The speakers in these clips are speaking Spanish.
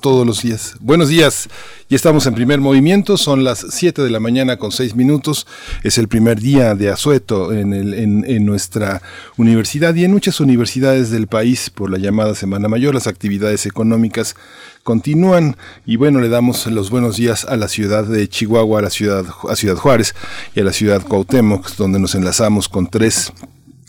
Todos los días. Buenos días, ya estamos en primer movimiento, son las 7 de la mañana con 6 minutos, es el primer día de asueto en, en, nuestra universidad y en muchas universidades del país por la llamada Semana Mayor, las actividades económicas continúan y bueno, le damos los buenos días a la ciudad de Chihuahua, a la ciudad, a Ciudad Juárez y a la ciudad Cuauhtémoc, donde nos enlazamos con tres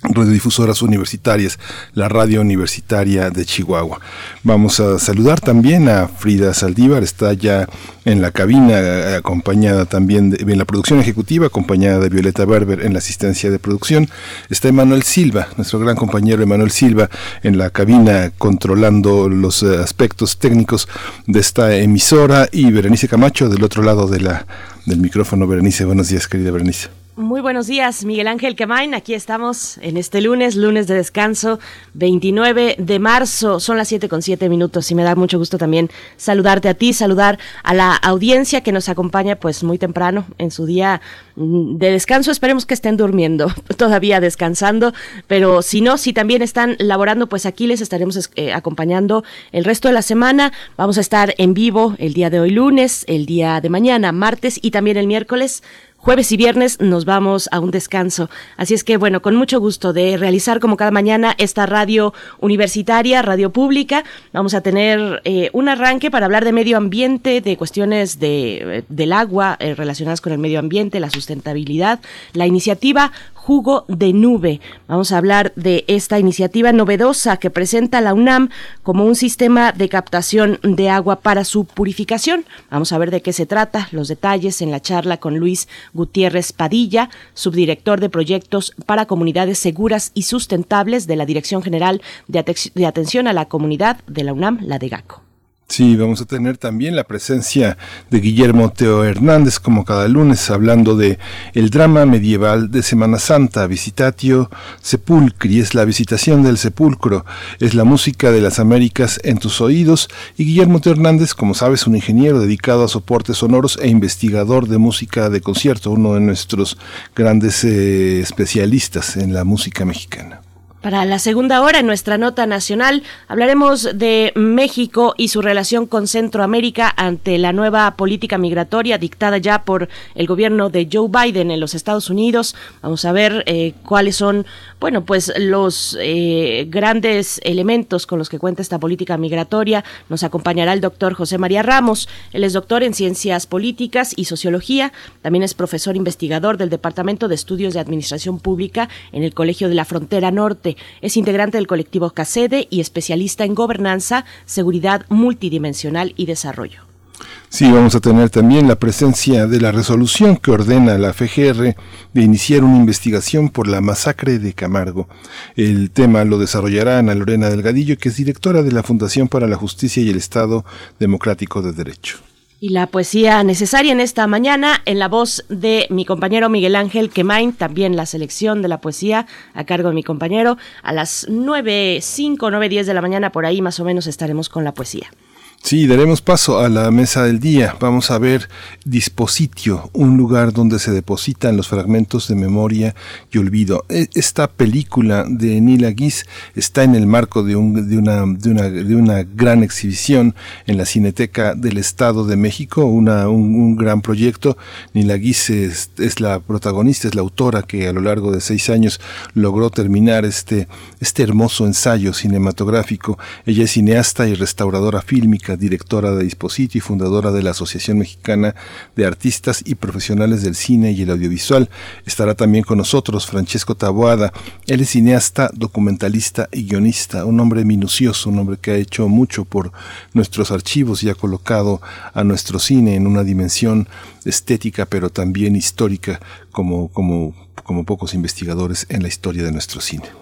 radiodifusoras universitarias, la radio universitaria de Chihuahua. Vamos a saludar también a Frida Saldívar, está ya en la cabina eh, acompañada también de, en la producción ejecutiva, acompañada de Violeta Berber en la asistencia de producción. Está Emanuel Silva, nuestro gran compañero Emanuel Silva, en la cabina controlando los eh, aspectos técnicos de esta emisora y Berenice Camacho del otro lado de la, del micrófono. Berenice, buenos días, querida Berenice. Muy buenos días, Miguel Ángel Quemain. Aquí estamos en este lunes, lunes de descanso, 29 de marzo. Son las 7 con 7 minutos y me da mucho gusto también saludarte a ti, saludar a la audiencia que nos acompaña pues muy temprano en su día mm, de descanso. Esperemos que estén durmiendo, todavía descansando, pero si no, si también están laborando, pues aquí les estaremos eh, acompañando el resto de la semana. Vamos a estar en vivo el día de hoy lunes, el día de mañana, martes y también el miércoles jueves y viernes nos vamos a un descanso. Así es que, bueno, con mucho gusto de realizar como cada mañana esta radio universitaria, radio pública. Vamos a tener eh, un arranque para hablar de medio ambiente, de cuestiones de, eh, del agua eh, relacionadas con el medio ambiente, la sustentabilidad, la iniciativa Jugo de Nube. Vamos a hablar de esta iniciativa novedosa que presenta la UNAM como un sistema de captación de agua para su purificación. Vamos a ver de qué se trata, los detalles en la charla con Luis Gutiérrez Padilla, subdirector de proyectos para comunidades seguras y sustentables de la Dirección General de, Atención a la Comunidad de la UNAM, la de GACO. Sí, vamos a tener también la presencia de Guillermo Teo Hernández como cada lunes hablando de el drama medieval de Semana Santa, Visitatio Sepulcri, es la visitación del sepulcro, es la música de las Américas en tus oídos y Guillermo Teo Hernández, como sabes, un ingeniero dedicado a soportes sonoros e investigador de música de concierto, uno de nuestros grandes eh, especialistas en la música mexicana. Para la segunda hora, en nuestra nota nacional, hablaremos de México y su relación con Centroamérica ante la nueva política migratoria dictada ya por el gobierno de Joe Biden en los Estados Unidos. Vamos a ver eh, cuáles son, bueno, pues los eh, grandes elementos con los que cuenta esta política migratoria. Nos acompañará el doctor José María Ramos. Él es doctor en Ciencias Políticas y Sociología. También es profesor investigador del Departamento de Estudios de Administración Pública en el Colegio de la Frontera Norte es integrante del colectivo CACEDE y especialista en gobernanza, seguridad multidimensional y desarrollo. Sí, vamos a tener también la presencia de la resolución que ordena la FGR de iniciar una investigación por la masacre de Camargo. El tema lo desarrollará Ana Lorena Delgadillo, que es directora de la Fundación para la Justicia y el Estado Democrático de Derecho y la poesía necesaria en esta mañana en la voz de mi compañero Miguel Ángel Quemain, también la selección de la poesía a cargo de mi compañero. A las nueve, cinco, nueve, diez de la mañana por ahí más o menos estaremos con la poesía. Sí, daremos paso a la mesa del día. Vamos a ver Dispositio, un lugar donde se depositan los fragmentos de memoria y olvido. E, esta película de Nila Guis está en el marco de, un, de, una, de, una, de una gran exhibición en la Cineteca del Estado de México, una, un, gran proyecto. Nila Guis es, es, la protagonista, es la autora que a lo largo de seis años logró terminar este, este hermoso ensayo cinematográfico. Ella es cineasta y restauradora fílmica directora de Disposito y fundadora de la Asociación Mexicana de Artistas y Profesionales del Cine y el Audiovisual. Estará también con nosotros Francesco Taboada. Él es cineasta, documentalista y guionista, un hombre minucioso, un hombre que ha hecho mucho por nuestros archivos y ha colocado a nuestro cine en una dimensión estética pero también histórica como, pocos investigadores en la historia de nuestro cine.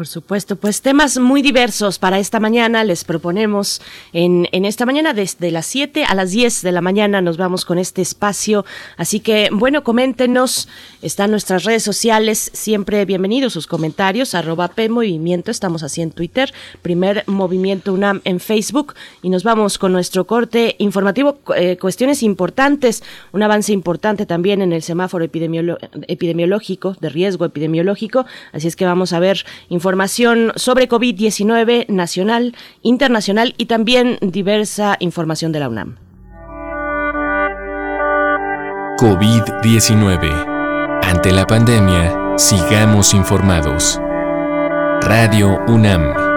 Por supuesto, pues temas muy diversos para esta mañana. Les proponemos en, en, esta mañana desde las 7 a las 10 de la mañana nos vamos con este espacio. Así que, bueno, coméntenos. Están nuestras redes sociales. Siempre bienvenidos sus comentarios. Arroba P Movimiento. Estamos así en Twitter. Primer Movimiento UNAM en Facebook. Y nos vamos con nuestro corte informativo. Eh, cuestiones importantes. Un avance importante también en el semáforo epidemiológico, de riesgo epidemiológico. Así es que vamos a ver información información sobre COVID-19 nacional, internacional y también diversa información de la UNAM. COVID-19. Ante la pandemia, sigamos informados. Radio UNAM.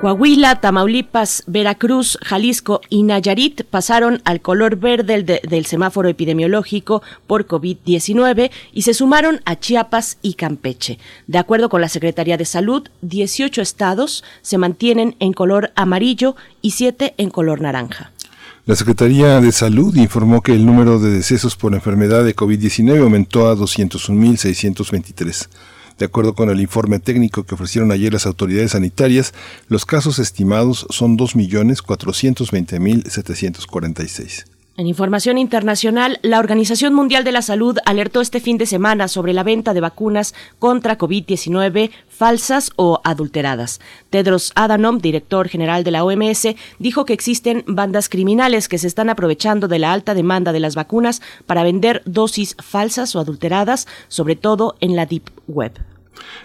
Coahuila, Tamaulipas, Veracruz, Jalisco y Nayarit pasaron al color verde del, semáforo epidemiológico por COVID-19 y se sumaron a Chiapas y Campeche. De acuerdo con la Secretaría de Salud, 18 estados se mantienen en color amarillo y 7 en color naranja. La Secretaría de Salud informó que el número de decesos por enfermedad de COVID-19 aumentó a 201.623. De acuerdo con el informe técnico que ofrecieron ayer las autoridades sanitarias, los casos estimados son 2.420.746. En información internacional, la Organización Mundial de la Salud alertó este fin de semana sobre la venta de vacunas contra COVID-19 falsas o adulteradas. Tedros Adhanom, director general de la OMS, dijo que existen bandas criminales que se están aprovechando de la alta demanda de las vacunas para vender dosis falsas o adulteradas, sobre todo en la Deep Web.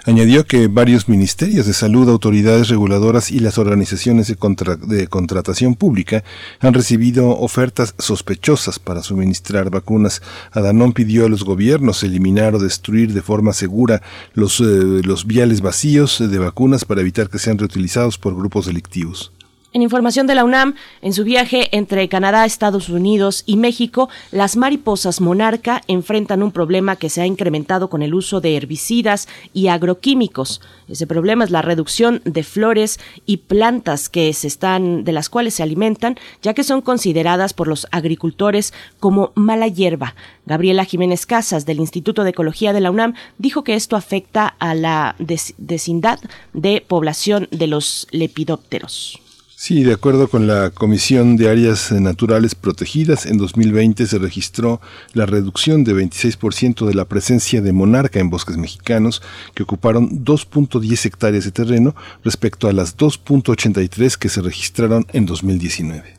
Añadió que varios ministerios de salud, autoridades reguladoras y las organizaciones de, contratación pública han recibido ofertas sospechosas para suministrar vacunas. Adanón pidió a los gobiernos eliminar o destruir de forma segura los, eh, los viales vacíos de vacunas para evitar que sean reutilizados por grupos delictivos. En información de la UNAM, en su viaje entre Canadá, Estados Unidos y México, las mariposas monarca enfrentan un problema que se ha incrementado con el uso de herbicidas y agroquímicos. Ese problema es la reducción de flores y plantas que se están de las cuales se alimentan, ya que son consideradas por los agricultores como mala hierba. Gabriela Jiménez Casas del Instituto de Ecología de la UNAM dijo que esto afecta a la desindad de población de los lepidópteros. Sí, de acuerdo con la Comisión de Áreas Naturales Protegidas, en 2020 se registró la reducción de 26% de la presencia de monarca en bosques mexicanos, que ocuparon 2.10 hectáreas de terreno respecto a las 2.83 que se registraron en 2019.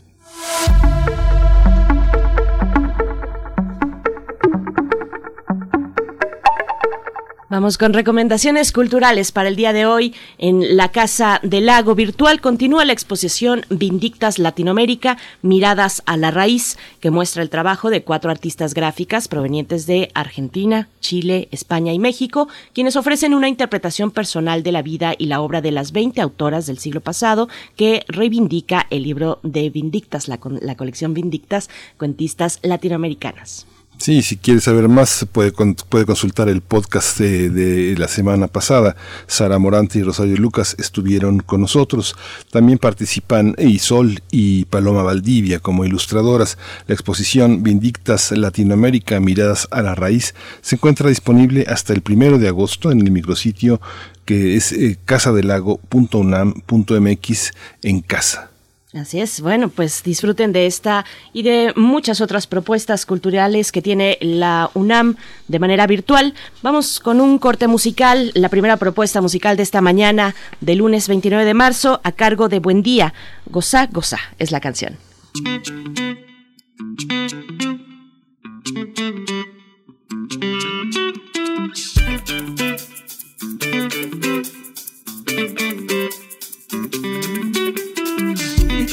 Vamos con recomendaciones culturales para el día de hoy. En la Casa del Lago Virtual continúa la exposición Vindictas Latinoamérica, Miradas a la Raíz, que muestra el trabajo de cuatro artistas gráficas provenientes de Argentina, Chile, España y México, quienes ofrecen una interpretación personal de la vida y la obra de las 20 autoras del siglo pasado que reivindica el libro de Vindictas, la, la colección Vindictas, cuentistas latinoamericanas. Sí, si quiere saber más, puede, puede consultar el podcast de, la semana pasada. Sara Morante y Rosario Lucas estuvieron con nosotros. También participan Isol y Paloma Valdivia como ilustradoras. La exposición Vindictas Latinoamérica, Miradas a la Raíz, se encuentra disponible hasta el primero de agosto en el micrositio que es eh, casadelago.unam.mx en casa. Así es, bueno, pues disfruten de esta y de muchas otras propuestas culturales que tiene la UNAM de manera virtual. Vamos con un corte musical, la primera propuesta musical de esta mañana, de lunes 29 de marzo, a cargo de Buen Día. Goza, goza, es la canción.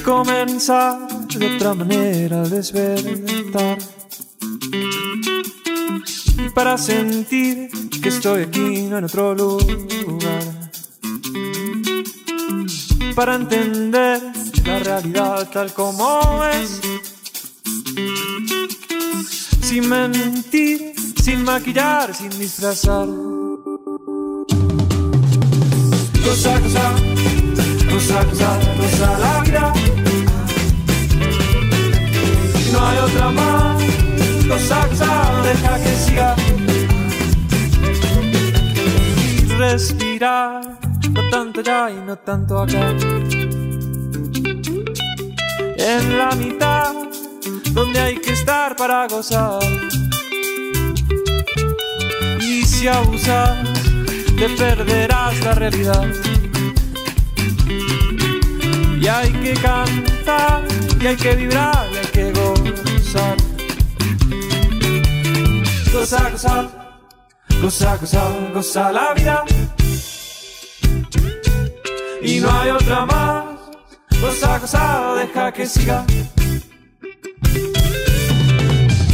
Comenzar de otra manera al despertar. Para sentir que estoy aquí, no en otro lugar. Para entender la realidad tal como es. Sin mentir, sin maquillar, sin disfrazar. Cosa, cosa, cosa, cosa, cosa la vida no hay otra más. Los saxa, deja que siga. respirar, no tanto ya y no tanto acá. En la mitad, donde hay que estar para gozar. Y si abusas, te perderás la realidad. Y hay que cantar, y hay que vibrar, hay que gozar. Gozar, gozar. Goza, goza, goza la vida. Y no hay otra más. Goza, goza, deja que siga.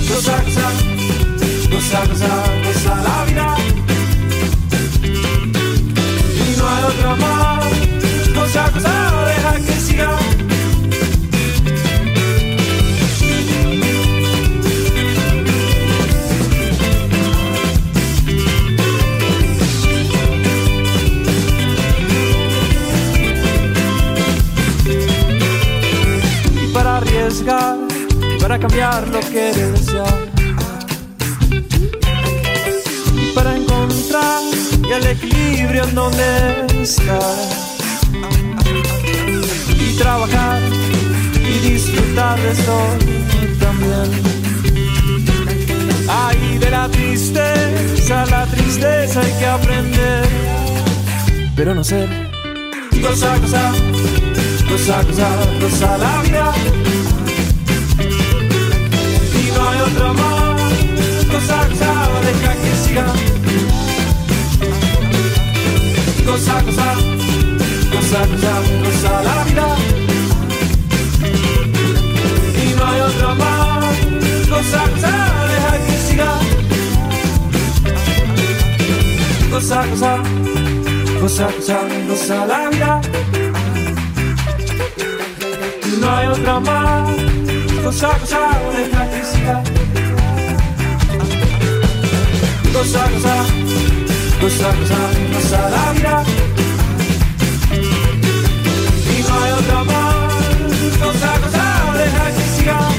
Goza, goza, goza, goza, goza la vida. Y no hay otra más. Lo que desear. Para encontrar el equilibrio en donde estar. Y trabajar y disfrutar de eso también. Ay, de la tristeza, la tristeza hay que aprender. Pero no ser. Cosa, cosa, cosa, cosa, cosa la vida Cosa, cosa. Cosa, cosa, la vida. No hay otra más. Cosa, cosa. Cosa, la vida. No hay otra más. Cosa, cosa, deja que. Cosa, cosa, cosa, cosa, cosa la vida. Y no hay otra más. Cosa, cosa, deja que siga.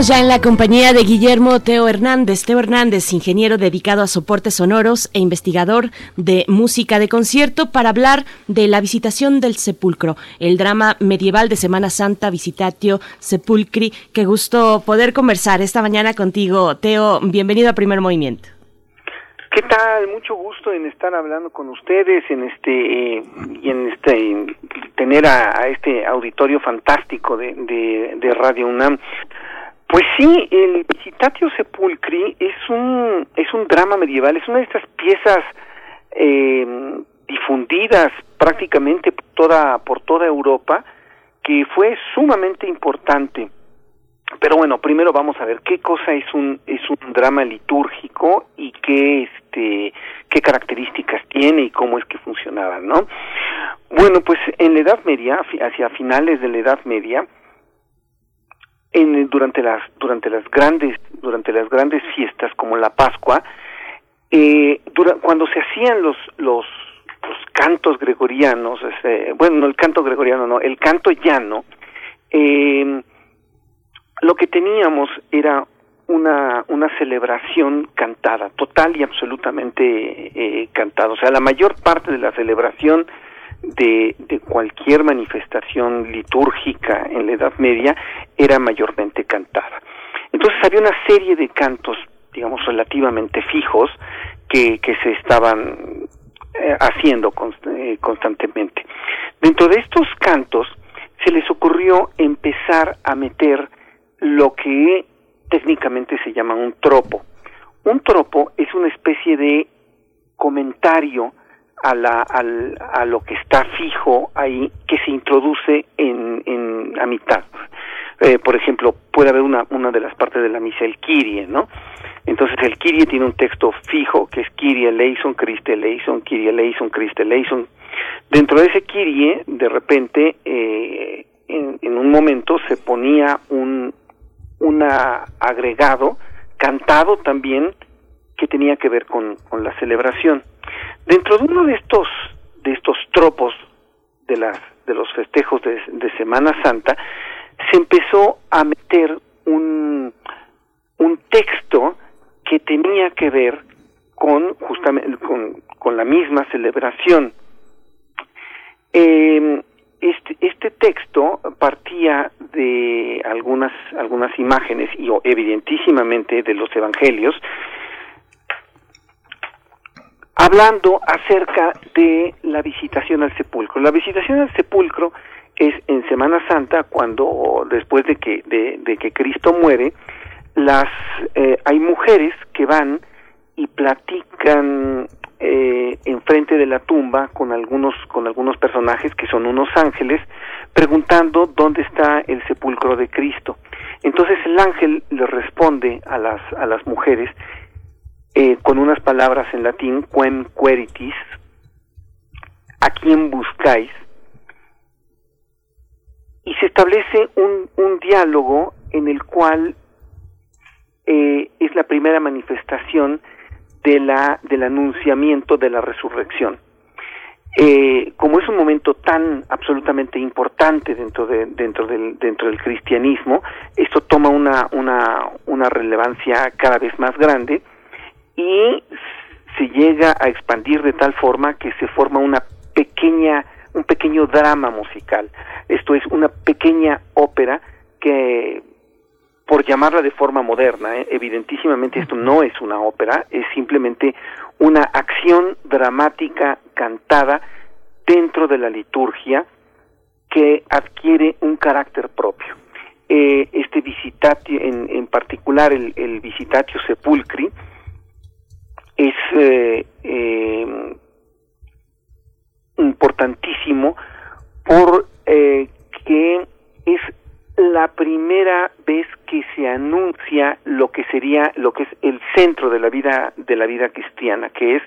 Ya en la compañía de Guillermo Teo Hernández. Teo Hernández, ingeniero dedicado a soportes sonoros e investigador de música de concierto, para hablar de la visitación del sepulcro, el drama medieval de Semana Santa Visitatio Sepulcri. Qué gusto poder conversar esta mañana contigo, Teo. Bienvenido a Primer Movimiento. ¿Qué tal? Mucho gusto en estar hablando con ustedes, en este y en este tener a, este auditorio fantástico de, de, de Radio UNAM. Pues sí, el Visitatio Sepulcri es un, es un drama medieval, es una de estas piezas eh, difundidas prácticamente por toda, por toda Europa, que fue sumamente importante. Pero bueno, primero vamos a ver qué cosa es un, es un drama litúrgico y qué, este, qué características tiene y cómo es que funcionaba, ¿no? Bueno, pues en la Edad Media, hacia finales de la Edad Media, en, durante las durante las grandes durante las grandes fiestas como la Pascua eh, cuando se hacían los los cantos gregorianos este, bueno no el canto gregoriano no el canto llano eh, lo que teníamos era una una celebración cantada total y absolutamente eh, cantada. O sea la mayor parte de la celebración de, cualquier manifestación litúrgica en la Edad Media era mayormente cantada. Entonces había una serie de cantos, digamos, relativamente fijos que, que se estaban eh, haciendo eh, constantemente. Dentro de estos cantos se les ocurrió empezar a meter lo que técnicamente se llama un tropo. Un tropo es una especie de comentario a, la, al, a lo que está fijo ahí, que se introduce en, en a mitad. Eh, por ejemplo, puede haber una, una de las partes de la misa, el Kyrie, ¿no? Entonces el Kyrie tiene un texto fijo, que es Kyrie eleison, Christe eleison, Kyrie eleison, Christe eleison. Dentro de ese Kyrie, de repente, eh, en, en, un momento se ponía un una agregado cantado también que tenía que ver con, con la celebración. Dentro de uno de estos de estos tropos de las de los festejos de, de Semana Santa se empezó a meter un un texto que tenía que ver con justamente con, con la misma celebración. Eh, este, este texto partía de algunas algunas imágenes y evidentísimamente de los evangelios hablando acerca de la visitación al sepulcro. La visitación al sepulcro es en Semana Santa cuando después de que de, que Cristo muere las eh, hay mujeres que van y platican eh, enfrente de la tumba con algunos con algunos personajes que son unos ángeles preguntando dónde está el sepulcro de Cristo entonces el ángel le responde a las a las mujeres eh, con unas palabras en latín quem queritis a quién buscáis y se establece un, un diálogo en el cual eh, es la primera manifestación de la del anunciamiento de la resurrección. Eh, como es un momento tan absolutamente importante dentro de dentro del dentro del cristianismo, esto toma una una una relevancia cada vez más grande y se llega a expandir de tal forma que se forma una pequeña un pequeño drama musical. Esto es una pequeña ópera que por llamarla de forma moderna, ¿eh? evidentísimamente esto no es una ópera, es simplemente una acción dramática cantada dentro de la liturgia que adquiere un carácter propio. Eh, este visitatio, en, en particular el, el, visitatio sepulcri, es eh, eh, importantísimo por eh, es la primera vez que se anuncia lo que sería lo que es el centro de la vida de la vida cristiana que es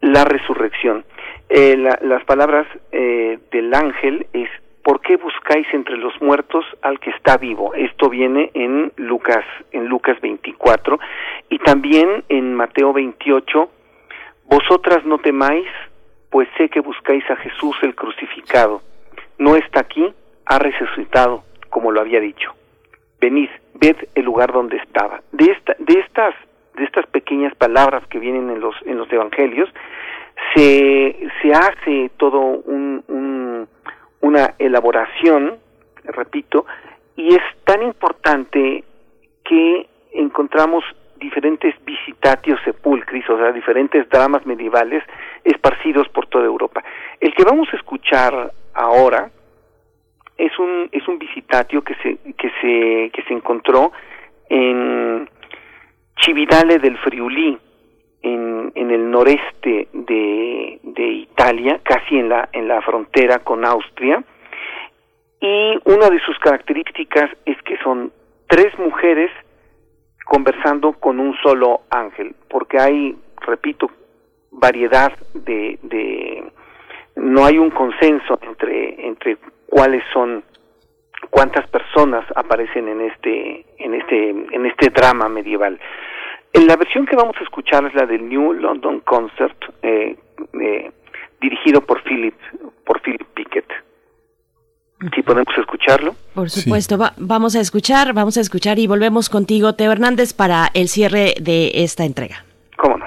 la resurrección. Eh, la, las palabras eh, del ángel es ¿por qué buscáis entre los muertos al que está vivo? Esto viene en Lucas en Lucas 24 y también en Mateo 28 vosotras no temáis pues sé que buscáis a Jesús el crucificado no está aquí ha resucitado como lo había dicho. Venid, ved el lugar donde estaba. De, esta, de, estas, de estas pequeñas palabras que vienen en los, en los evangelios, se, se hace todo un, un, una elaboración, repito, y es tan importante que encontramos diferentes visitatios sepulcris, o sea, diferentes dramas medievales esparcidos por toda Europa. El que vamos a escuchar ahora, es un es un visitatio que se que se que se encontró en Cividale del Friuli en, en el noreste de, de Italia casi en la en la frontera con Austria y una de sus características es que son tres mujeres conversando con un solo ángel porque hay repito variedad de, de no hay un consenso entre entre cuáles son cuántas personas aparecen en este en este en este drama medieval. En la versión que vamos a escuchar es la del New London Concert eh, eh, dirigido por Philip por Philip Pickett. ¿Sí podemos escucharlo? Por supuesto, sí. Va, vamos a escuchar, vamos a escuchar y volvemos contigo, Teo Hernández, para el cierre de esta entrega. ¿Cómo no?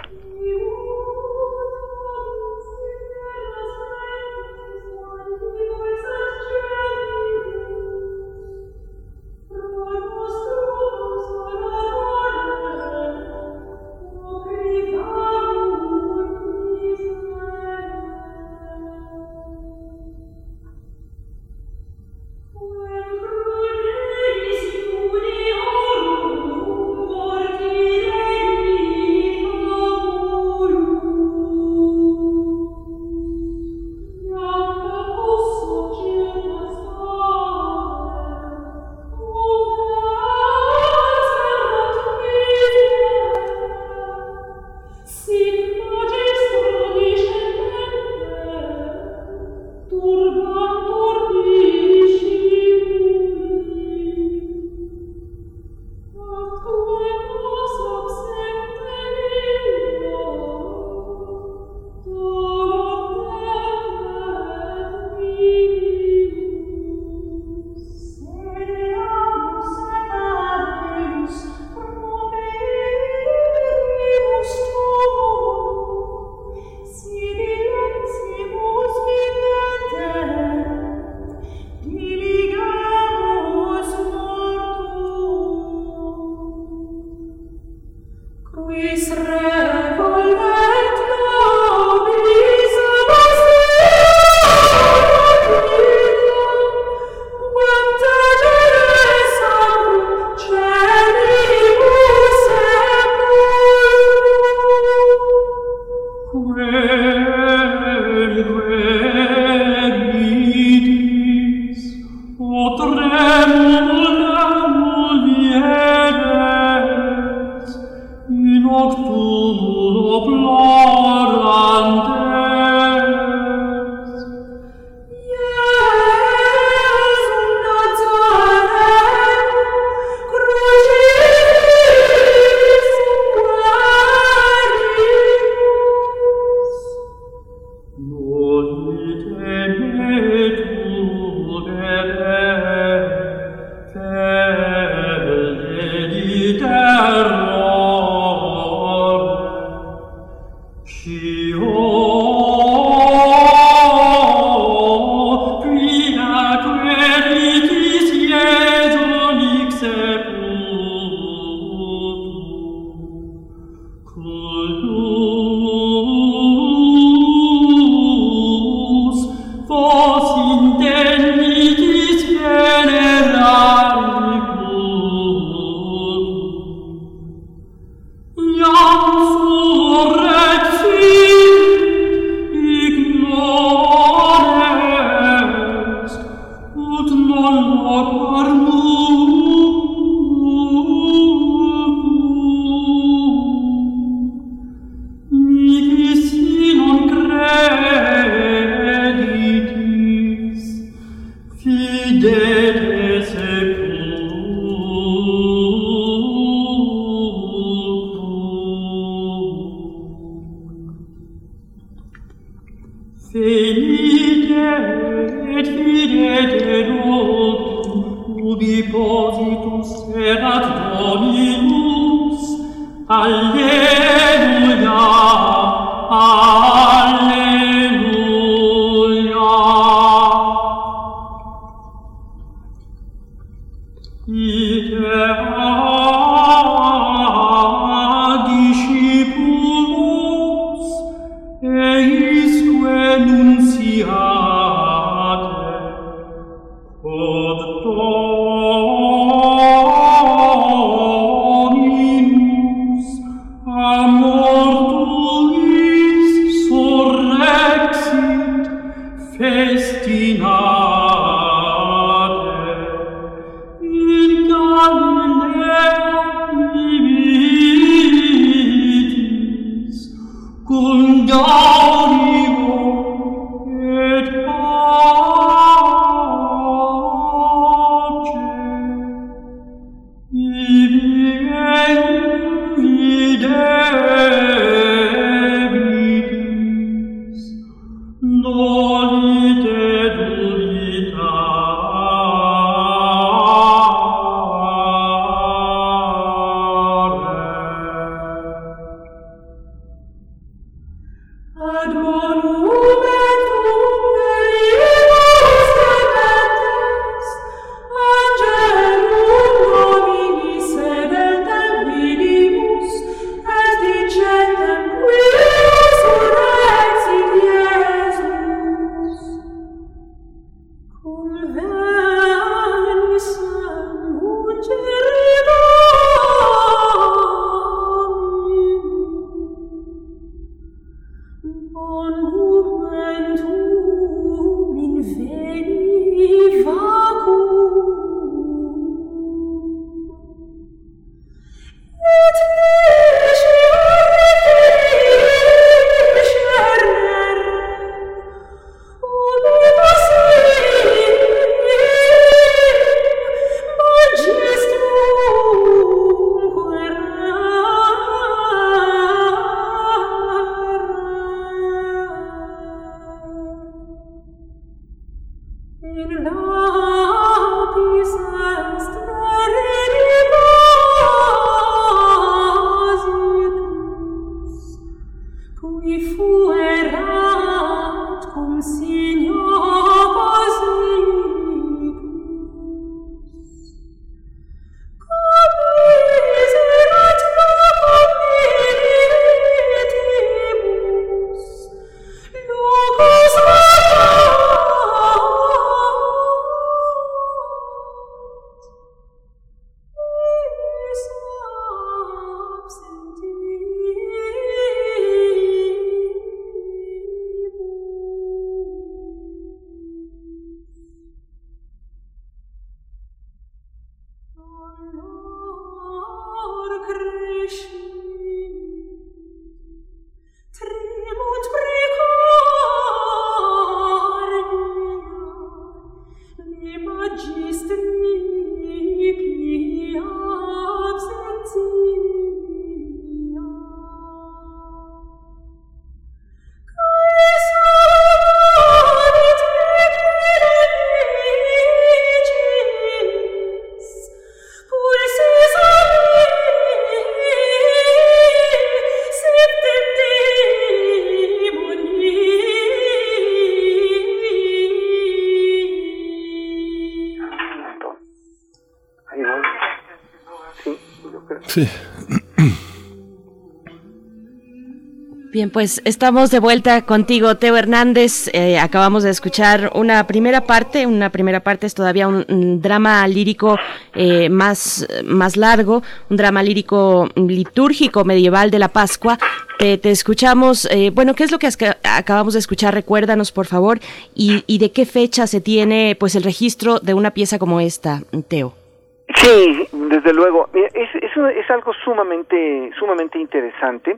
Bien, pues estamos de vuelta contigo, Teo Hernández. Eh, acabamos de escuchar una primera parte, una primera parte es todavía un, drama lírico eh, más, más largo, un drama lírico litúrgico medieval de la Pascua. te escuchamos, eh, bueno, ¿qué es lo que acabamos de escuchar? Recuérdanos, por favor, y, y de qué fecha se tiene pues el registro de una pieza como esta, Teo. Sí, desde luego. Es, es, es algo sumamente, sumamente interesante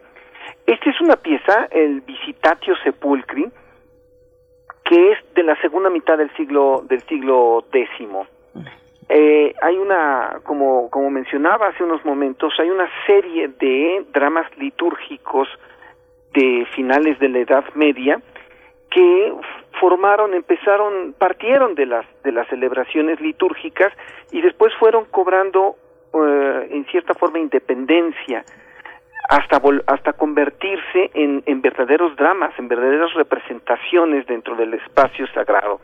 esta es una pieza, el Visitatio Sepulcri, que es de la segunda mitad del siglo del siglo X. Eh, hay una, como, como mencionaba hace unos momentos, hay una serie de dramas litúrgicos de finales de la Edad Media que formaron, empezaron, partieron de las de las celebraciones litúrgicas y después fueron cobrando eh, en cierta forma independencia hasta, hasta convertirse en, en, verdaderos dramas, en verdaderas representaciones dentro del espacio sagrado,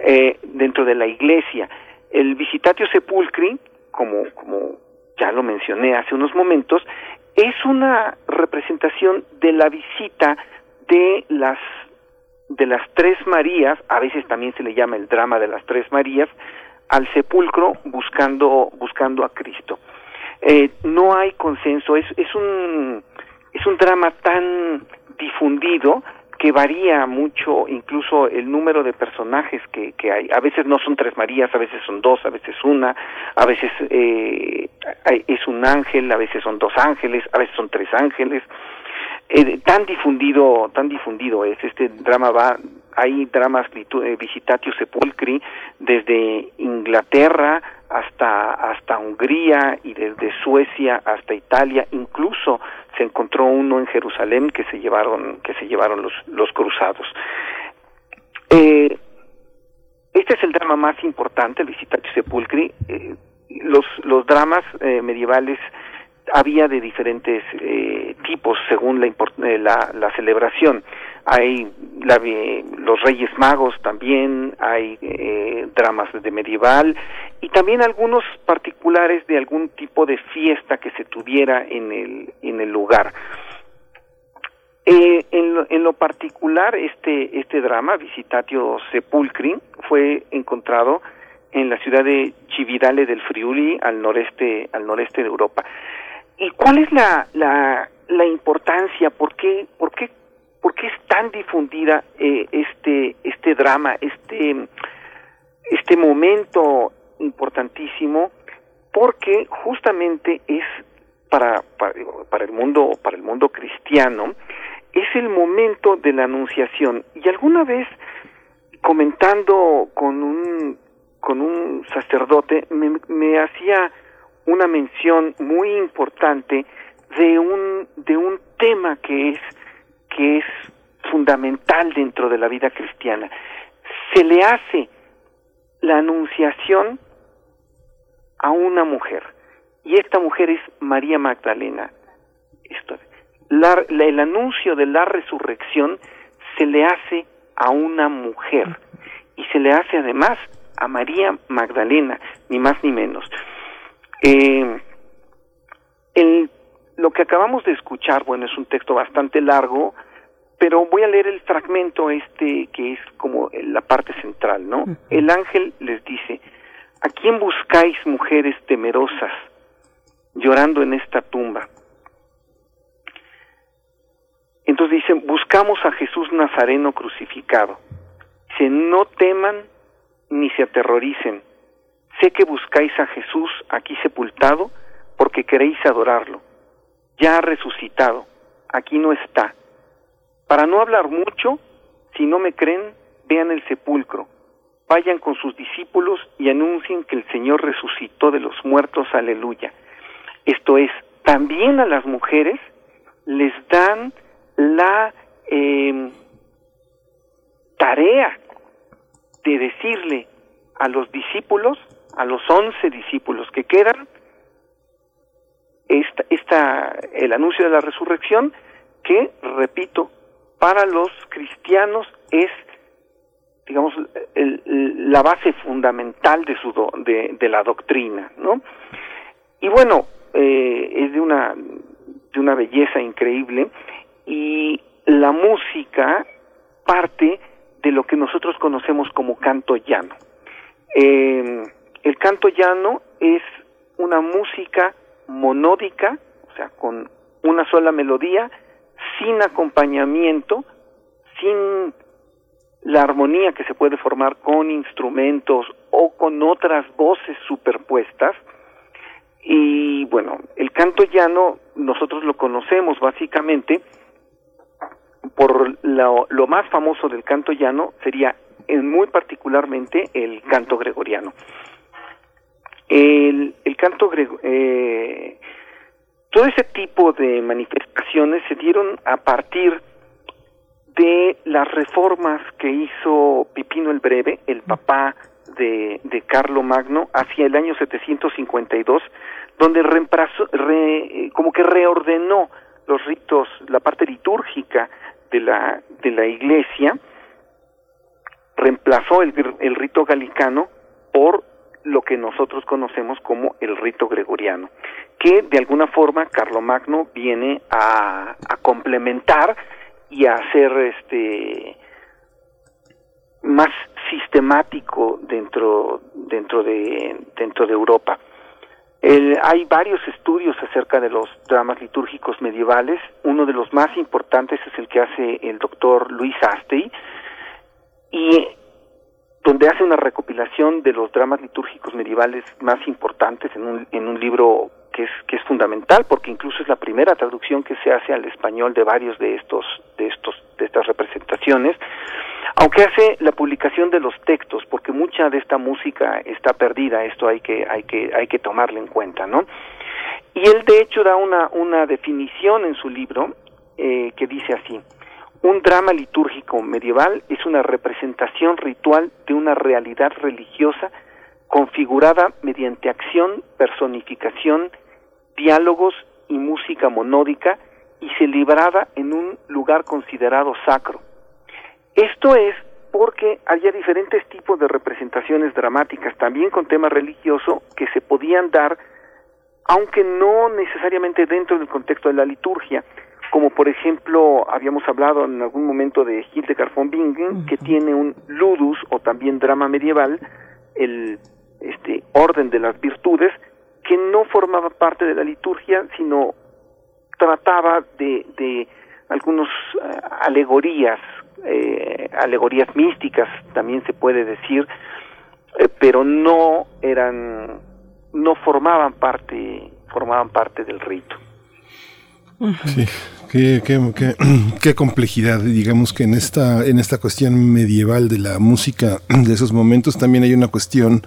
eh, dentro de la iglesia. El Visitatio Sepulcri, como, como ya lo mencioné hace unos momentos, es una representación de la visita de las de las tres Marías, a veces también se le llama el drama de las tres Marías, al sepulcro buscando buscando a Cristo. Eh, no hay consenso, es, es, un, es un drama tan difundido que varía mucho incluso el número de personajes que, que hay. A veces no son tres Marías, a veces son dos, a veces una, a veces eh, es un ángel, a veces son dos ángeles, a veces son tres ángeles. Eh, tan difundido, tan difundido es este drama va, hay dramas eh, visitatio sepulcri desde Inglaterra hasta hasta Hungría y desde Suecia hasta Italia, incluso se encontró uno en Jerusalén que se llevaron que se llevaron los los cruzados. Eh, este es el drama más importante, Visitatio Sepulcri. Eh, los los dramas medievales había de diferentes eh, tipos según la, eh, la, la, celebración. Hay la, los Reyes Magos también, hay eh, dramas de medieval y también algunos particulares de algún tipo de fiesta que se tuviera en el, en el lugar. Eh, en, lo, en, lo, particular, este, este drama, Visitatio Sepulcri, fue encontrado en la ciudad de Cividale del Friuli, al noreste, al noreste de Europa. ¿Y cuál es la, la, la importancia? ¿Por qué, por, qué, ¿Por qué es tan difundida eh, este, este drama, este, este momento importantísimo? Porque justamente es para, para, para el mundo, para el mundo cristiano, es el momento de la anunciación. Y alguna vez comentando con un con un sacerdote me, me hacía una mención muy importante de un de un tema que es que es fundamental dentro de la vida cristiana. Se le hace la anunciación a una mujer y esta mujer es María Magdalena. Esto, la, el anuncio de la resurrección se le hace a una mujer y se le hace además a María Magdalena, ni más ni menos. Eh, el, lo que acabamos de escuchar, bueno, es un texto bastante largo, pero voy a leer el fragmento este que es como la parte central, ¿no? El ángel les dice, ¿a quién buscáis mujeres temerosas llorando en esta tumba? Entonces dicen, buscamos a Jesús Nazareno crucificado. Dice, no teman ni se aterroricen Sé que buscáis a Jesús aquí sepultado porque queréis adorarlo. Ya ha resucitado, aquí no está. Para no hablar mucho, si no me creen, vean el sepulcro. Vayan con sus discípulos y anuncien que el Señor resucitó de los muertos, aleluya. Esto es, también a las mujeres les dan la eh, tarea de decirle a los discípulos a los once discípulos que quedan esta, esta, el anuncio de la resurrección que, repito, para los cristianos es, digamos, la base fundamental de, su de, de la doctrina, ¿no? Y bueno, eh, es de una, de una belleza increíble y la música parte de lo que nosotros conocemos como canto llano. Eh, el canto llano es una música monódica, o sea, con una sola melodía, sin acompañamiento, sin la armonía que se puede formar con instrumentos o con otras voces superpuestas. Y bueno, el canto llano nosotros lo conocemos básicamente por lo, más famoso del canto llano sería muy particularmente el canto gregoriano. El, el canto eh, todo ese tipo de manifestaciones se dieron a partir de las reformas que hizo Pipino el Breve, el papá de, de Carlo Magno, hacia el año 752, donde reemplazó, como que reordenó los ritos, la parte litúrgica de la, de la iglesia, reemplazó el, el rito galicano por lo que nosotros conocemos como el rito gregoriano, que de alguna forma Carlomagno viene a, complementar y a hacer este más sistemático dentro dentro de dentro de Europa. hay varios estudios acerca de los dramas litúrgicos medievales. Uno de los más importantes es el que hace el doctor Luis Astey y donde hace una recopilación de los dramas litúrgicos medievales más importantes en un, en un libro que es, que es fundamental porque incluso es la primera traducción que se hace al español de varios de estos, de estos, de estas representaciones, aunque hace la publicación de los textos, porque mucha de esta música está perdida, esto hay que, hay que, hay que tomarlo en cuenta, ¿no? Y él de hecho da una, una definición en su libro eh, que dice así, un drama litúrgico medieval es una representación ritual de una realidad religiosa configurada mediante acción, personificación, diálogos y música monódica y celebrada en un lugar considerado sacro. Esto es porque había diferentes tipos de representaciones dramáticas, también con tema religioso, que se podían dar, aunque no necesariamente dentro del contexto de la liturgia, como por ejemplo habíamos hablado en algún momento de Hildegard von Bingen, que tiene un ludus o también drama medieval, el este orden de las virtudes, que no formaba parte de la liturgia, sino trataba de, de algunos eh, alegorías, eh, alegorías místicas, también se puede decir, eh, pero no eran, no formaban parte, formaban parte del rito. Sí, qué, qué, qué, complejidad. Digamos que en esta, en esta cuestión medieval de la música de esos momentos también hay una cuestión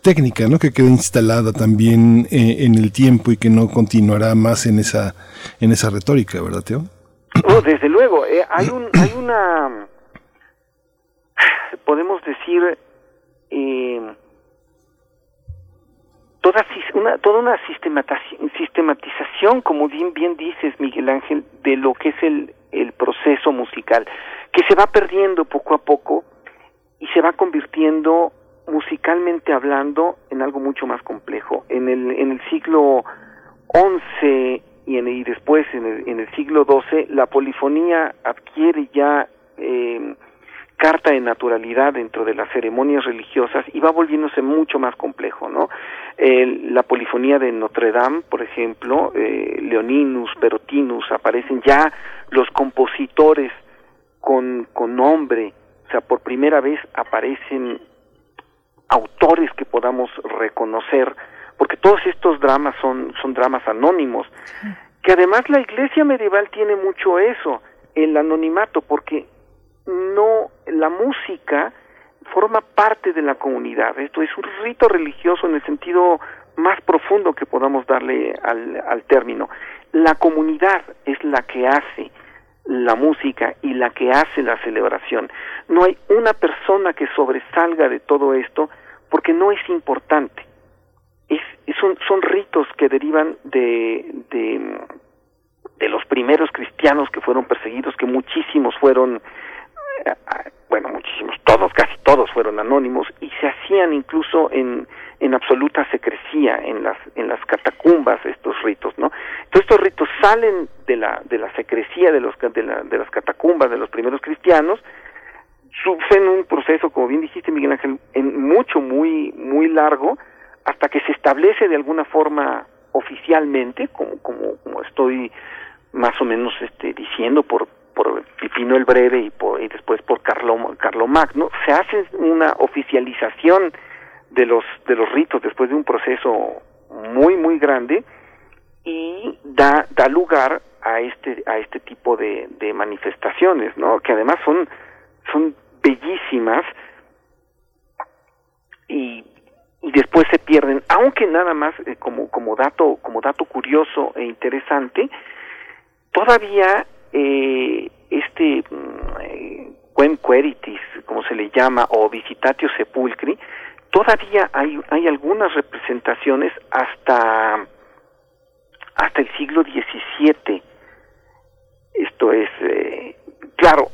técnica, ¿no? Que queda instalada también eh, en el tiempo y que no continuará más en esa, en esa retórica, ¿verdad, Teo? Oh, desde luego, eh, hay un, hay una, podemos decir, eh, toda una toda una sistematización como bien bien dices Miguel Ángel de lo que es el el proceso musical que se va perdiendo poco a poco y se va convirtiendo musicalmente hablando en algo mucho más complejo. En el en el siglo XI y, en, y después en el, en el siglo XII la polifonía adquiere ya eh, carta de naturalidad dentro de las ceremonias religiosas y va volviéndose mucho más complejo, ¿no? la polifonía de Notre Dame, por ejemplo, eh, Leoninus, Perotinus, aparecen ya los compositores con, con nombre, o sea, por primera vez aparecen autores que podamos reconocer, porque todos estos dramas son, son dramas anónimos, que además la iglesia medieval tiene mucho eso, el anonimato, porque no, la música forma parte de la comunidad. Esto es un rito religioso en el sentido más profundo que podamos darle al, al término. La comunidad es la que hace la música y la que hace la celebración. No hay una persona que sobresalga de todo esto porque no es importante. Es, son, son ritos que derivan de, de, de los primeros cristianos que fueron perseguidos, que muchísimos fueron bueno, muchísimos, todos, casi todos fueron anónimos y se hacían incluso en, en absoluta secrecía en las en las catacumbas estos ritos, ¿no? Entonces estos ritos salen de la de la secrecía de los de, de las catacumbas de los primeros cristianos, sufren un proceso, como bien dijiste Miguel Ángel, en mucho muy muy largo hasta que se establece de alguna forma oficialmente, como como como estoy más o menos este diciendo por por Pipino el Breve y, por, y después por Carlo, Carlo Magno, se hace una oficialización de los, de los ritos después de un proceso muy, muy grande y da, da lugar a este, a este tipo de, manifestaciones, ¿no? Que además son, son bellísimas y, y después se pierden, aunque nada más eh, como, como dato, como dato curioso e interesante, todavía eh, este mm, eh, Queritis, como se le llama, o Visitatio Sepulcri, todavía hay, hay algunas representaciones hasta, hasta el siglo XVII. Esto es, eh, claro,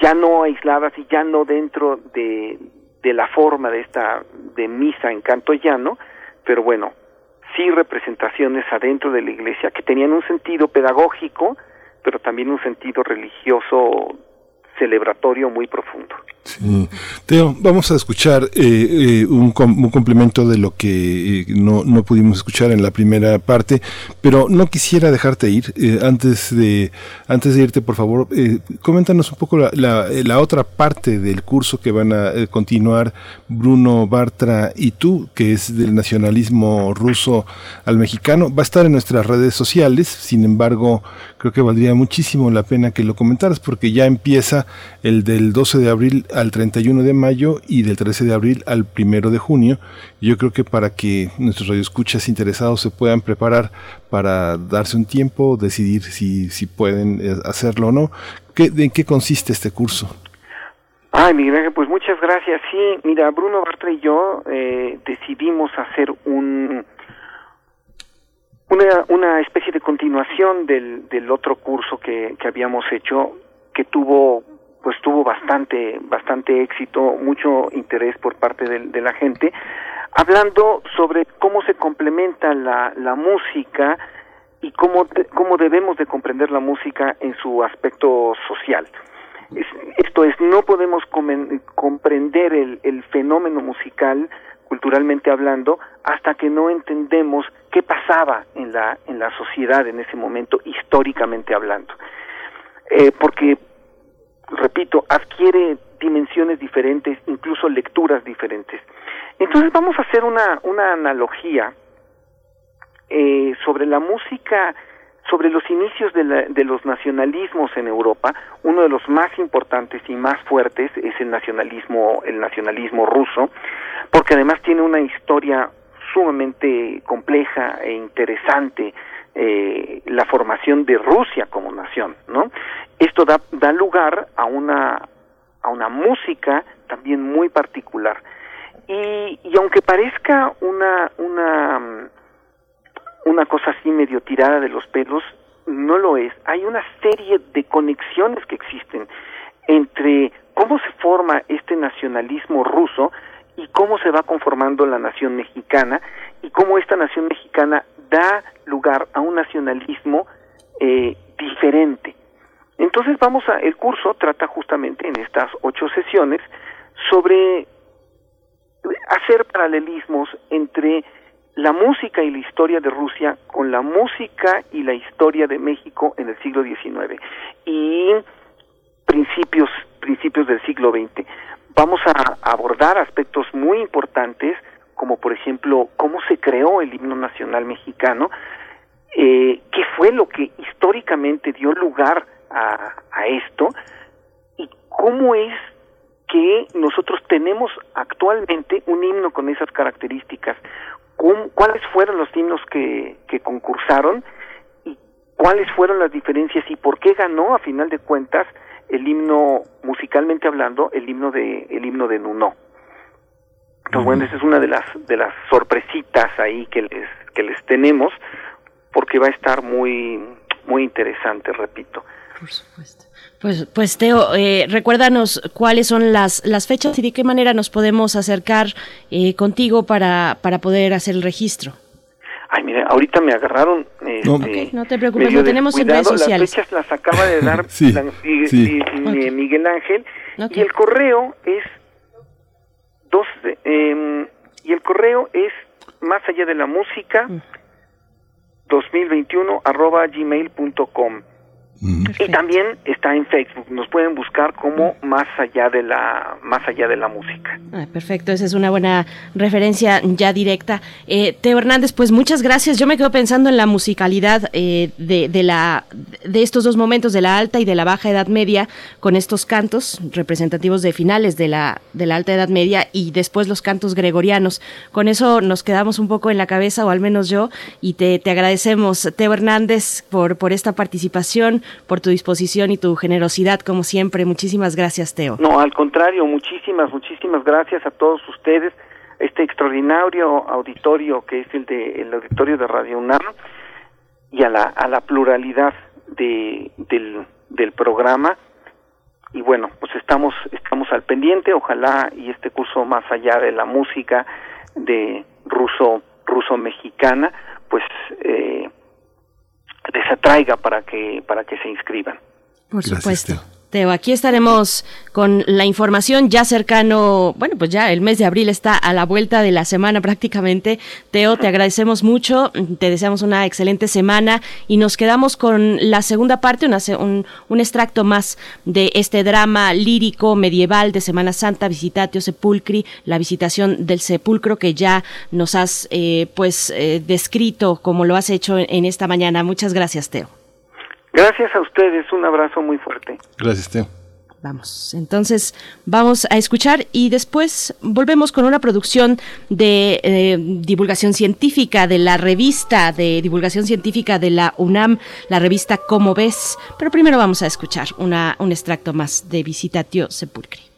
ya no aisladas y ya no dentro de, de la forma de esta de misa en canto llano, pero bueno, sí representaciones adentro de la iglesia que tenían un sentido pedagógico, pero también un sentido religioso celebratorio muy profundo. Teo, vamos a escuchar eh, eh, un, un, complemento de lo que eh, no, no, pudimos escuchar en la primera parte, pero no quisiera dejarte ir. antes, de, antes de irte, por favor, coméntanos un poco la, la, la, otra parte del curso que van a continuar Bruno Bartra y tú, que es del nacionalismo ruso al mexicano. Va a estar en nuestras redes sociales, sin embargo, creo que valdría muchísimo la pena que lo comentaras porque ya empieza el del 12 de abril al 31 de mayo y del 13 de abril al 1 de junio. Yo creo que para que nuestros radioescuchas interesados se puedan preparar para darse un tiempo, decidir si, si pueden eh, hacerlo o no, ¿qué, ¿en qué consiste este curso? Ay, Miguel, pues muchas gracias. Sí, mira, Bruno Bartra y yo eh, decidimos hacer un una, una especie de continuación del, del otro curso que, que habíamos hecho, que tuvo pues tuvo bastante bastante éxito, mucho interés por parte de, de la gente, hablando sobre cómo se complementa la, la música y cómo, cómo debemos de comprender la música en su aspecto social. esto es, no podemos comprender el, el fenómeno musical culturalmente hablando hasta que no entendemos qué pasaba en la en la sociedad en ese momento históricamente hablando eh, porque repito, adquiere dimensiones diferentes, incluso lecturas diferentes. Entonces vamos a hacer una, una analogía eh, sobre la música, sobre los inicios de, de, los nacionalismos en Europa. Uno de los más importantes y más fuertes es el nacionalismo, el nacionalismo ruso, porque además tiene una historia sumamente compleja e interesante eh, la formación de Rusia como nación, ¿no? Esto da, da lugar a una, a una música también muy particular. Y, y aunque parezca una, una, una cosa así medio tirada de los pelos, no lo es. Hay una serie de conexiones que existen entre cómo se forma este nacionalismo ruso y cómo se va conformando la nación mexicana y cómo esta nación mexicana da lugar a un nacionalismo eh, diferente. Entonces vamos a, el curso trata justamente en estas ocho sesiones sobre hacer paralelismos entre la música y la historia de Rusia con la música y la historia de México en el siglo XIX y principios principios del siglo XX. Vamos a abordar aspectos muy importantes como por ejemplo cómo se creó el himno nacional mexicano, eh, qué fue lo que históricamente dio lugar a, a esto y cómo es que nosotros tenemos actualmente un himno con esas características, cuáles fueron los himnos que, que concursaron y cuáles fueron las diferencias y por qué ganó a final de cuentas el himno musicalmente hablando el himno de el himno de Nuno. Entonces, bueno, esa es una de las de las sorpresitas ahí que les que les tenemos porque va a estar muy muy interesante, repito. Por supuesto. Pues, pues Teo, eh, recuérdanos cuáles son las, las fechas y de qué manera nos podemos acercar eh, contigo para, para poder hacer el registro. Ay, mire, ahorita me agarraron. no, este, no te preocupes, lo tenemos en redes sociales. Las fechas las acaba de dar sí, la- y- sí. y- y Miguel Ángel. Y el correo es dos de- em, y el correo es más allá de la música 2021 arroba gmail.com y también está en Facebook nos pueden buscar como más allá de la más allá de la música Ah, perfecto, esa es una buena referencia ya directa. Eh, Teo Hernández, pues muchas gracias. Yo me quedo pensando en la musicalidad eh, de, de la, de estos dos momentos, de la alta y de la baja Edad Media, con estos cantos representativos de finales de la, de la alta Edad Media y después los cantos gregorianos. Con eso nos quedamos un poco en la cabeza, o al menos yo, y te, te agradecemos, Teo Hernández, por, por esta participación, por tu disposición y tu generosidad, como siempre. Muchísimas gracias, Teo. No, al contrario, muchísimas, muchísimas gracias a todos ustedes, este extraordinario auditorio que es el de el auditorio de Radio UNAM y a la a la pluralidad de del programa y bueno, pues estamos estamos al pendiente, ojalá y este curso más allá de la música de ruso ruso mexicana, pues eh, les atraiga para que para que se inscriban. Por Gracias, supuesto. Teo, aquí estaremos con la información ya cercano, bueno, pues ya el mes de abril está a la vuelta de la semana prácticamente. Teo, te agradecemos mucho, te deseamos una excelente semana y nos quedamos con la segunda parte, una un, un extracto más de este drama lírico medieval de Semana Santa, Visitatio Sepulcri, la visitación del sepulcro que ya nos has eh, pues eh, descrito como lo has hecho en esta mañana. Muchas gracias, Teo. Gracias a ustedes, un abrazo muy fuerte. Gracias, Teo. Vamos, entonces vamos a escuchar y después volvemos con una producción de eh, divulgación científica de la revista de divulgación científica de la UNAM, la revista Cómo ves, pero primero vamos a escuchar una, un extracto más de Visitatio Sepulcri.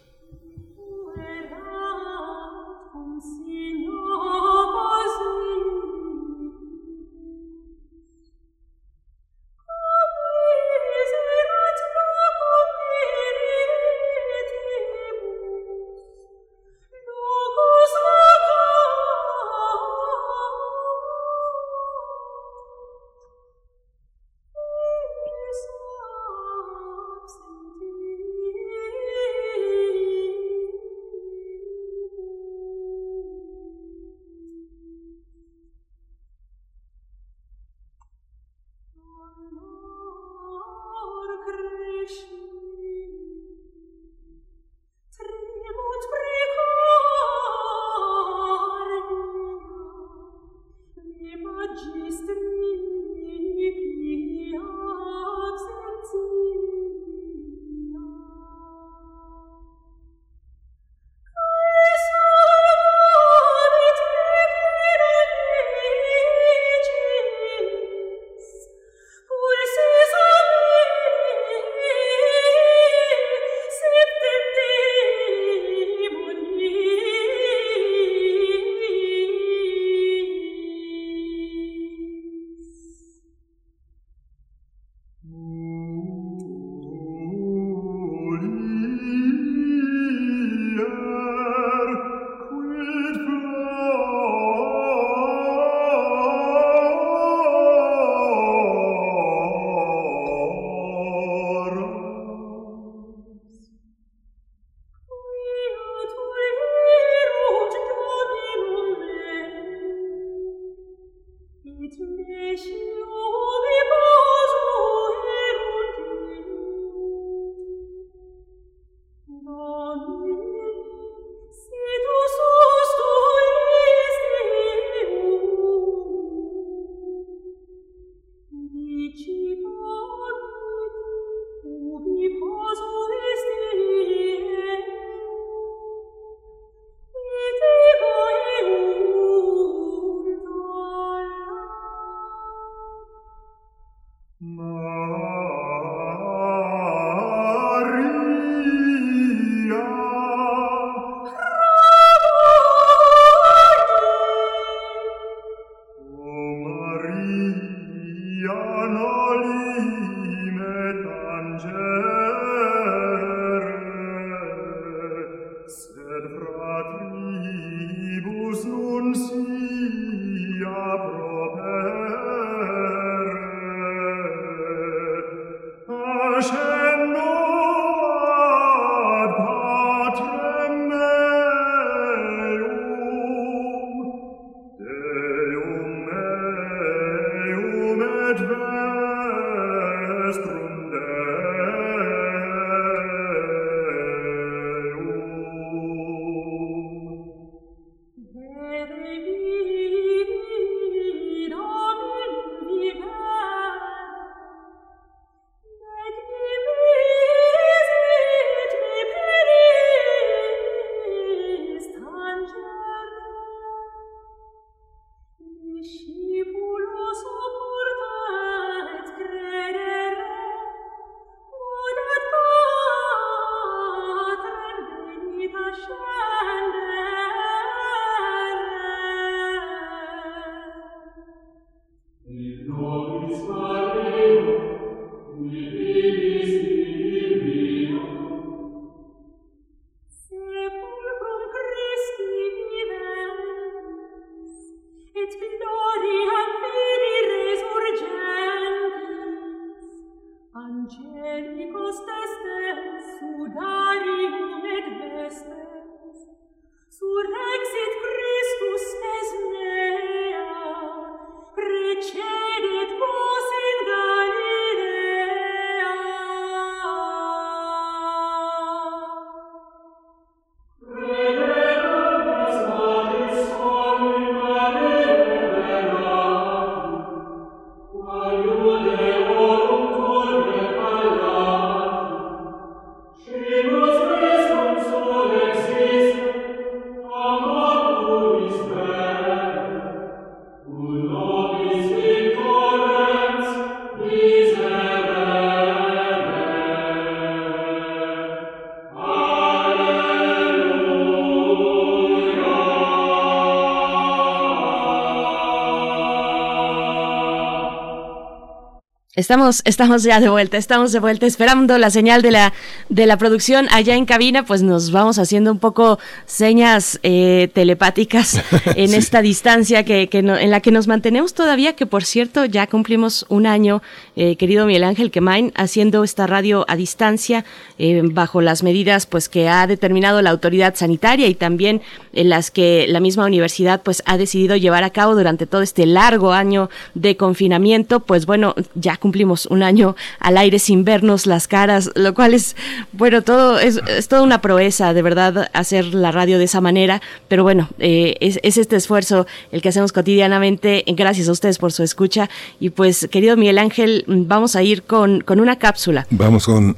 Estamos, estamos ya de vuelta, estamos de vuelta, esperando la señal de la, de la producción allá en cabina, pues nos vamos haciendo un poco señas eh, telepáticas en esta distancia que, que en la que nos mantenemos todavía, que por cierto ya cumplimos un año, eh, querido Miguel Ángel Quemain, haciendo esta radio a distancia, eh, bajo las medidas pues que ha determinado la autoridad sanitaria y también en las que la misma universidad pues ha decidido llevar a cabo durante todo este largo año de confinamiento, pues bueno, ya cumplimos un año al aire sin vernos las caras, lo cual es, bueno, todo es, es toda una proeza, de verdad, hacer la radio de esa manera, pero bueno, eh, es, es, este esfuerzo el que hacemos cotidianamente, gracias a ustedes por su escucha, y pues, querido Miguel Ángel, vamos a ir con, con una cápsula. Vamos con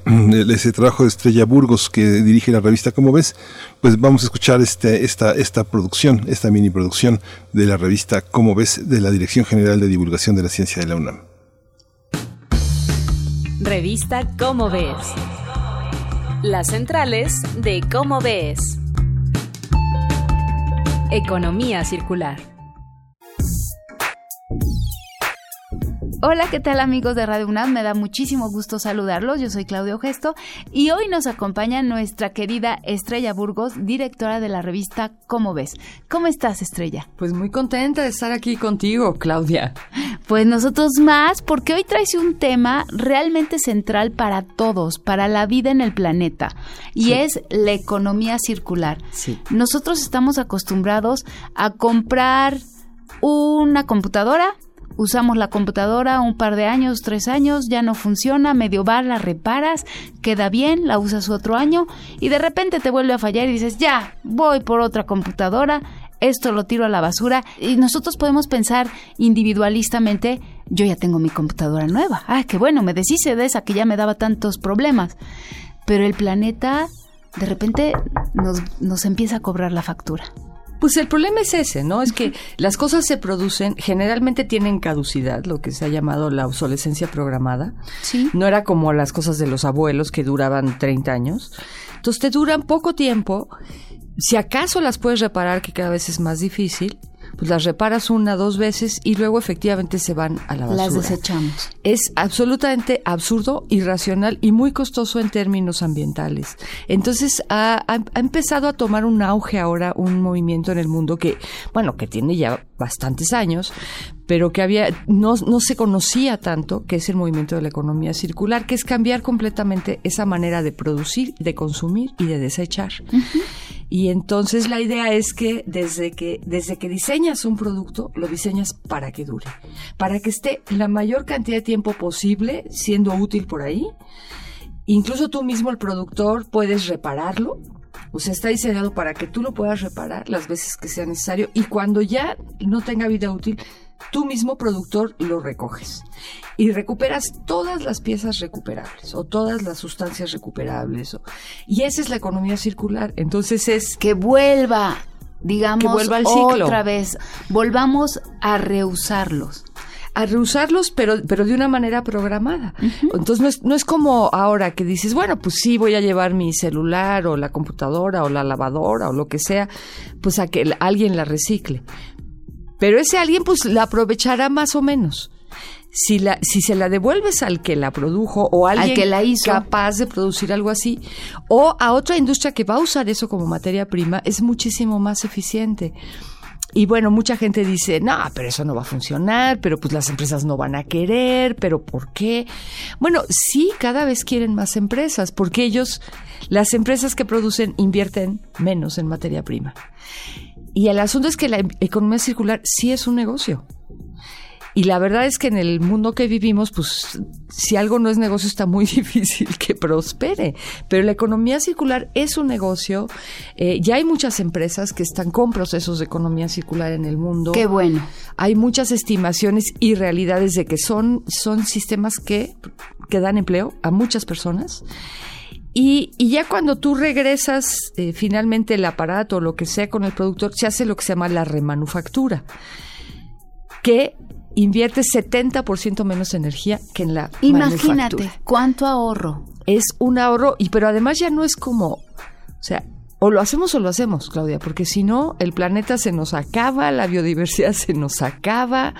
ese trabajo de Estrella Burgos que dirige la revista Como ves, pues vamos a escuchar este, esta, esta producción, esta mini producción de la revista Como ves, de la Dirección General de Divulgación de la Ciencia de la UNAM. Revista Cómo Ves. Las centrales de Cómo Ves. Economía circular. Hola, ¿qué tal amigos de Radio UNAM? Me da muchísimo gusto saludarlos. Yo soy Claudio Gesto y hoy nos acompaña nuestra querida Estrella Burgos, directora de la revista ¿Cómo ves? ¿Cómo estás, Estrella? Pues muy contenta de estar aquí contigo, Claudia. Pues nosotros más, porque hoy traes un tema realmente central para todos, para la vida en el planeta, y sí. es la economía circular. Sí. Nosotros estamos acostumbrados a comprar una computadora, usamos la computadora un par de años, tres años, ya no funciona, medio va, la reparas, queda bien, la usas otro año y de repente te vuelve a fallar y dices, ya, voy por otra computadora, esto lo tiro a la basura. Y nosotros podemos pensar individualistamente, yo ya tengo mi computadora nueva, ah, qué bueno, me deshice de esa que ya me daba tantos problemas, pero el planeta de repente nos, nos empieza a cobrar la factura. Pues el problema es ese, ¿no? Es que las cosas se producen, generalmente tienen caducidad, lo que se ha llamado la obsolescencia programada. Sí. No era como las cosas de los abuelos que duraban 30 años. Entonces te duran poco tiempo. Si acaso las puedes reparar, que cada vez es más difícil, pues las reparas una, dos veces y luego efectivamente se van a la basura. Las desechamos. Es absolutamente absurdo, irracional y muy costoso en términos ambientales. Entonces ha, ha- ha empezado a tomar un auge ahora un movimiento en el mundo que, bueno, que tiene ya bastantes años, pero que había no, no se conocía tanto, que es el movimiento de la economía circular, que es cambiar completamente esa manera de producir, de consumir y de desechar. Y entonces la idea es que desde que desde que diseñas un producto, lo diseñas para que dure, para que esté la mayor cantidad de tiempo posible siendo útil por ahí. Incluso tú mismo el productor puedes repararlo. O sea, está diseñado para que tú lo puedas reparar las veces que sea necesario y cuando ya no tenga vida útil, tú mismo productor lo recoges y recuperas todas las piezas recuperables o todas las sustancias recuperables. o- y esa es la economía circular. Entonces es Que vuelva, digamos, Que vuelva al ciclo. otra vez. Volvamos a reusarlos. A reusarlos, pero, pero de una manera programada. Entonces no es, no es como ahora que dices, bueno, pues sí, voy a llevar mi celular o la computadora o la lavadora o lo que sea, pues a que alguien la recicle. Pero ese alguien pues la aprovechará más o menos. Si, la, si se la devuelves al que la produjo o a Al alguien que la hizo. capaz de producir algo así, o a otra industria que va a usar eso como materia prima, es muchísimo más eficiente. Y bueno, mucha gente dice, no, pero eso no va a funcionar, pero pues las empresas no van a querer, pero ¿por qué? Bueno, sí, cada vez quieren más empresas, porque ellos, las empresas que producen, invierten menos en materia prima. Y el asunto es que la em- economía circular sí es un negocio. Y la verdad es que en el mundo que vivimos, pues si algo no es negocio está muy difícil que prospere. Pero la economía circular es un negocio. Eh, ya hay muchas empresas que están con procesos de economía circular en el mundo. Qué bueno. Hay muchas estimaciones y realidades de que son, son sistemas que, que dan empleo a muchas personas. Y, y ya cuando tú regresas eh, finalmente el aparato o lo que sea con el productor, se hace lo que se llama la remanufactura, que invierte 70% menos energía que en la Imagínate manufactura. cuánto ahorro. Es un ahorro, y pero además ya no es como, o sea, o lo hacemos o lo hacemos, Claudia, porque si no, el planeta se nos acaba, la biodiversidad se nos acaba.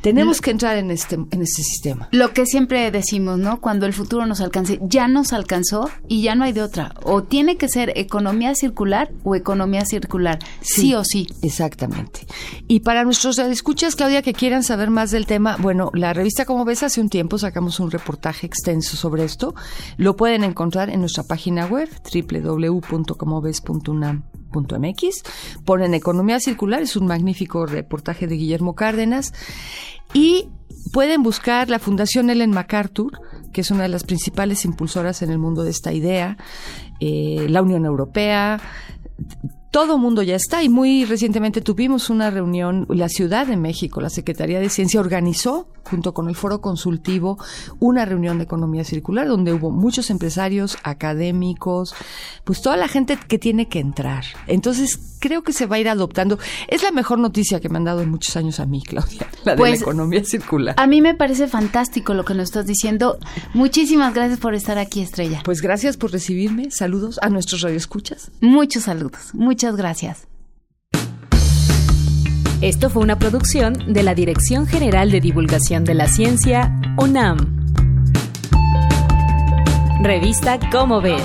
Tenemos que entrar en este, en este sistema. Lo que siempre decimos, ¿no? Cuando el futuro nos alcance, ya nos alcanzó y ya no hay de otra. O tiene que ser economía circular o economía circular, sí, o sí. Exactamente. Y para nuestros escuchas, Claudia, que quieran saber más del tema, bueno, la revista Como ves, hace un tiempo sacamos un reportaje extenso sobre esto. Lo pueden encontrar en nuestra página web, www.comoves.unam.mx. Ponen Economía Circular, es un magnífico reportaje de Guillermo Cárdenas. Y pueden buscar la Fundación Ellen MacArthur, que es una de las principales impulsoras en el mundo de esta idea, eh, la Unión Europea, todo mundo ya está y muy recientemente tuvimos una reunión, la Ciudad de México, la Secretaría de Ciencia organizó junto con el Foro Consultivo una reunión de economía circular donde hubo muchos empresarios, académicos, pues toda la gente que tiene que entrar. Entonces creo que se va a ir adoptando. Es la mejor noticia que me han dado en muchos años a mí, Claudia, la de Pues, la economía circular. A mí me parece fantástico lo que nos estás diciendo. Muchísimas gracias por estar aquí, Estrella. Pues gracias por recibirme. Saludos a nuestros radioescuchas. Muchos saludos. Muchas gracias. Esto fue una producción de la Dirección General de Divulgación de la Ciencia, UNAM. Revista Cómo ves.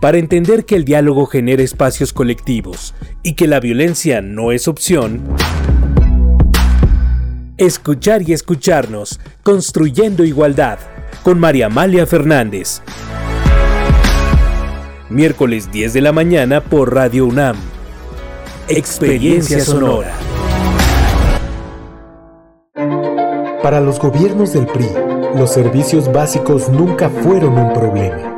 Para entender que el diálogo genera espacios colectivos y que la violencia no es opción, escuchar y escucharnos, construyendo igualdad, con María Amalia Fernández. Miércoles 10 de la mañana por Radio UNAM. Experiencia sonora. Para los gobiernos del PRI, los servicios básicos nunca fueron un problema.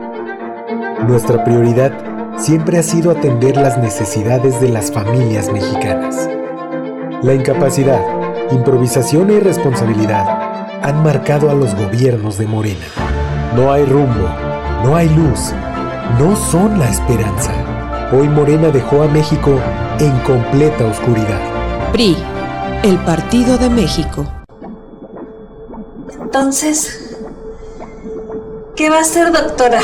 Nuestra prioridad siempre ha sido atender las necesidades de las familias mexicanas. La incapacidad, improvisación e irresponsabilidad han marcado a los gobiernos de Morena. No hay rumbo, no hay luz, no son la esperanza. Hoy Morena dejó a México en completa oscuridad. PRI, el Partido de México. Entonces, ¿Qué va a ser, doctora?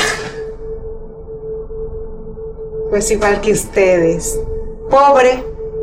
Pues igual que ustedes. Pobre.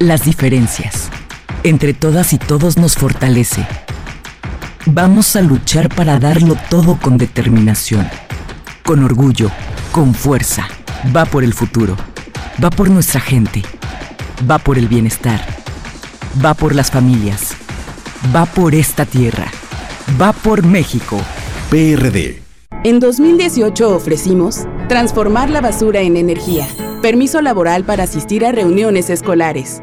las diferencias. Entre todas y todos nos fortalece. Vamos a luchar para darlo todo con determinación, con orgullo, con fuerza. Va por el futuro, va por nuestra gente, va por el bienestar, va por las familias, va por esta tierra, va por México. PRD. En 2018 ofrecimos transformar la basura en energía, permiso laboral para asistir a reuniones escolares,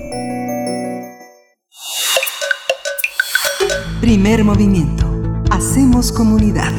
Primer movimiento. Hacemos comunidad.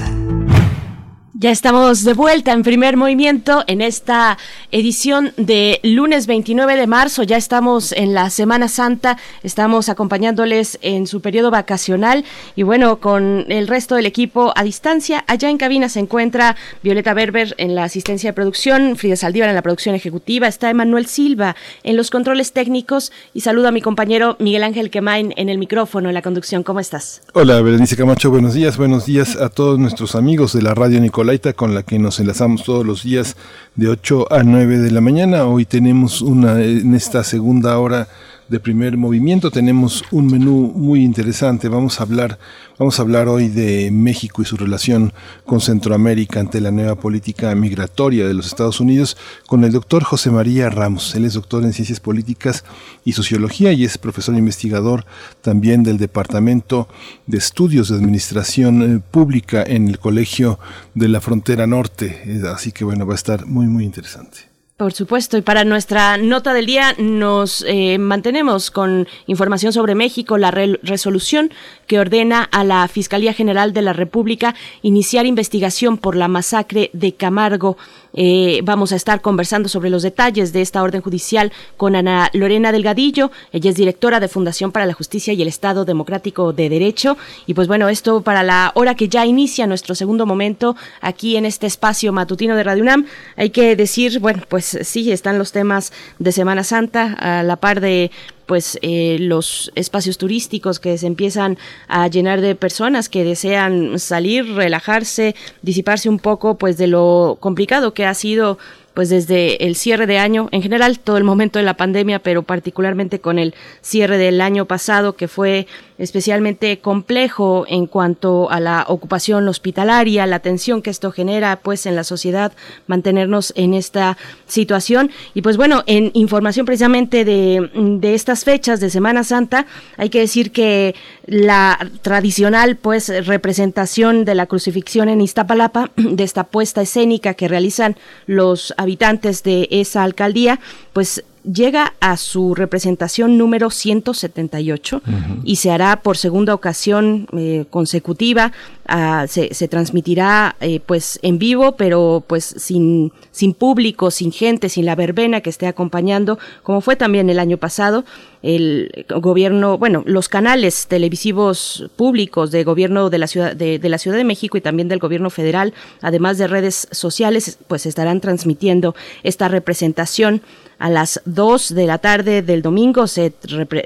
Ya estamos de vuelta en primer movimiento en esta edición de lunes 29 de marzo. Ya estamos en la Semana Santa, estamos acompañándoles en su periodo vacacional y bueno, con el resto del equipo a distancia. Allá en cabina se encuentra Violeta Berber en la asistencia de producción, Frida Saldívar en la producción ejecutiva, está Emanuel Silva en los controles técnicos y saludo a mi compañero Miguel Ángel Quemain en el micrófono, en la conducción. ¿Cómo estás? Hola, Berenice Camacho, buenos días, buenos días a todos nuestros amigos de la radio Nicolás con la que nos enlazamos todos los días de 8 a 9 de la mañana. Hoy tenemos una, en esta segunda hora de primer movimiento tenemos un menú muy interesante. Vamos a hablar, vamos a hablar hoy de México y su relación con Centroamérica ante la nueva política migratoria de los Estados Unidos con el doctor José María Ramos. Él es doctor en Ciencias Políticas y Sociología y es profesor investigador también del Departamento de Estudios de Administración Pública en el Colegio de la Frontera Norte. Así que bueno, va a estar muy, muy interesante. Por supuesto, y para nuestra nota del día nos eh, mantenemos con información sobre México, la resolución que ordena a la Fiscalía General de la República iniciar investigación por la masacre de Camargo. Eh, vamos a estar conversando sobre los detalles de esta orden judicial con Ana Lorena Delgadillo. Ella es directora de Fundación para la Justicia y el Estado Democrático de Derecho. Y pues bueno, esto para la hora que ya inicia nuestro segundo momento aquí en este espacio matutino de Radio UNAM. Hay que decir, bueno, pues sí, están los temas de Semana Santa a la par de pues eh, los espacios turísticos que se empiezan a llenar de personas que desean salir, relajarse, disiparse un poco pues de lo complicado que ha sido pues desde el cierre de año, en general todo el momento de la pandemia, pero particularmente con el cierre del año pasado que fue especialmente complejo en cuanto a la ocupación hospitalaria, la tensión que esto genera pues en la sociedad, mantenernos en esta situación. Y pues bueno, en información precisamente de, de estas fechas de Semana Santa, hay que decir que la tradicional pues representación de la crucifixión en Iztapalapa, de esta puesta escénica que realizan los habitantes de esa alcaldía, pues llega a su representación número 178 y se hará por segunda ocasión eh, consecutiva. Ah, se, transmitirá eh, pues en vivo, pero pues sin, sin público, sin gente, sin la verbena que esté acompañando, como fue también el año pasado. El gobierno, bueno, los canales televisivos públicos de gobierno de la ciudad de, de la Ciudad de México y también del gobierno federal, además de redes sociales, pues estarán transmitiendo esta representación. A las 2 de la tarde del domingo se,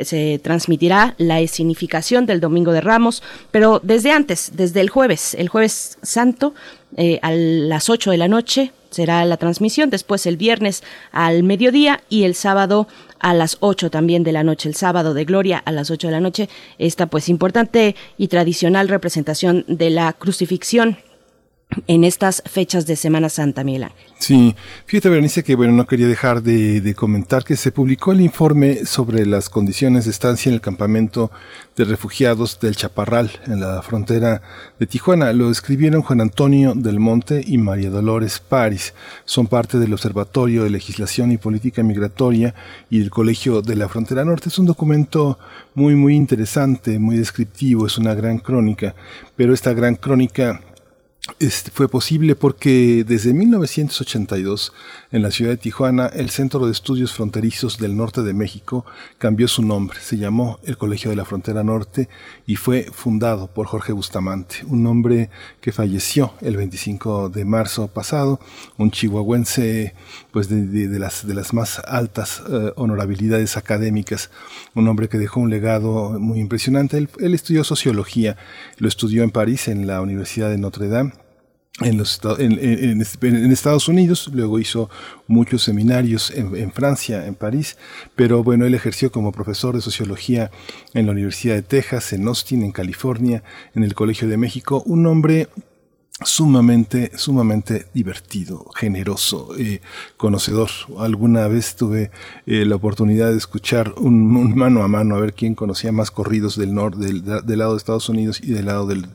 se transmitirá la escenificación del Domingo de Ramos, pero desde antes, desde el jueves, el jueves santo, eh, a las 8 de la noche será la transmisión, después el viernes al mediodía y el sábado a las 8 también de la noche, el sábado de Gloria a las 8 de la noche, esta pues importante y tradicional representación de la crucifixión en estas fechas de Semana Santa, Miguel Sí, fíjate, Berenice, que bueno, no quería dejar de, comentar que se publicó el informe sobre las condiciones de estancia en el campamento de refugiados del Chaparral, en la frontera de Tijuana. Lo escribieron Juan Antonio del Monte y María Dolores París. Son parte del Observatorio de Legislación y Política Migratoria y del Colegio de la Frontera Norte. Es un documento muy, muy interesante, muy descriptivo, es una gran crónica, pero esta gran crónica este, fue posible porque desde 1982 en la ciudad de Tijuana el Centro de Estudios Fronterizos del Norte de México cambió su nombre, se llamó el Colegio de la Frontera Norte y fue fundado por Jorge Bustamante, un hombre que falleció el 25 de marzo pasado, un chihuahuense pues de, las, de las más altas eh, honorabilidades académicas, un hombre que dejó un legado muy impresionante. él estudió sociología, lo estudió en París en la Universidad de Notre Dame en, los, en, en, Estados Unidos, luego hizo muchos seminarios en, Francia, en París, pero bueno, él ejerció como profesor de sociología en la Universidad de Texas, en Austin, en California, en el Colegio de México, un hombre sumamente, sumamente divertido, generoso, eh, conocedor. Alguna vez tuve eh, la oportunidad de escuchar un, mano a mano a ver quién conocía más corridos del norte, del, del, lado de Estados Unidos y del lado del,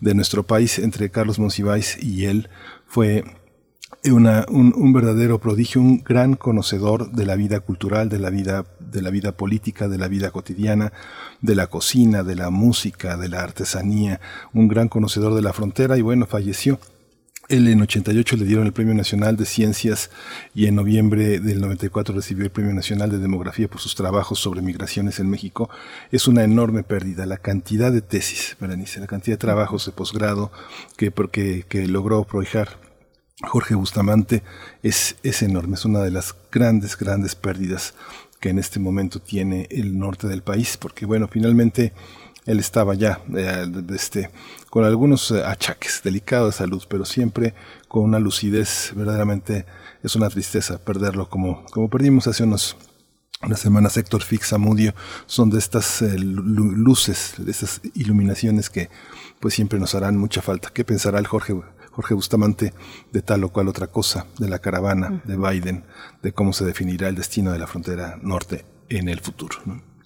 de nuestro país entre Carlos Monsiváis y él. Fue una, un, un, verdadero prodigio, un gran conocedor de la vida cultural, de la vida, de la vida política, de la vida cotidiana, de la cocina, de la música, de la artesanía, un gran conocedor de la frontera y bueno, falleció. Él en 88 le dieron el Premio Nacional de Ciencias y en noviembre del 94 recibió el Premio Nacional de Demografía por sus trabajos sobre migraciones en México. Es una enorme pérdida. La cantidad de tesis, Berenice, la cantidad de trabajos de posgrado que, que logró prohijar Jorge Bustamante es, es enorme. Es una de las grandes, grandes pérdidas que en este momento tiene el norte del país, porque bueno, finalmente él estaba ya eh, este, con algunos eh, achaques delicados de salud, pero siempre con una lucidez, verdaderamente es una tristeza perderlo como, como perdimos hace unos unas semanas Héctor Fix Amudio, son de estas eh, luces, de estas iluminaciones que pues siempre nos harán mucha falta. ¿Qué pensará el Jorge, Jorge Bustamante de tal o cual otra cosa, de la caravana de Biden, de cómo se definirá el destino de la frontera norte en el futuro?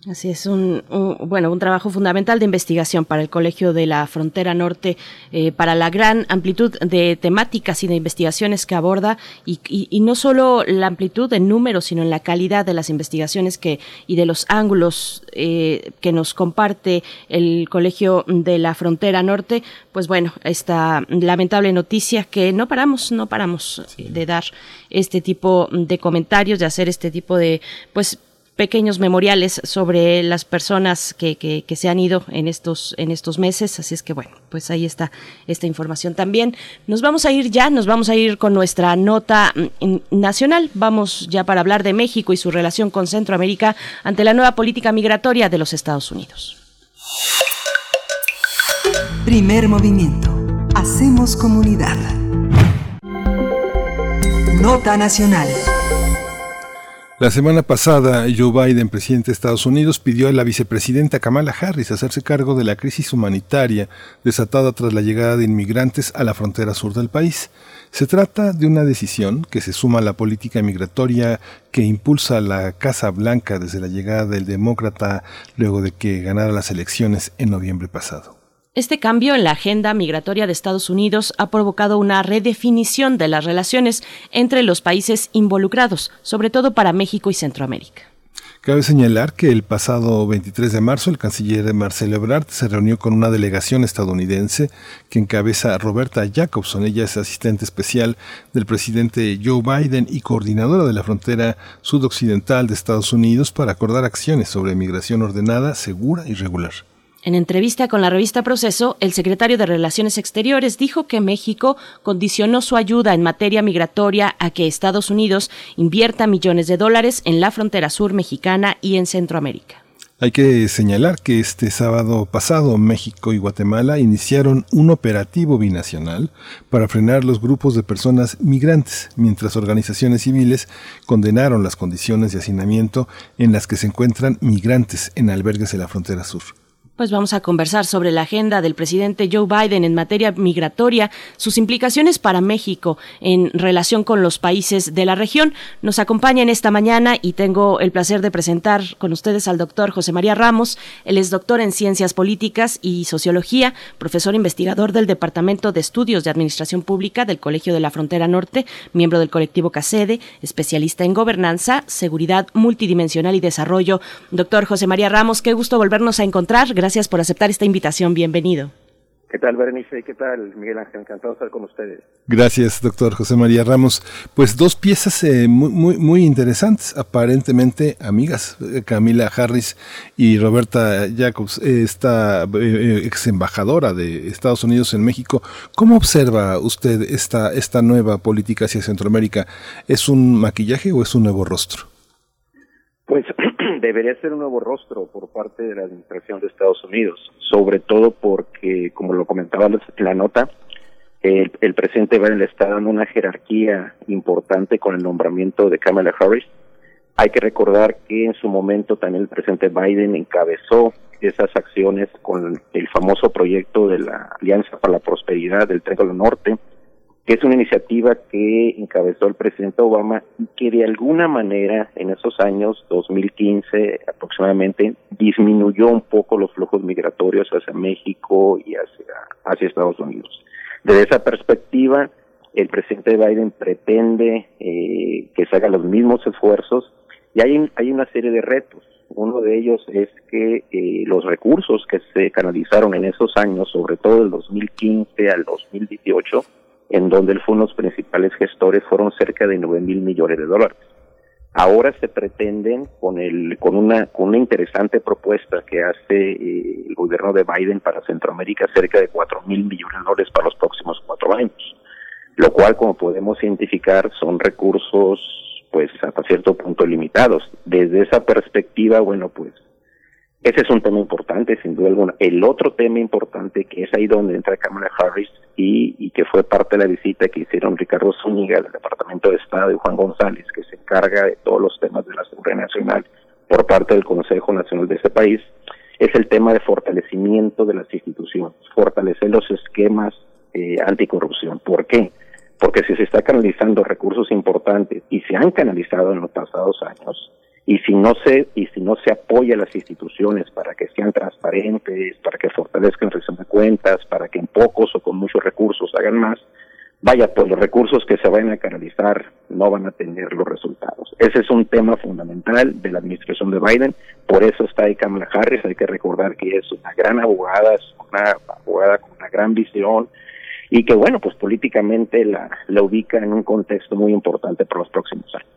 Así es, un, bueno, un trabajo fundamental de investigación para el Colegio de la Frontera Norte, eh, para la gran amplitud de temáticas y de investigaciones que aborda, y, y, no solo la amplitud en números, sino en la calidad de las investigaciones que y de los ángulos eh, que nos comparte el Colegio de la Frontera Norte. Pues bueno, esta lamentable noticia que no paramos, no paramos de dar este tipo de comentarios, de hacer este tipo de, pues pequeños memoriales sobre las personas que, que, se han ido en estos, en estos meses. Así es que bueno, pues ahí está esta información también. Nos vamos a ir ya, nos vamos a ir con nuestra nota mm, nacional. Vamos ya para hablar de México y su relación con Centroamérica ante la nueva política migratoria de los Estados Unidos. Primer movimiento. Hacemos comunidad. Nota nacional. La semana pasada, Joe Biden, presidente de Estados Unidos, pidió a la vicepresidenta Kamala Harris hacerse cargo de la crisis humanitaria desatada tras la llegada de inmigrantes a la frontera sur del país. Se trata de una decisión que se suma a la política migratoria que impulsa la Casa Blanca desde la llegada del demócrata luego de que ganara las elecciones en noviembre pasado. Este cambio en la agenda migratoria de Estados Unidos ha provocado una redefinición de las relaciones entre los países involucrados, sobre todo para México y Centroamérica. Cabe señalar que el pasado 23 de marzo el canciller Marcelo Ebrard se reunió con una delegación estadounidense que encabeza Roberta Jacobson. Ella es asistente especial del presidente Joe Biden y coordinadora de la frontera sudoccidental de Estados Unidos para acordar acciones sobre migración ordenada, segura y regular. En entrevista con la revista Proceso, el secretario de Relaciones Exteriores dijo que México condicionó su ayuda en materia migratoria a que Estados Unidos invierta millones de dólares en la frontera sur mexicana y en Centroamérica. Hay que señalar que este sábado pasado México y Guatemala iniciaron un operativo binacional para frenar los grupos de personas migrantes, mientras organizaciones civiles condenaron las condiciones de hacinamiento en las que se encuentran migrantes en albergues de la frontera sur. Pues vamos a conversar sobre la agenda del presidente Joe Biden en materia migratoria, sus implicaciones para México en relación con los países de la región. Nos acompaña en esta mañana y tengo el placer de presentar con ustedes al doctor José María Ramos. Él es doctor en Ciencias Políticas y Sociología, profesor investigador del Departamento de Estudios de Administración Pública del Colegio de la Frontera Norte, miembro del colectivo CACEDE, especialista en gobernanza, seguridad multidimensional y desarrollo. Doctor José María Ramos, qué gusto volvernos a encontrar por aceptar esta invitación. Bienvenido. ¿Qué tal, Berenice? ¿Qué tal, Miguel Ángel? Encantado de estar con ustedes. Gracias, doctor José María Ramos. Pues dos piezas eh, muy, muy, muy, interesantes, aparentemente amigas, eh, Camila Harris y Roberta Jacobs, eh, esta ex embajadora de Estados Unidos en México. ¿Cómo observa usted esta, esta nueva política hacia Centroamérica? ¿Es un maquillaje o es un nuevo rostro? Pues debería ser un nuevo rostro por parte de la administración de Estados Unidos, sobre todo porque, como lo comentaba en la nota, el, el presidente Biden le está dando una jerarquía importante con el nombramiento de Kamala Harris. Hay que recordar que en su momento también el presidente Biden encabezó esas acciones con el famoso proyecto de la Alianza para la Prosperidad del Triángulo Norte, que es una iniciativa que encabezó el presidente Obama y que de alguna manera en esos años, 2015 aproximadamente, disminuyó un poco los flujos migratorios hacia México y hacia, Estados Unidos. Desde esa perspectiva, el presidente Biden pretende eh, que se hagan los mismos esfuerzos y hay, hay una serie de retos. Uno de ellos es que eh, los recursos que se canalizaron en esos años, sobre todo del 2015 al 2018, en donde él fue uno de los principales gestores, fueron cerca de 9 mil millones de dólares. Ahora se pretenden con el con una con una interesante propuesta que hace eh, el gobierno de Biden para Centroamérica cerca de 4 mil millones de dólares para los próximos cuatro años, lo cual como podemos identificar son recursos pues hasta cierto punto limitados. Desde esa perspectiva, bueno pues ese es un tema importante, sin duda alguna. El otro tema importante, que es ahí donde entra Kamala Harris y, y que fue parte de la visita que hicieron Ricardo Zúñiga del Departamento de Estado y Juan González, que se encarga de todos los temas de la seguridad nacional por parte del Consejo Nacional de ese país, es el tema de fortalecimiento de las instituciones, fortalecer los esquemas eh, anticorrupción. ¿Por qué? Porque si se está canalizando recursos importantes y se han canalizado en los pasados años, y si no se y si no se apoya a las instituciones para que sean transparentes, para que fortalezcan rendición de cuentas, para que en pocos o con muchos recursos hagan más, vaya, pues los recursos que se vayan a canalizar no van a tener los resultados. Ese es un tema fundamental de la administración de Biden, por eso está ahí Kamala Harris, hay que recordar que es una gran abogada, es una abogada con una gran visión y que bueno, pues políticamente la, la ubica en un contexto muy importante para los próximos años.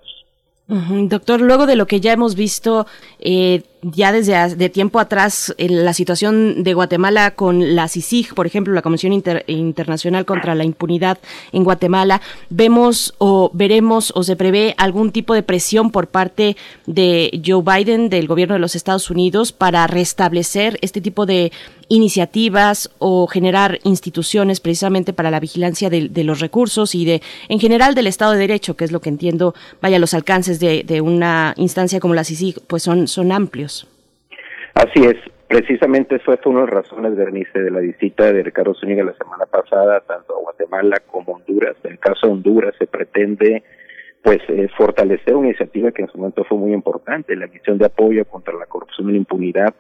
Doctor, luego de lo que ya hemos visto eh, ya desde de tiempo atrás en la situación de Guatemala con la CICIG, por ejemplo, la Comisión Internacional contra la Impunidad en Guatemala, vemos o veremos o se prevé algún tipo de presión por parte de Joe Biden, del gobierno de los Estados Unidos, para restablecer este tipo de iniciativas o generar instituciones precisamente para la vigilancia de, los recursos y de, en general, del Estado de Derecho, que es lo que entiendo, vaya, los alcances de, de una instancia como la CICIG, pues son, son amplios. Así es, precisamente eso fue una de las razones, Bernice, de la visita de Ricardo Zúñiga la semana pasada, tanto a Guatemala como a Honduras. En el caso de Honduras se pretende pues eh, fortalecer una iniciativa que en su momento fue muy importante, la misión de apoyo contra la corrupción y la impunidad.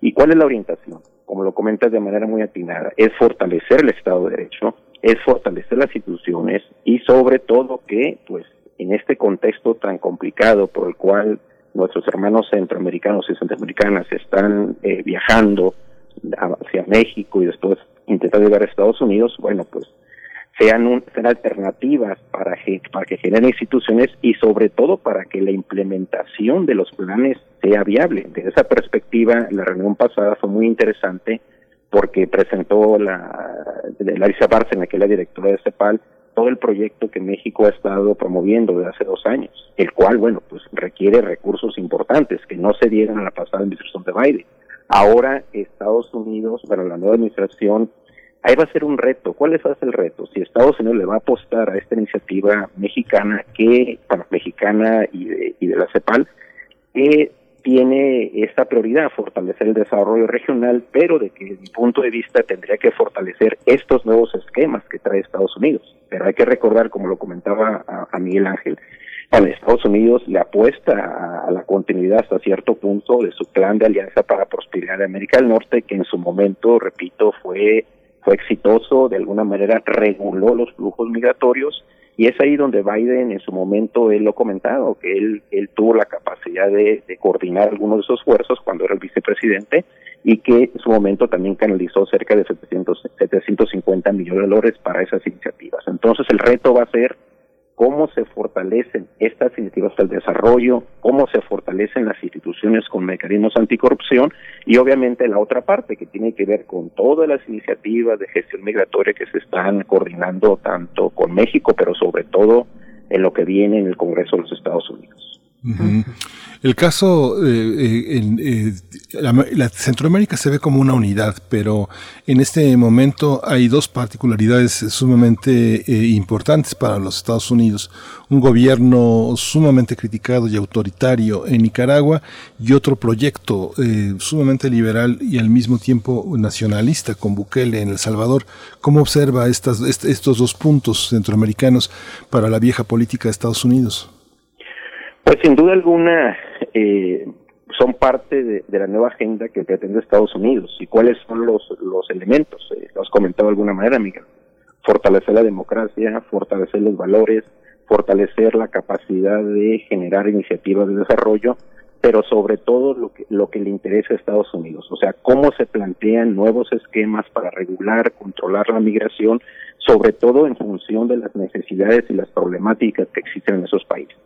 ¿Y cuál es la orientación? Como lo comentas de manera muy atinada, es fortalecer el Estado de Derecho, es fortalecer las instituciones y sobre todo que, pues, en este contexto tan complicado por el cual nuestros hermanos centroamericanos y centroamericanas están eh, viajando hacia México y después intentar llegar a Estados Unidos, bueno, pues sean, un, sean alternativas para, para que generen instituciones y sobre todo para que la implementación de los planes sea viable. Desde esa perspectiva, la reunión pasada fue muy interesante porque presentó la, Larissa Bárcena, que es la directora de CEPAL, todo el proyecto que México ha estado promoviendo desde hace dos años, el cual, bueno, pues requiere recursos importantes que no se dieron a la pasada administración de Biden. Ahora Estados Unidos, bueno, la nueva administración, ahí va a ser un reto. ¿Cuál es el reto? Si Estados Unidos le va a apostar a esta iniciativa mexicana, que, bueno, mexicana y de, y de la CEPAL, que tiene esta prioridad, fortalecer el desarrollo regional, pero de que, desde mi punto de vista, tendría que fortalecer estos nuevos esquemas que trae Estados Unidos. Pero hay que recordar, como lo comentaba a, Miguel Ángel, a Estados Unidos le apuesta a, la continuidad hasta cierto punto de su plan de alianza para prosperidad de América del Norte, que en su momento, repito, fue, fue exitoso, de alguna manera reguló los flujos migratorios y es ahí donde Biden en su momento, él lo ha comentado, que él, él tuvo la capacidad de, coordinar algunos de esos esfuerzos cuando era el vicepresidente y que en su momento también canalizó cerca de 700, 750 millones de dólares para esas iniciativas. Entonces el reto va a ser cómo se fortalecen estas iniciativas del desarrollo, cómo se fortalecen las instituciones con mecanismos anticorrupción y obviamente la otra parte que tiene que ver con todas las iniciativas de gestión migratoria que se están coordinando tanto con México, pero sobre todo en lo que viene en el Congreso de los Estados Unidos. El caso, eh, eh, en eh, la, Centroamérica se ve como una unidad, pero en este momento hay dos particularidades sumamente importantes para los Estados Unidos. Un gobierno sumamente criticado y autoritario en Nicaragua y otro proyecto sumamente liberal y al mismo tiempo nacionalista con Bukele en El Salvador. ¿Cómo observa estas, estos dos puntos centroamericanos para la vieja política de Estados Unidos? Pues sin duda alguna eh, son parte de, la nueva agenda que pretende Estados Unidos. ¿Y cuáles son los, los elementos? Eh, lo has comentado de alguna manera, Miguel. Fortalecer la democracia, fortalecer los valores, fortalecer la capacidad de generar iniciativas de desarrollo, pero sobre todo lo que, lo que le interesa a Estados Unidos. O sea, cómo se plantean nuevos esquemas para regular, controlar la migración, sobre todo en función de las necesidades y las problemáticas que existen en esos países.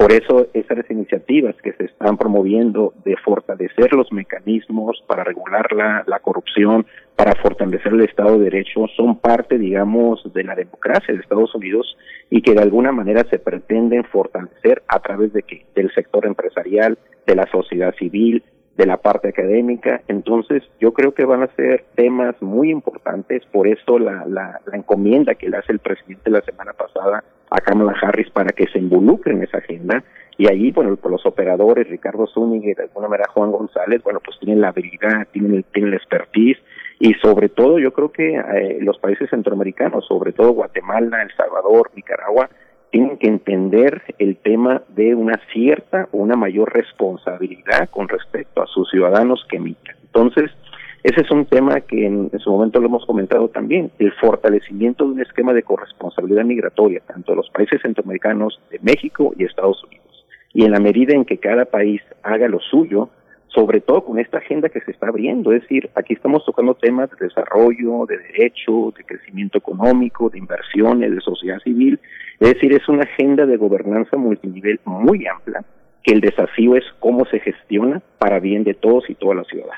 Por eso esas iniciativas que se están promoviendo de fortalecer los mecanismos para regular la, la, corrupción, para fortalecer el Estado de Derecho, son parte, digamos, de la democracia de Estados Unidos y que de alguna manera se pretenden fortalecer a través de que del sector empresarial, de la sociedad civil, de la parte académica. Entonces, yo creo que van a ser temas muy importantes, por eso la, la, la encomienda que le hace el presidente la semana pasada a Kamala Harris para que se involucre en esa agenda. Y ahí, bueno, los operadores, Ricardo Zúñiga y de alguna manera Juan González, bueno, pues tienen la habilidad, tienen, tienen la expertise y sobre todo yo creo que eh, los países centroamericanos, sobre todo Guatemala, El Salvador, Nicaragua, tienen que entender el tema de una cierta o una mayor responsabilidad con respecto a sus ciudadanos que emigran. Entonces, ese es un tema que en, su momento lo hemos comentado también, el fortalecimiento de un esquema de corresponsabilidad migratoria, tanto de los países centroamericanos, de México y Estados Unidos. Y en la medida en que cada país haga lo suyo, sobre todo con esta agenda que se está abriendo. Es decir, aquí estamos tocando temas de desarrollo, de derecho, de crecimiento económico, de inversiones, de sociedad civil. Es decir, es una agenda de gobernanza multinivel muy amplia, que el desafío es cómo se gestiona para bien de todos y toda la ciudad.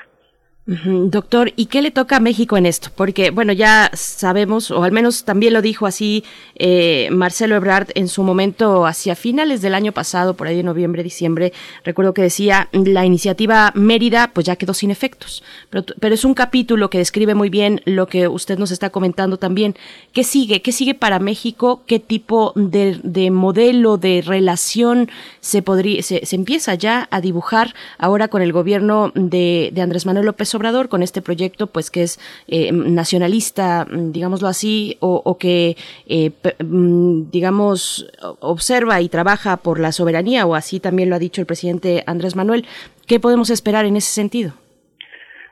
Doctor, ¿y qué le toca a México en esto? Porque, bueno, ya sabemos, o al menos también lo dijo así eh, Marcelo Ebrard en su momento hacia finales del año pasado, por ahí en noviembre, diciembre, recuerdo que decía, la iniciativa Mérida pues ya quedó sin efectos, pero, es un capítulo que describe muy bien lo que usted nos está comentando también. ¿Qué sigue? ¿Qué sigue para México? ¿Qué tipo de, de modelo, de relación se, podría, se, se, empieza ya a dibujar ahora con el gobierno de, de Andrés Manuel López Obrador con este proyecto, pues que es eh, nacionalista, digámoslo así, o, que, eh, mm, digamos, observa y trabaja por la soberanía, o así también lo ha dicho el presidente Andrés Manuel. ¿Qué podemos esperar en ese sentido?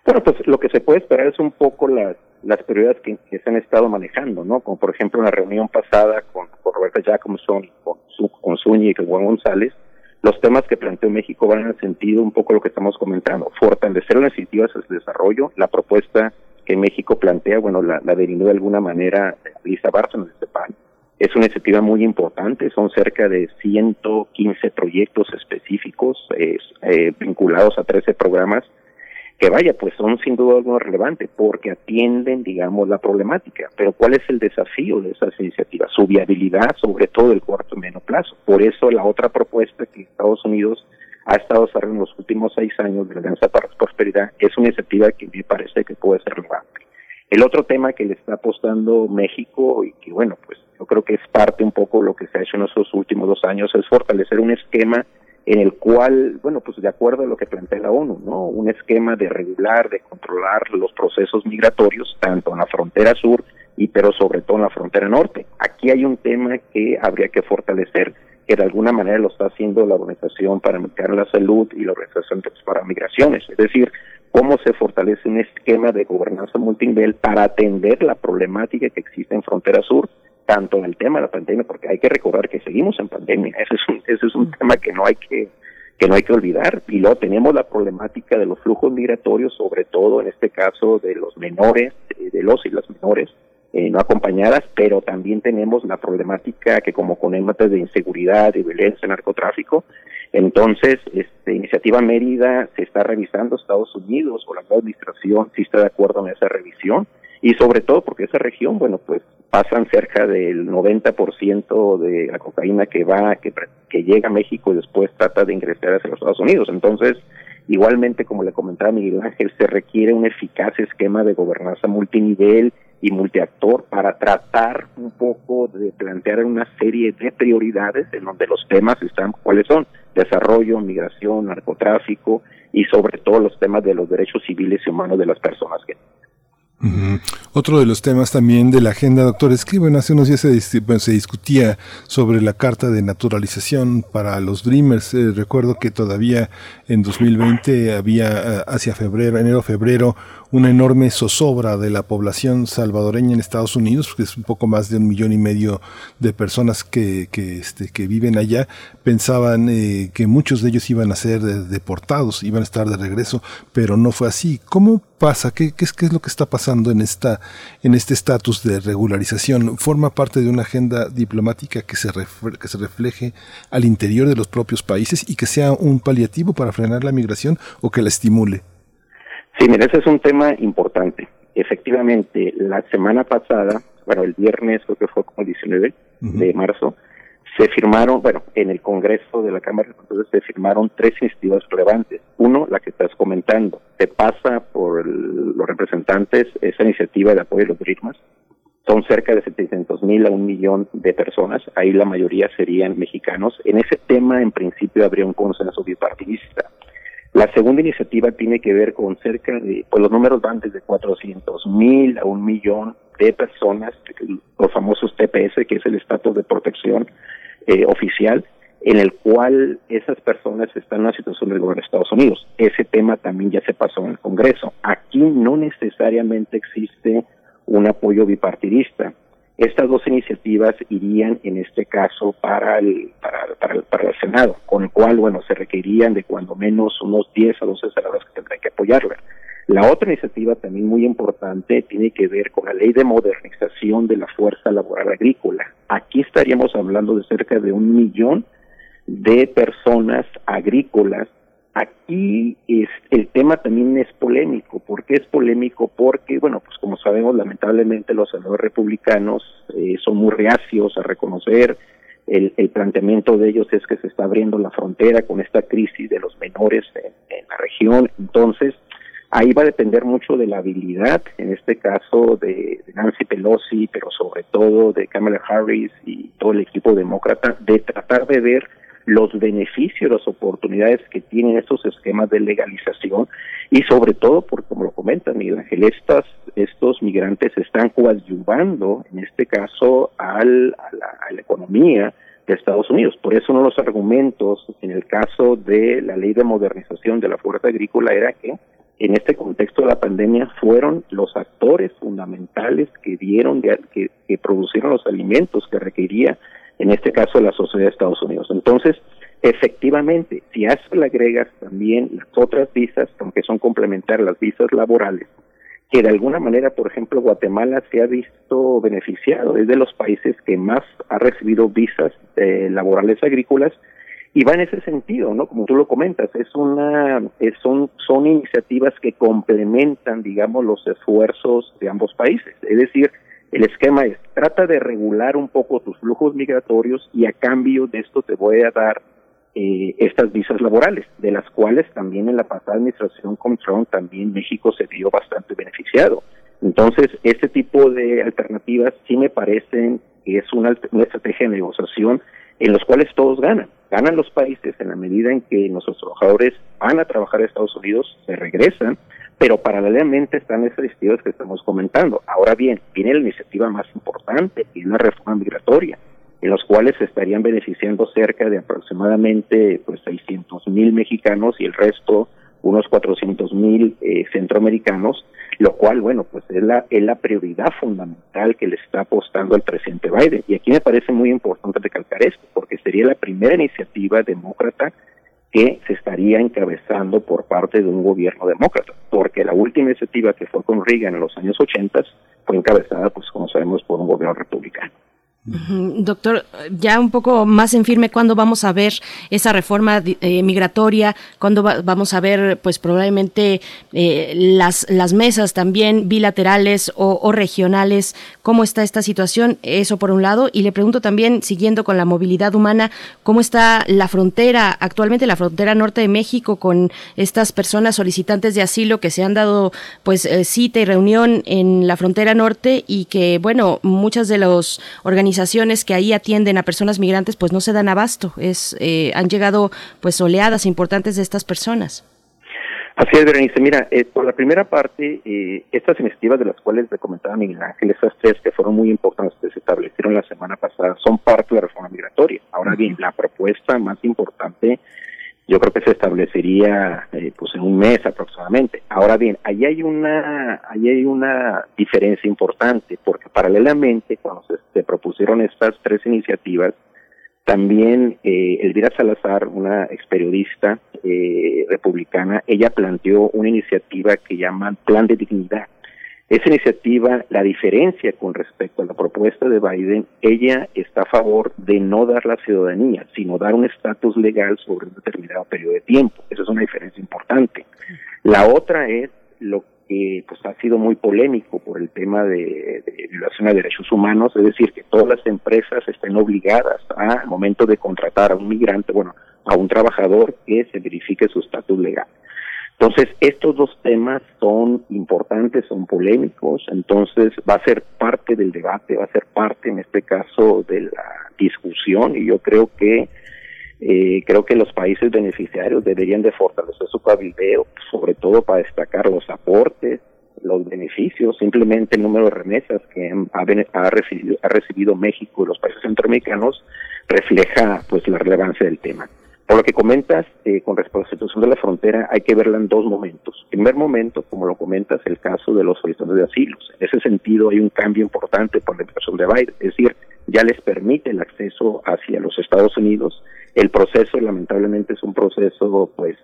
Bueno, pues lo que se puede esperar es un poco las, las prioridades que, se han estado manejando, ¿no? Como por ejemplo en la reunión pasada con, con Roberta Jacobson, con, con Zúñiga y con Juan González, los temas que planteó México van en el sentido un poco lo que estamos comentando, fortalecer las iniciativas de desarrollo, la propuesta que México plantea, bueno, la, la derivó de alguna manera Lisa Bárcenas de CEPAL, es una iniciativa muy importante, son cerca de 115 proyectos específicos eh, vinculados a 13 programas que vaya, pues son sin duda algo relevante porque atienden, digamos, la problemática. Pero ¿cuál es el desafío de esas iniciativas? Su viabilidad, sobre todo el corto y medio plazo. Por eso la otra propuesta que Estados Unidos ha estado desarrollando en los últimos seis años de la Alianza para la Prosperidad es una iniciativa que me parece que puede ser relevante. El otro tema que le está apostando México y que, bueno, pues yo creo que es parte un poco de lo que se ha hecho en estos últimos dos años es fortalecer un esquema en el cual, bueno, pues de acuerdo a lo que plantea la ONU, ¿no? Un esquema de regular, de controlar los procesos migratorios, tanto en la frontera sur y pero sobre todo en la frontera norte. Aquí hay un tema que habría que fortalecer, que de alguna manera lo está haciendo la Organización para la Salud y la Organización para Migraciones, es decir, cómo se fortalece un esquema de gobernanza multinivel para atender la problemática que existe en frontera sur tanto en el tema de la pandemia, porque hay que recordar que seguimos en pandemia, ese es un, ese es un tema que no hay que que no hay que olvidar. Y luego tenemos la problemática de los flujos migratorios, sobre todo en este caso de los menores, de los y las menores eh, no acompañadas, pero también tenemos la problemática que como con temas de inseguridad, de violencia, narcotráfico. Entonces, este, Iniciativa Mérida se está revisando Estados Unidos o la nueva administración si está de acuerdo en esa revisión y sobre todo porque esa región, bueno, pues pasan cerca del 90% de la cocaína que va, que, que llega a México y después trata de ingresar hacia los Estados Unidos. Entonces, igualmente, como le comentaba Miguel Ángel, se requiere un eficaz esquema de gobernanza multinivel y multiactor para tratar un poco de plantear una serie de prioridades en donde los temas están, ¿cuáles son? Desarrollo, migración, narcotráfico y sobre todo los temas de los derechos civiles y humanos de las personas que otro de los temas también de la agenda, doctor, es hace unos días se, discutía sobre la carta de naturalización para los Dreamers. Eh, recuerdo que todavía en 2020 había eh, hacia febrero, enero, febrero, una enorme zozobra de la población salvadoreña en Estados Unidos, que es un poco más de un millón y medio de personas que, que, este, que viven allá, pensaban eh, que muchos de ellos iban a ser deportados, iban a estar de regreso, pero no fue así. ¿Cómo pasa? ¿Qué, qué, es, qué es lo que está pasando en, esta, en este estatus de regularización? ¿Forma parte de una agenda diplomática que se, que se refleje al interior de los propios países y que sea un paliativo para frenar la migración o que la estimule? Sí, mira, ese es un tema importante. Efectivamente, la semana pasada, bueno, el viernes creo que fue como el 19 de marzo, se firmaron, bueno, en el Congreso de la Cámara de Representantes se firmaron tres iniciativas relevantes. Uno, la que estás comentando, se pasa por los representantes esa iniciativa de apoyo a los ritmos. Son cerca de 700 mil a un millón de personas, ahí la mayoría serían mexicanos. En ese tema, en principio, habría un consenso bipartidista. La segunda iniciativa tiene que ver con cerca de, pues los números van desde 400 mil a un millón de personas, los famosos TPS, que es el estatus de protección, eh, oficial en el cual esas personas están en una situación del gobierno de Estados Unidos. Ese tema también ya se pasó en el Congreso. Aquí no necesariamente existe un apoyo bipartidista. Estas dos iniciativas irían en este caso para el, para, para, para el Senado, con el cual, bueno, se requerirían de cuando menos unos 10 a 12 senadores que tendrán que apoyarla. La otra iniciativa también muy importante tiene que ver con la ley de modernización de la fuerza laboral agrícola. Aquí estaríamos hablando de cerca de un millón de personas agrícolas. Aquí es, el tema también es polémico. ¿Por qué es polémico? Porque, bueno, pues como sabemos, lamentablemente los senadores republicanos eh, son muy reacios a reconocer el, el, planteamiento de ellos es que se está abriendo la frontera con esta crisis de los menores en, la región. Entonces, ahí va a depender mucho de la habilidad, en este caso de Nancy Pelosi, pero sobre todo de Kamala Harris y todo el equipo demócrata, de tratar de ver los beneficios, las oportunidades que tienen estos esquemas de legalización y sobre todo, porque como lo comenta Miguel Ángel, estas, estos migrantes están coadyuvando, en este caso, al, a, la, economía de Estados Unidos. Por eso uno de los argumentos en el caso de la ley de modernización de la fuerza agrícola era que en este contexto de la pandemia fueron los actores fundamentales que dieron, que, que producieron los alimentos que requería en este caso la sociedad de Estados Unidos. Entonces, efectivamente, si a le agregas también las otras visas, aunque son complementarias las visas laborales, que de alguna manera, por ejemplo, Guatemala se ha visto beneficiado, es de los países que más ha recibido visas eh, laborales agrícolas, y va en ese sentido, ¿no? Como tú lo comentas, es una, es, son, son iniciativas que complementan, digamos, los esfuerzos de ambos países. Es decir, el esquema es, trata de regular un poco tus flujos migratorios y a cambio de esto te voy a dar eh, estas visas laborales, de las cuales también en la pasada administración con Trump también México se vio bastante beneficiado. Entonces, este tipo de alternativas sí me parecen que es una, una estrategia de negociación en los cuales todos ganan. Ganan los países en la medida en que nuestros trabajadores van a trabajar a Estados Unidos, se regresan, pero paralelamente están esas iniciativas que estamos comentando. Ahora bien, viene la iniciativa más importante, y una reforma migratoria, en los cuales se estarían beneficiando cerca de aproximadamente pues 600 mil mexicanos y el resto unos 400 mil eh, centroamericanos, lo cual, bueno, pues es la, es la prioridad fundamental que le está apostando al presidente Biden. Y aquí me parece muy importante recalcar esto, porque sería la primera iniciativa demócrata que se estaría encabezando por parte de un gobierno demócrata, porque la última iniciativa que fue con Reagan en los años 80 fue encabezada, pues como sabemos, por un gobierno republicano. Doctor, ya un poco más en firme, ¿cuándo vamos a ver esa reforma eh, migratoria? ¿Cuándo va, vamos a ver, pues probablemente eh, las, las mesas también bilaterales o, o, regionales? ¿Cómo está esta situación? Eso por un lado. Y le pregunto también, siguiendo con la movilidad humana, ¿cómo está la frontera, actualmente la frontera norte de México, con estas personas solicitantes de asilo que se han dado, pues, eh, cita y reunión en la frontera norte y que, bueno, muchas de los organizaciones organizaciones que ahí atienden a personas migrantes pues no se dan abasto. Es, eh, han llegado pues oleadas importantes de estas personas. Así es, Berenice. Mira, eh, por la primera parte, eh, estas iniciativas de las cuales le comentaba Miguel Ángel, esas tres que fueron muy importantes que se establecieron la semana pasada, son parte de la reforma migratoria. Ahora bien, la propuesta más importante yo creo que se establecería eh, pues en un mes aproximadamente. Ahora bien, ahí hay una ahí hay una diferencia importante porque paralelamente cuando se, propusieron estas tres iniciativas también eh, Elvira Salazar, una ex periodista eh, republicana, ella planteó una iniciativa que llaman Plan de Dignidad esa iniciativa, la diferencia con respecto a la propuesta de Biden, ella está a favor de no dar la ciudadanía, sino dar un estatus legal sobre un determinado periodo de tiempo. Esa es una diferencia importante. La otra es lo que pues ha sido muy polémico por el tema de, violación a derechos humanos, es decir, que todas las empresas estén obligadas a, al momento de contratar a un migrante, bueno, a un trabajador que se verifique su estatus legal. Entonces, estos dos temas son importantes, son polémicos, entonces va a ser parte del debate, va a ser parte, en este caso, de la discusión y yo creo que eh, creo que los países beneficiarios deberían de fortalecer su cabildeo, sobre todo para destacar los aportes los beneficios, simplemente el número de remesas que ha, recibido, ha recibido México y los países centroamericanos refleja pues la relevancia del tema. Por lo que comentas, eh, con respecto a la situación de la frontera, hay que verla en dos momentos. En primer momento, como lo comentas, el caso de los solicitantes de asilos. En ese sentido, hay un cambio importante por la impresión de Biden, es decir, ya les permite el acceso hacia los Estados Unidos. El proceso, lamentablemente, es un proceso pues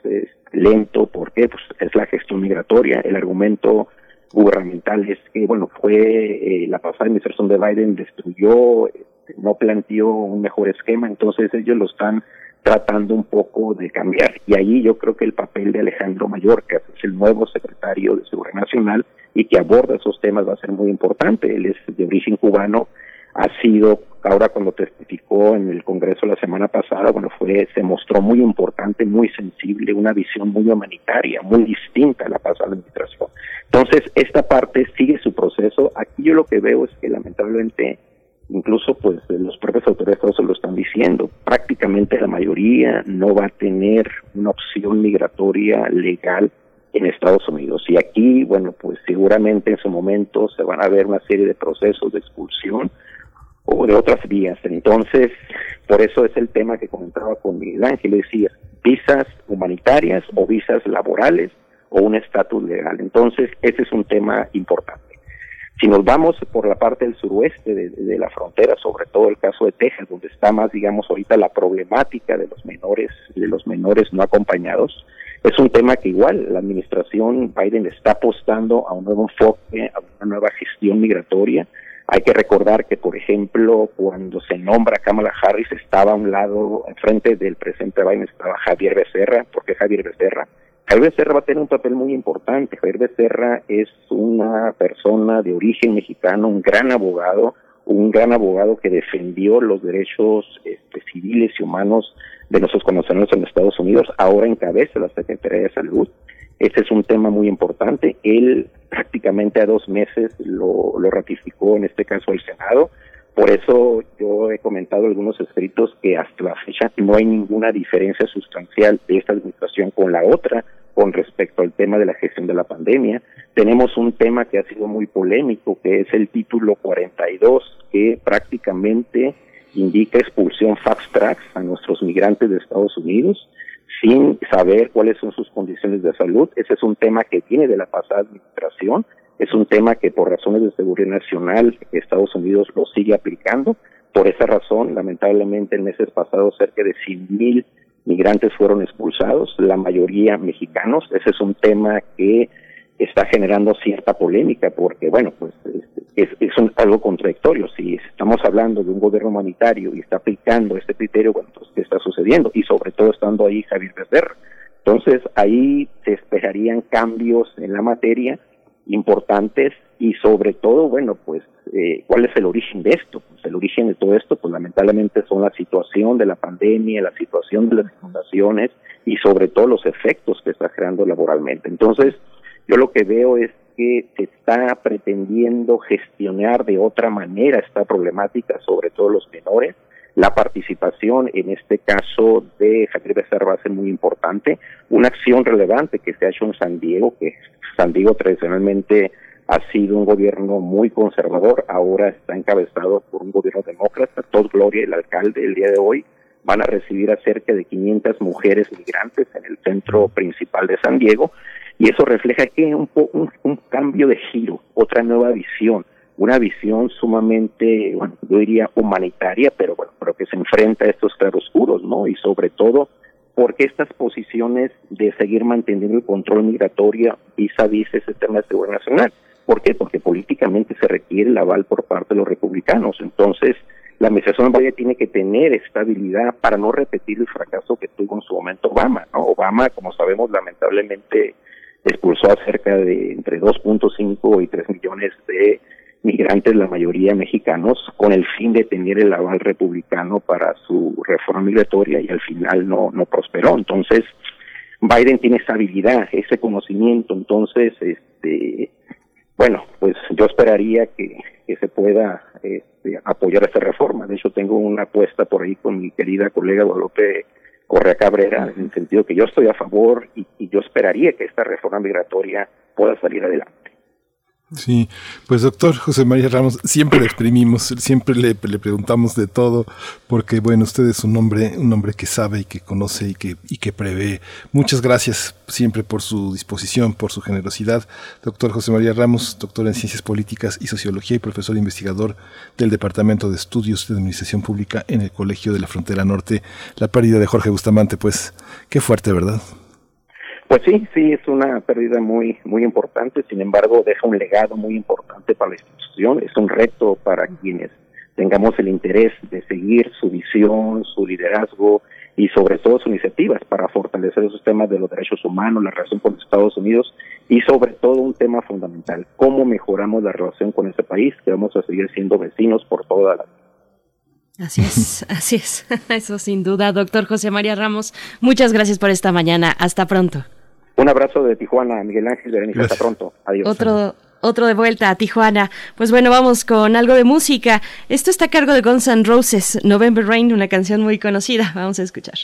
lento, porque pues, es la gestión migratoria. El argumento gubernamental es que, bueno, fue eh, la pasada administración de Biden destruyó, este, no planteó un mejor esquema, entonces ellos lo están tratando un poco de cambiar. Y ahí yo creo que el papel de Alejandro Mayorkas, es el nuevo secretario de Seguridad Nacional y que aborda esos temas va a ser muy importante. Él es de origen cubano, ha sido, ahora cuando testificó en el Congreso la semana pasada, bueno, fue, se mostró muy importante, muy sensible, una visión muy humanitaria, muy distinta a la pasada administración. Entonces, esta parte sigue su proceso. Aquí yo lo que veo es que lamentablemente incluso pues los propios autoridades se lo están diciendo, prácticamente la mayoría no va a tener una opción migratoria legal en Estados Unidos. Y aquí, bueno, pues seguramente en su momento se van a ver una serie de procesos de expulsión o de otras vías. Entonces, por eso es el tema que comentaba con Miguel Ángel, decía, visas humanitarias o visas laborales o un estatus legal. Entonces, ese es un tema importante. Si nos vamos por la parte del suroeste de, la frontera, sobre todo el caso de Texas, donde está más, digamos, ahorita la problemática de los menores, de los menores no acompañados, es un tema que igual la administración Biden está apostando a un nuevo enfoque, a una nueva gestión migratoria. Hay que recordar que, por ejemplo, cuando se nombra Kamala Harris, estaba a un lado, enfrente del presidente Biden estaba Javier Becerra, porque Javier Becerra Javier Becerra va a tener un papel muy importante. Javier Becerra es una persona de origen mexicano, un gran abogado, un gran abogado que defendió los derechos este, civiles y humanos de nuestros connacionales en Estados Unidos, ahora encabeza la Secretaría de Salud. Ese es un tema muy importante. Él prácticamente a dos meses lo, lo ratificó, en este caso el Senado. Por eso yo he comentado algunos escritos que hasta la fecha no hay ninguna diferencia sustancial de esta administración con la otra con respecto al tema de la gestión de la pandemia. Tenemos un tema que ha sido muy polémico, que es el título 42, que prácticamente indica expulsión fast track a nuestros migrantes de Estados Unidos sin saber cuáles son sus condiciones de salud. Ese es un tema que viene de la pasada administración es un tema que por razones de seguridad nacional Estados Unidos lo sigue aplicando. Por esa razón, lamentablemente, en meses pasados cerca de 100.000 migrantes fueron expulsados, la mayoría mexicanos. Ese es un tema que está generando cierta polémica porque, bueno, pues es, es algo contradictorio. Si estamos hablando de un gobierno humanitario y está aplicando este criterio, bueno, ¿qué está sucediendo? Y sobre todo estando ahí Javier Becerra. Entonces, ahí se esperarían cambios en la materia importantes y sobre todo, bueno, pues, eh, ¿cuál es el origen de esto? Pues el origen de todo esto, pues lamentablemente son la situación de la pandemia, la situación de las inundaciones y sobre todo los efectos que está creando laboralmente. Entonces, yo lo que veo es que se está pretendiendo gestionar de otra manera esta problemática, sobre todo los menores. La participación, en este caso, de Javier Becerra va a ser muy importante. Una acción relevante que se ha hecho en San Diego, que San Diego tradicionalmente ha sido un gobierno muy conservador, ahora está encabezado por un gobierno demócrata. Todd Gloria, el alcalde, el día de hoy van a recibir a cerca de 500 mujeres migrantes en el centro principal de San Diego y eso refleja que un, un, un cambio de giro, otra nueva visión, una visión sumamente, bueno, yo diría humanitaria, pero bueno, pero que se enfrenta a estos claroscuros, ¿no? Y sobre todo porque estas posiciones de seguir manteniendo el control migratorio vis a vis ese tema de seguridad nacional. ¿Por qué? Porque políticamente se requiere el aval por parte de los republicanos. Entonces, la administración Biden tiene que tener estabilidad para no repetir el fracaso que tuvo en su momento Obama. ¿no? Obama, como sabemos, lamentablemente expulsó a cerca de entre 2.5 y 3 millones de migrantes, la mayoría mexicanos, con el fin de tener el aval republicano para su reforma migratoria y al final no, no prosperó. Entonces, Biden tiene esa habilidad, ese conocimiento, entonces, este, bueno, pues yo esperaría que, que se pueda este, apoyar esta reforma. De hecho, tengo una apuesta por ahí con mi querida colega Guadalupe Correa Cabrera, en el sentido que yo estoy a favor y yo esperaría que esta reforma migratoria pueda salir adelante. Sí, pues doctor José María Ramos, siempre le exprimimos, siempre le, le, preguntamos de todo, porque bueno, usted es un hombre, un hombre que sabe y que conoce y que, y que prevé. Muchas gracias siempre por su disposición, por su generosidad. Doctor José María Ramos, doctor en Ciencias Políticas y Sociología y profesor investigador del Departamento de Estudios de Administración Pública en el Colegio de la Frontera Norte. La pérdida de Jorge Bustamante, pues, qué fuerte, ¿verdad? Pues sí, sí, es una pérdida muy, muy importante, sin embargo deja un legado muy importante para la institución, es un reto para quienes tengamos el interés de seguir su visión, su liderazgo y sobre todo sus iniciativas para fortalecer esos temas de los derechos humanos, la relación con Estados Unidos y sobre todo un tema fundamental, cómo mejoramos la relación con ese país, que vamos a seguir siendo vecinos por toda la vida. Así es, así es. Eso sin duda, doctor José María Ramos. Muchas gracias por esta mañana. Hasta pronto. Un abrazo de Tijuana, Miguel Ángel Berenice. Hasta pronto. Adiós. Otro, otro de vuelta a Tijuana. Pues bueno, vamos con algo de música. Esto está a cargo de Guns N' Roses, November Rain, una canción muy conocida. Vamos a escuchar.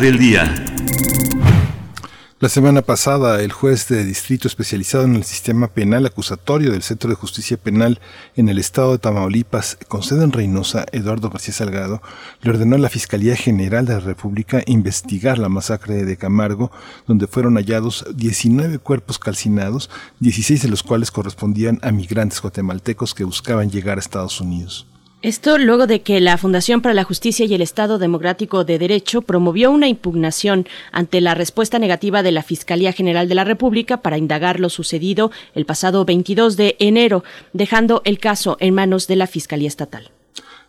Del día. La semana pasada, el juez de distrito especializado en el sistema penal acusatorio del Centro de Justicia Penal en el estado de Tamaulipas, con sede en Reynosa, Eduardo García Salgado, le ordenó a la Fiscalía General de la República investigar la masacre de Camargo, donde fueron hallados 19 cuerpos calcinados, 16 de los cuales correspondían a migrantes guatemaltecos que buscaban llegar a Estados Unidos. Esto luego de que la Fundación para la Justicia y el Estado Democrático de Derecho promovió una impugnación ante la respuesta negativa de la Fiscalía General de la República para indagar lo sucedido el pasado 22 de enero, dejando el caso en manos de la Fiscalía Estatal.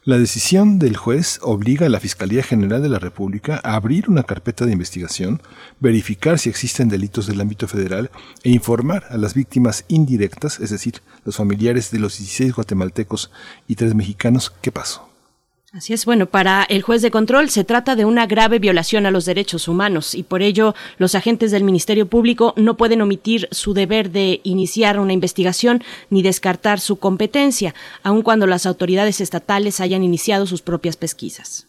La decisión del juez obliga a la Fiscalía General de la República a abrir una carpeta de investigación, verificar si existen delitos del ámbito federal e informar a las víctimas indirectas, es decir, los familiares de los 16 guatemaltecos y tres mexicanos, qué pasó. Así es, bueno, para el juez de control se trata de una grave violación a los derechos humanos y por ello los agentes del Ministerio Público no pueden omitir su deber de iniciar una investigación ni descartar su competencia, aun cuando las autoridades estatales hayan iniciado sus propias pesquisas.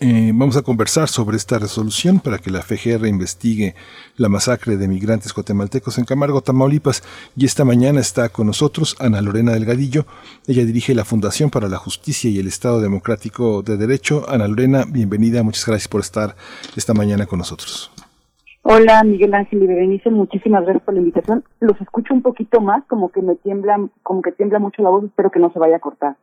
Eh, vamos a conversar sobre esta resolución para que la FGR investigue la masacre de migrantes guatemaltecos en Camargo, Tamaulipas. Y esta mañana está con nosotros Ana Lorena Delgadillo. Ella dirige la Fundación para la Justicia y el Estado Democrático de Derecho. Ana Lorena, bienvenida. Muchas gracias por estar esta mañana con nosotros. Hola, Miguel Ángel y Berenice, muchísimas gracias por la invitación. Los escucho un poquito más, como que me tiembla, como que tiembla mucho la voz, espero que no se vaya a cortar.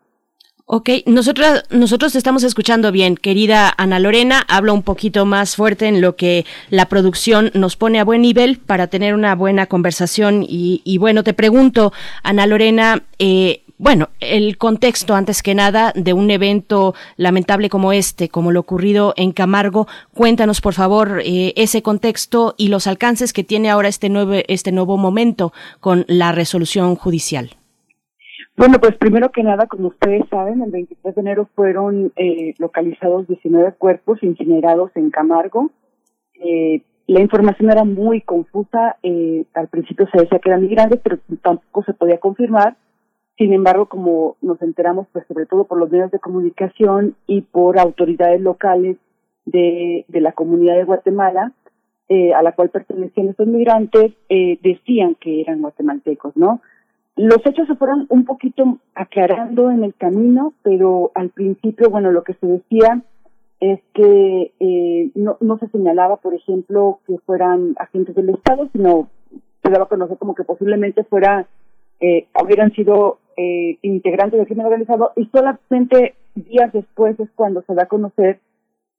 Ok, nosotros, nosotros estamos escuchando bien, querida Ana Lorena. Habla un poquito más fuerte en lo que la producción nos pone a buen nivel para tener una buena conversación. Y, y bueno, te pregunto, Ana Lorena, eh, bueno, el contexto antes que nada de un evento lamentable como este, como lo ocurrido en Camargo. Cuéntanos, por favor, eh, ese contexto y los alcances que tiene ahora este nuevo, este nuevo momento con la resolución judicial. Bueno, pues primero que nada, como ustedes saben, el 23 de enero fueron eh, localizados 19 cuerpos incinerados en Camargo. Eh, la información era muy confusa. Eh, al principio se decía que eran migrantes, pero tampoco se podía confirmar. Sin embargo, como nos enteramos, pues sobre todo por los medios de comunicación y por autoridades locales de, de la comunidad de Guatemala, eh, a la cual pertenecían estos migrantes, eh, decían que eran guatemaltecos, ¿no? Los hechos se fueron un poquito aclarando en el camino, pero al principio, bueno, lo que se decía es que eh, no, se señalaba, por ejemplo, que fueran agentes del Estado, sino se daba a conocer como que posiblemente fuera, eh, hubieran sido eh, integrantes del crimen organizado y solamente días después es cuando se da a conocer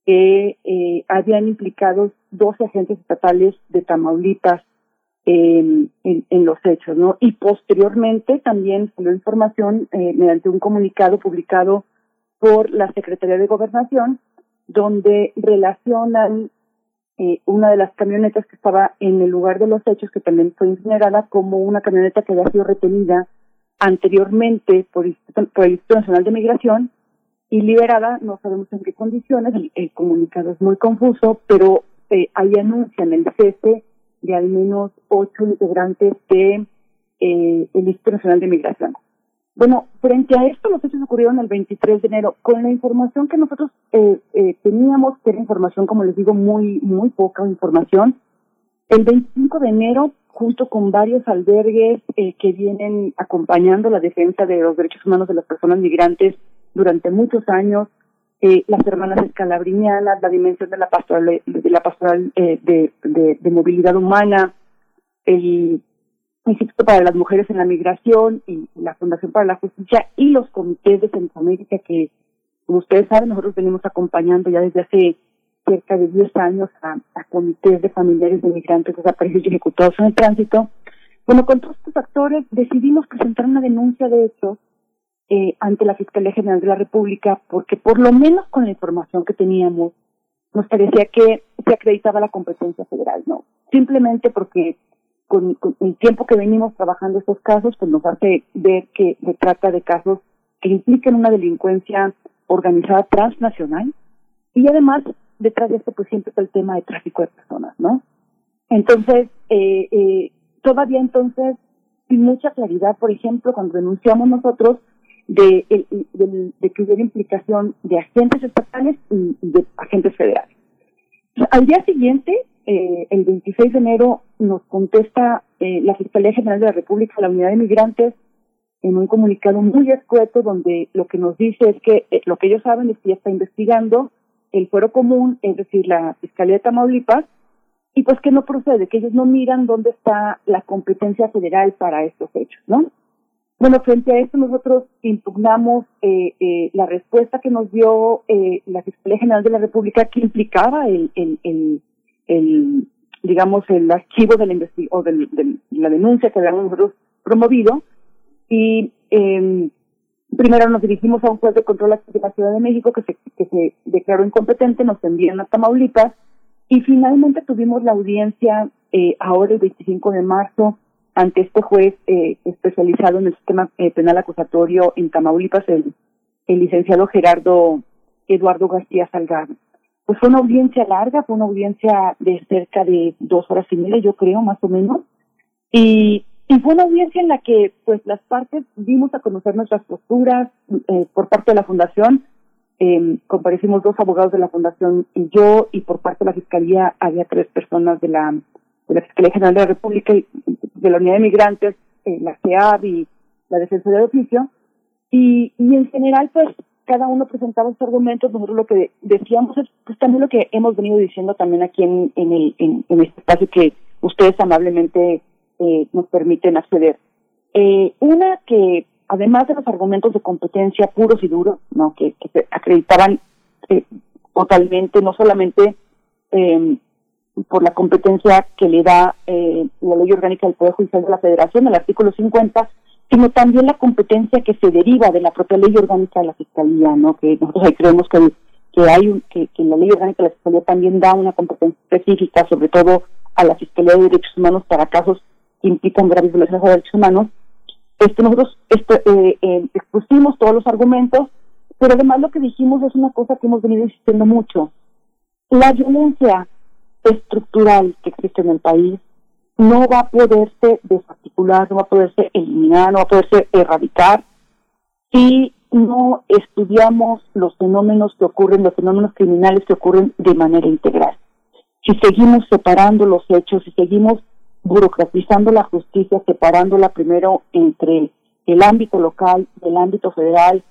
que eh, habían implicado 12 agentes estatales de Tamaulipas en, en, los hechos, ¿no? Y posteriormente también salió información eh, mediante un comunicado publicado por la Secretaría de Gobernación, donde relacionan eh, una de las camionetas que estaba en el lugar de los hechos, que también fue incinerada, como una camioneta que había sido retenida anteriormente por, el Instituto Nacional de Migración y liberada, no sabemos en qué condiciones, el, comunicado es muy confuso, pero eh, ahí anuncian el cese de al menos ocho integrantes de eh, el Instituto Nacional de Migración. Bueno, frente a esto, los hechos ocurrieron el 23 de enero. Con la información que nosotros eh, eh, teníamos, que era información, como les digo, muy, muy poca información, el 25 de enero, junto con varios albergues eh, que vienen acompañando la defensa de los derechos humanos de las personas migrantes durante muchos años, eh, las hermanas escalabrinianas, la dimensión de la pastoral, de la pastoral eh, de, movilidad humana, el Instituto para las Mujeres en la Migración y la Fundación para la Justicia y los comités de Centroamérica que, como ustedes saben, nosotros venimos acompañando ya desde hace cerca de 10 años a, comités de familiares de migrantes desaparecidos y ejecutados en el tránsito. Bueno, con todos estos actores decidimos presentar una denuncia de hechos eh, ante la Fiscalía General de la República porque por lo menos con la información que teníamos nos parecía que se acreditaba la competencia federal, ¿no? Simplemente porque con, el tiempo que venimos trabajando estos casos, pues nos hace ver que se trata de casos que implican una delincuencia organizada transnacional y además detrás de esto pues siempre está el tema de tráfico de personas, ¿no? Entonces, eh, eh, todavía entonces, sin mucha claridad, por ejemplo, cuando denunciamos nosotros, de, de, de, que hubiera implicación de agentes estatales y, de agentes federales. Al día siguiente, eh, el 26 de enero, nos contesta eh, la Fiscalía General de la República, la Unidad de Migrantes, en un comunicado muy escueto donde lo que nos dice es que eh, lo que ellos saben es que ya está investigando el fuero común, es decir, la Fiscalía de Tamaulipas, y pues que no procede, que ellos no miran dónde está la competencia federal para estos hechos, ¿no? Bueno, frente a esto nosotros impugnamos eh, eh, la respuesta que nos dio eh, la Fiscalía General de la República que implicaba el, digamos, el archivo de la o de, la denuncia que habíamos nosotros promovido. Y eh, primero nos dirigimos a un juez de control de la Ciudad de México que se, que se declaró incompetente, nos envían a Tamaulipas. Y finalmente tuvimos la audiencia eh, ahora el 25 de marzo ante este juez eh, especializado en el sistema eh, penal acusatorio en Tamaulipas, el, el licenciado Gerardo Eduardo García Salgado. Pues fue una audiencia larga, fue una audiencia de cerca de dos horas y media, yo creo, más o menos. Y, y fue una audiencia en la que, pues, las partes dimos a conocer nuestras posturas eh, por parte de la Fundación. Eh, comparecimos dos abogados de la Fundación y yo, y por parte de la Fiscalía había tres personas de la de la Fiscalía General de la República y de la Unidad de Migrantes, eh, la CEAB y la Defensoría de Oficio. Y, y en general, pues, cada uno presentaba sus argumentos, nosotros lo que decíamos es pues también lo que hemos venido diciendo también aquí en, en, el, en, este espacio que ustedes amablemente eh, nos permiten acceder. Eh, una que además de los argumentos de competencia puros y duros, ¿no? que, que acreditaban eh, totalmente, no solamente eh, por la competencia que le da eh, la ley orgánica del Poder Judicial de la Federación, el artículo 50, sino también la competencia que se deriva de la propia ley orgánica de la Fiscalía, ¿no? Que nosotros ahí creemos que, que hay un, que, que la ley orgánica de la Fiscalía también da una competencia específica, sobre todo a la Fiscalía de Derechos Humanos para casos que implican graves violaciones de derechos humanos. Este, nosotros este, eh, eh, expusimos todos los argumentos, pero además lo que dijimos es una cosa que hemos venido insistiendo mucho. La violencia estructural que existe en el país no va a poderse desarticular, no va a poderse eliminar, no va a poderse erradicar si no estudiamos los fenómenos que ocurren, los fenómenos criminales que ocurren de manera integral. Si seguimos separando los hechos, si seguimos burocratizando la justicia, separándola primero entre el ámbito local y el ámbito federal,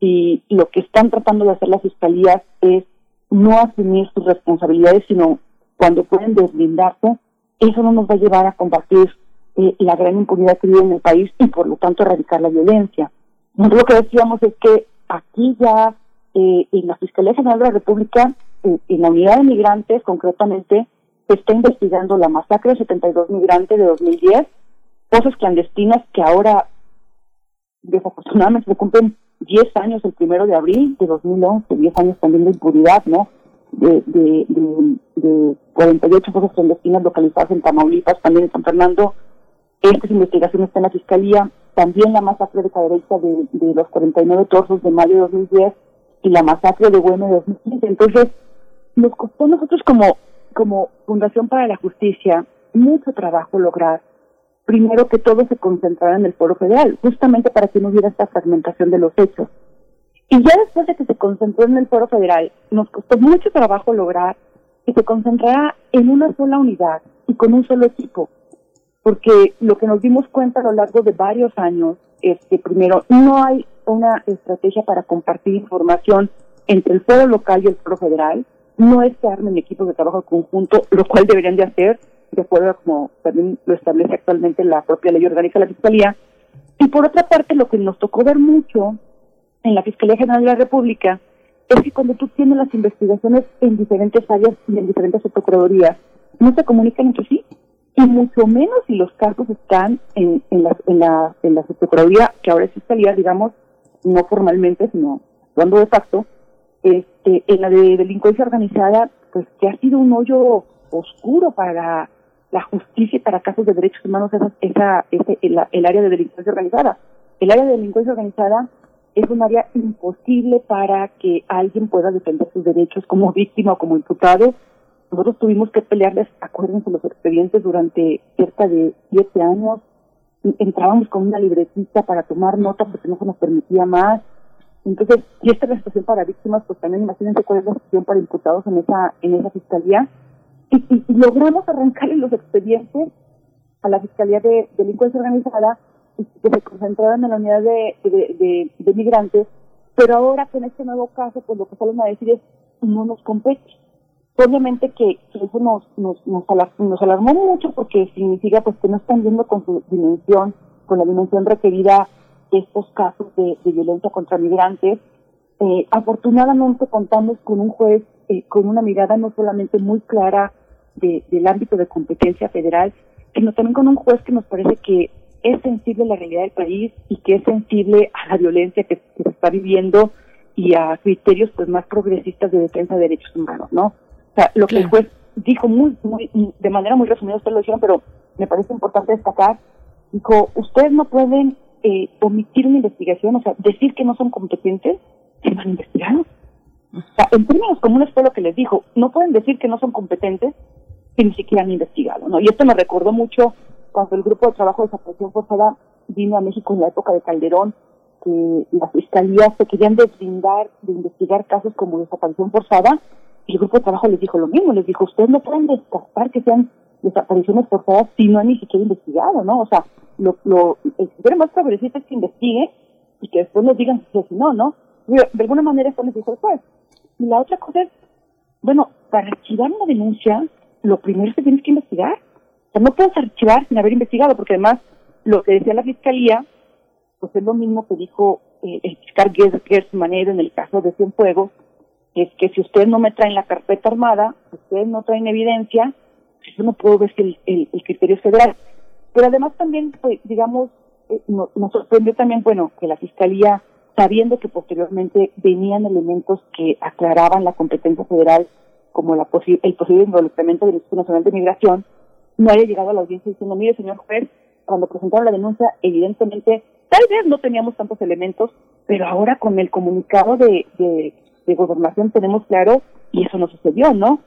y lo que están tratando de hacer las fiscalías es no asumir sus responsabilidades, sino cuando pueden deslindarse, eso no nos va a llevar a combatir eh, la gran impunidad que vive en el país y por lo tanto erradicar la violencia. Nosotros lo que decíamos es que aquí ya eh, en la Fiscalía General de la República, eh, en la unidad de migrantes concretamente, se está investigando la masacre de 72 migrantes de 2010, cosas clandestinas que ahora desafortunadamente se cumplen 10 años el primero de abril de 2011, 10 años también de impunidad, ¿no? De, de, de, de 48 fosas clandestinas localizadas en Tamaulipas, también en San Fernando. Estas investigaciones están en la Fiscalía. También la masacre de Cadereyta de, de los 49 torsos de mayo de 2010 y la masacre de Güeme de 2015. Entonces, nos costó nosotros como, como Fundación para la Justicia mucho trabajo lograr primero que todo se concentrara en el foro federal, justamente para que no hubiera esta fragmentación de los hechos. Y ya después de que se concentró en el foro federal, nos costó mucho trabajo lograr que se concentrara en una sola unidad y con un solo equipo. Porque lo que nos dimos cuenta a lo largo de varios años es que primero no hay una estrategia para compartir información entre el foro local y el foro federal, no es que armen equipos de trabajo conjunto, lo cual deberían de hacer, de acuerdo a como también lo establece actualmente la propia ley orgánica de la Fiscalía. Y por otra parte, lo que nos tocó ver mucho en la Fiscalía General de la República es que cuando tú tienes las investigaciones en diferentes áreas y en diferentes procuradurías, no se comunican entre sí. Y mucho menos si los casos están en, en, la, en, la, en la Procuraduría, que ahora es Fiscalía, digamos, no formalmente, sino hablando de facto, este, en la de delincuencia organizada, pues que ha sido un hoyo oscuro para la justicia para casos de derechos humanos esa, esa, ese, el, área de delincuencia organizada. El área de delincuencia organizada es un área imposible para que alguien pueda defender sus derechos como víctima o como imputado. Nosotros tuvimos que pelearles, acuérdense, los expedientes durante cerca de siete años. Entrábamos con una libretita para tomar nota porque no se nos permitía más. Entonces, y esta es la situación para víctimas, pues también imagínense cuál es la situación para imputados en esa, en esa fiscalía y, y, logramos arrancarle los expedientes a la Fiscalía de Delincuencia Organizada y que se concentraran en la unidad de, de, de, migrantes, pero ahora con este nuevo caso, pues lo que salen a decir es, no nos compete. Obviamente que, eso nos, nos, nos, alarmó mucho porque significa pues que no están viendo con su dimensión, con la dimensión requerida estos casos de, de violencia contra migrantes. Eh, afortunadamente contamos con un juez eh, con una mirada no solamente muy clara del ámbito de competencia federal, sino también con un juez que nos parece que es sensible a la realidad del país y que es sensible a la violencia que, se está viviendo y a criterios pues más progresistas de defensa de derechos humanos, ¿no? O sea, lo que el juez dijo muy, muy, de manera muy resumida, ustedes lo dijeron, pero me parece importante destacar, dijo, ustedes no pueden eh, omitir una investigación, o sea, decir que no son competentes, se van a investigar. O sea, en términos comunes fue lo que les dijo. No pueden decir que no son competentes si ni siquiera han investigado, ¿no? Y esto me recordó mucho cuando el grupo de trabajo de desaparición forzada vino a México en la época de Calderón, que las fiscalías se querían deslindar de investigar casos como desaparición forzada, y el grupo de trabajo les dijo lo mismo, les dijo, ustedes no pueden descartar que sean desapariciones forzadas si no han ni siquiera investigado, ¿no? O sea, lo, lo, el más progresista es que investiguen y que después nos digan si sí o si no, ¿no? De alguna manera eso les dijo el juez. Y la otra cosa es, bueno, para archivar una denuncia, lo primero es que tienes que investigar. No puedes archivar sin haber investigado, porque además lo que decía la fiscalía, pues es lo mismo que dijo eh, el fiscal Gers Manero en el caso de Cienfuegos, es que si ustedes no me traen la carpeta armada, si ustedes no traen evidencia, yo no puedo ver el, el, criterio federal. Pero además también, pues, digamos, eh, nos, sorprendió también, bueno, que la Fiscalía, sabiendo que posteriormente venían elementos que aclaraban la competencia federal, como la el posible involucramiento del Instituto Nacional de Migración, no haya llegado a la audiencia diciendo, mire, señor juez, cuando presentaron la denuncia, evidentemente, tal vez no teníamos tantos elementos, pero ahora con el comunicado de, de, de gobernación tenemos claro, y eso no sucedió, ¿no?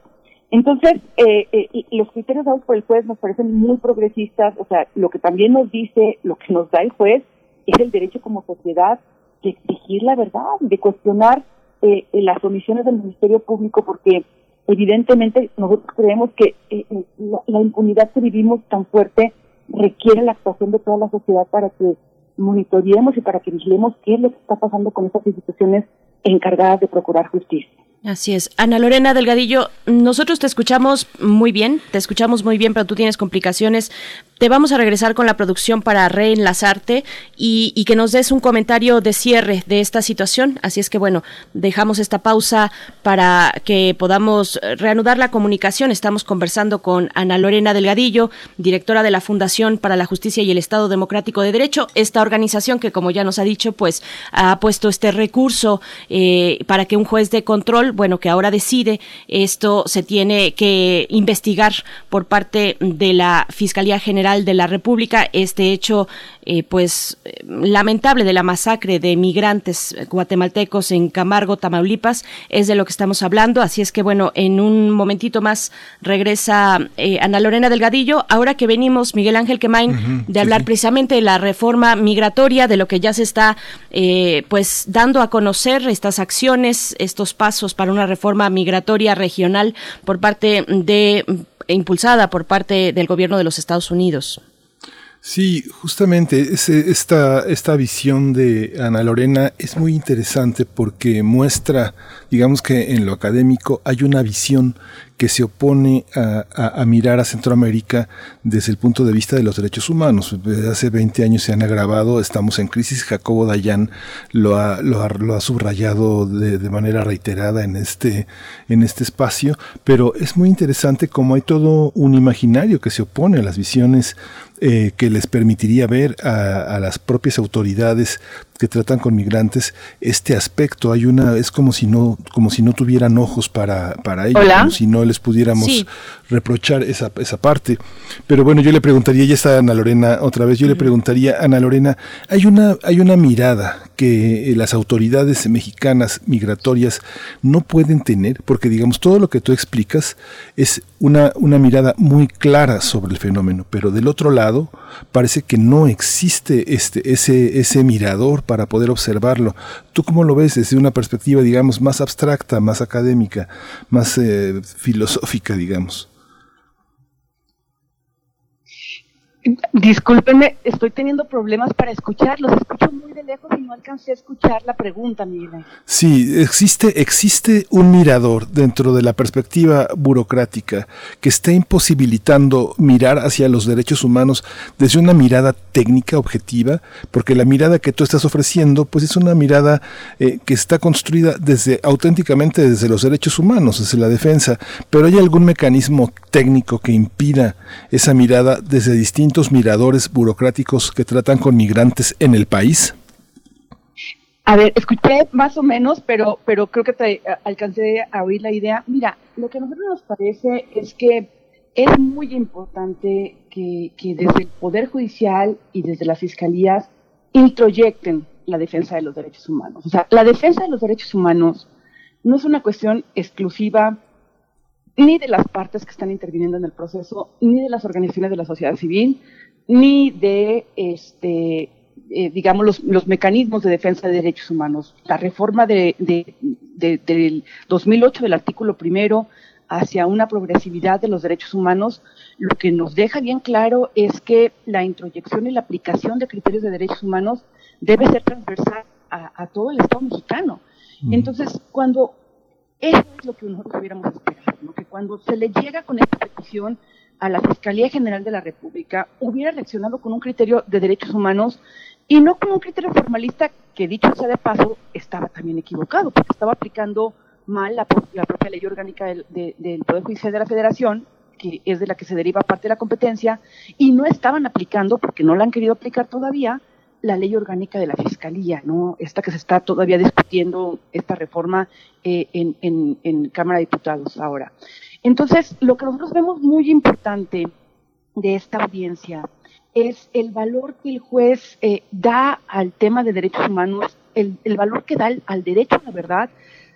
Entonces, eh, eh, los criterios dados por el juez nos parecen muy progresistas, o sea, lo que también nos dice, lo que nos da el juez, es el derecho como sociedad de exigir la verdad, de cuestionar eh, las omisiones del Ministerio Público, porque evidentemente nosotros creemos que eh, eh, la, impunidad que vivimos tan fuerte requiere la actuación de toda la sociedad para que monitoreemos y para que vigilemos qué es lo que está pasando con estas instituciones encargadas de procurar justicia. Así es. Ana Lorena Delgadillo, nosotros te escuchamos muy bien, te escuchamos muy bien, pero tú tienes complicaciones. Te vamos a regresar con la producción para reenlazarte y, que nos des un comentario de cierre de esta situación. Así es que bueno, dejamos esta pausa para que podamos reanudar la comunicación. Estamos conversando con Ana Lorena Delgadillo, directora de la Fundación para la Justicia y el Estado Democrático de Derecho, esta organización que como ya nos ha dicho, pues ha puesto este recurso eh, para que un juez de control bueno, que ahora decide, esto se tiene que investigar por parte de la Fiscalía General de la República, este hecho eh, pues lamentable de la masacre de migrantes guatemaltecos en Camargo, Tamaulipas, es de lo que estamos hablando, así es que bueno, en un momentito más regresa eh, Ana Lorena Delgadillo, ahora que venimos, Miguel Ángel Quemain, de hablar precisamente de la reforma migratoria, de lo que ya se está eh, pues dando a conocer estas acciones, estos pasos para una reforma migratoria regional por parte de impulsada por parte del gobierno de los Estados Unidos. Sí, justamente esta, esta visión de Ana Lorena es muy interesante porque muestra, digamos que en lo académico hay una visión que se opone a, mirar a Centroamérica desde el punto de vista de los derechos humanos. Desde hace 20 años se han agravado, estamos en crisis. Jacobo Dayan lo ha, lo ha, subrayado de, manera reiterada en este, en este espacio, pero es muy interesante cómo hay todo un imaginario que se opone a las visiones eh, que les permitiría ver a, a, las propias autoridades que tratan con migrantes este aspecto. Hay una, es como si no, como si no tuvieran ojos para, para ellos, como si no les pudiéramos reprochar esa, esa parte. Pero bueno, yo le preguntaría, ya está Ana Lorena otra vez, yo le preguntaría, Ana Lorena, hay una, hay una mirada que eh, las autoridades mexicanas migratorias no pueden tener, porque digamos, todo lo que tú explicas es una, una mirada muy clara sobre el fenómeno, pero del otro lado parece que no existe este, ese, ese mirador para poder observarlo. ¿Tú cómo lo ves desde una perspectiva, digamos, más abstracta, más académica, más eh, filosófica, digamos? Discúlpenme, estoy teniendo problemas para escucharlos. Escucho muy de lejos y no alcancé a escuchar la pregunta, Miguel. Sí, existe, existe un mirador dentro de la perspectiva burocrática que está imposibilitando mirar hacia los derechos humanos desde una mirada técnica objetiva, porque la mirada que tú estás ofreciendo, pues es una mirada eh, que está construida desde auténticamente desde los derechos humanos, desde la defensa. Pero hay algún mecanismo técnico que impida esa mirada desde distintos miradores burocráticos que tratan con migrantes en el país? A ver, escuché más o menos, pero, pero creo que te alcancé a oír la idea. Mira, lo que a nosotros nos parece es que es muy importante que, que desde el Poder Judicial y desde las fiscalías introyecten la defensa de los derechos humanos. O sea, la defensa de los derechos humanos no es una cuestión exclusiva ni de las partes que están interviniendo en el proceso, ni de las organizaciones de la sociedad civil, ni de, este, eh, digamos, los, mecanismos de defensa de derechos humanos. La reforma de, del 2008 del artículo primero hacia una progresividad de los derechos humanos, lo que nos deja bien claro es que la introyección y la aplicación de criterios de derechos humanos debe ser transversal a, a todo el Estado mexicano Entonces, cuando eso es lo que nosotros hubiéramos esperado, que cuando se le llega con esta petición a la Fiscalía General de la República, hubiera reaccionado con un criterio de derechos humanos y no con un criterio formalista que, dicho sea de paso, estaba también equivocado, porque estaba aplicando mal la, propia ley orgánica del, del Poder Judicial de la Federación, que es de la que se deriva parte de la competencia, y no estaban aplicando, porque no la han querido aplicar todavía, la ley orgánica de la Fiscalía, ¿no? Esta que se está todavía discutiendo, esta reforma eh, en, en, en, Cámara de Diputados ahora. Entonces, lo que nosotros vemos muy importante de esta audiencia es el valor que el juez eh, da al tema de derechos humanos, el, el valor que da al, al, derecho a la verdad.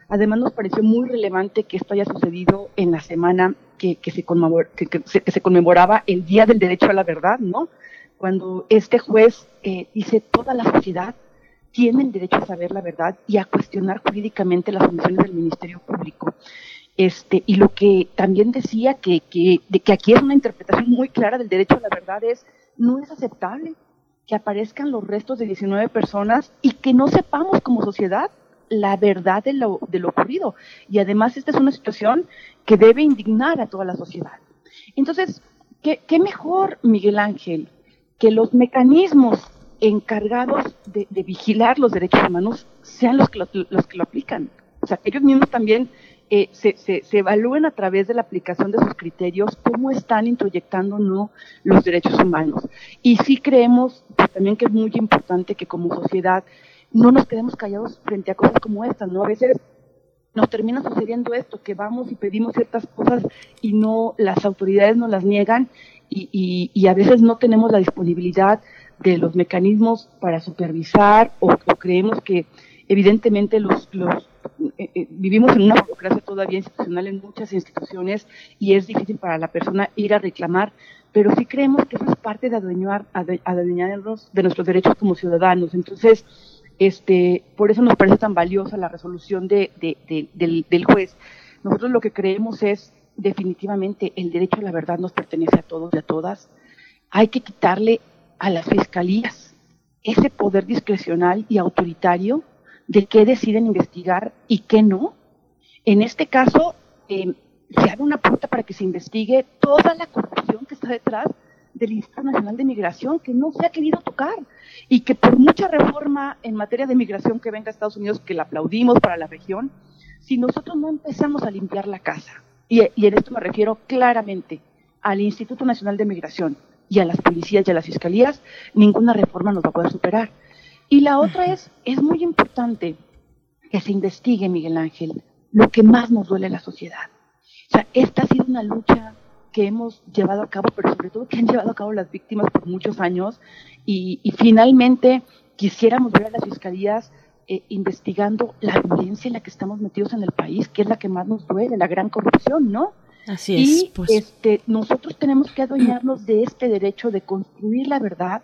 Además, nos pareció muy relevante que esto haya sucedido en la semana que, que, se, conmemor, que, que, se, se conmemoraba el Día del Derecho a la Verdad, ¿no? Cuando este juez eh, dice toda la sociedad tiene el derecho a saber la verdad y a cuestionar jurídicamente las funciones del Ministerio Público. Este, y lo que también decía que, que, que aquí es una interpretación muy clara del derecho a la verdad es, no es aceptable que aparezcan los restos de 19 personas y que no sepamos como sociedad la verdad de lo, de lo ocurrido. Y además esta es una situación que debe indignar a toda la sociedad. Entonces, ¿qué, qué mejor, Miguel Ángel, que los mecanismos encargados de, vigilar los derechos humanos sean los que lo, los que lo aplican. O sea, ellos mismos también eh, se, se, se, evalúen a través de la aplicación de sus criterios cómo están introyectando no los derechos humanos. Y sí creemos pues, también que es muy importante que como sociedad no nos quedemos callados frente a cosas como estas, ¿no? A veces nos termina sucediendo esto, que vamos y pedimos ciertas cosas y no las autoridades nos las niegan y, a veces no tenemos la disponibilidad de los mecanismos para supervisar o, creemos que evidentemente los, los eh, eh, vivimos en una burocracia todavía institucional en muchas instituciones y es difícil para la persona ir a reclamar, pero sí creemos que eso es parte de adueñar, adueñarnos de nuestros derechos como ciudadanos. Entonces, este, por eso nos parece tan valiosa la resolución de, del, del juez. Nosotros lo que creemos es definitivamente el derecho a la verdad nos pertenece a todos y a todas. Hay que quitarle a las fiscalías ese poder discrecional y autoritario de qué deciden investigar y qué no. En este caso, eh, se abre una puerta para que se investigue toda la corrupción que está detrás del Instituto Nacional de Migración, que no se ha querido tocar y que por mucha reforma en materia de migración que venga a Estados Unidos, que la aplaudimos para la región, si nosotros no empezamos a limpiar la casa, y, en esto me refiero claramente al Instituto Nacional de Migración y a las policías y a las fiscalías, ninguna reforma nos va a poder superar. Y la otra es, es muy importante que se investigue, Miguel Ángel, lo que más nos duele a la sociedad. O sea, esta ha sido una lucha que hemos llevado a cabo, pero sobre todo que han llevado a cabo las víctimas por muchos años y, y finalmente quisiéramos ver a las fiscalías eh, investigando la violencia en la que estamos metidos en el país, que es la que más nos duele, la gran corrupción, ¿no? Así es. Y pues. este, nosotros tenemos que adueñarnos de este derecho de construir la verdad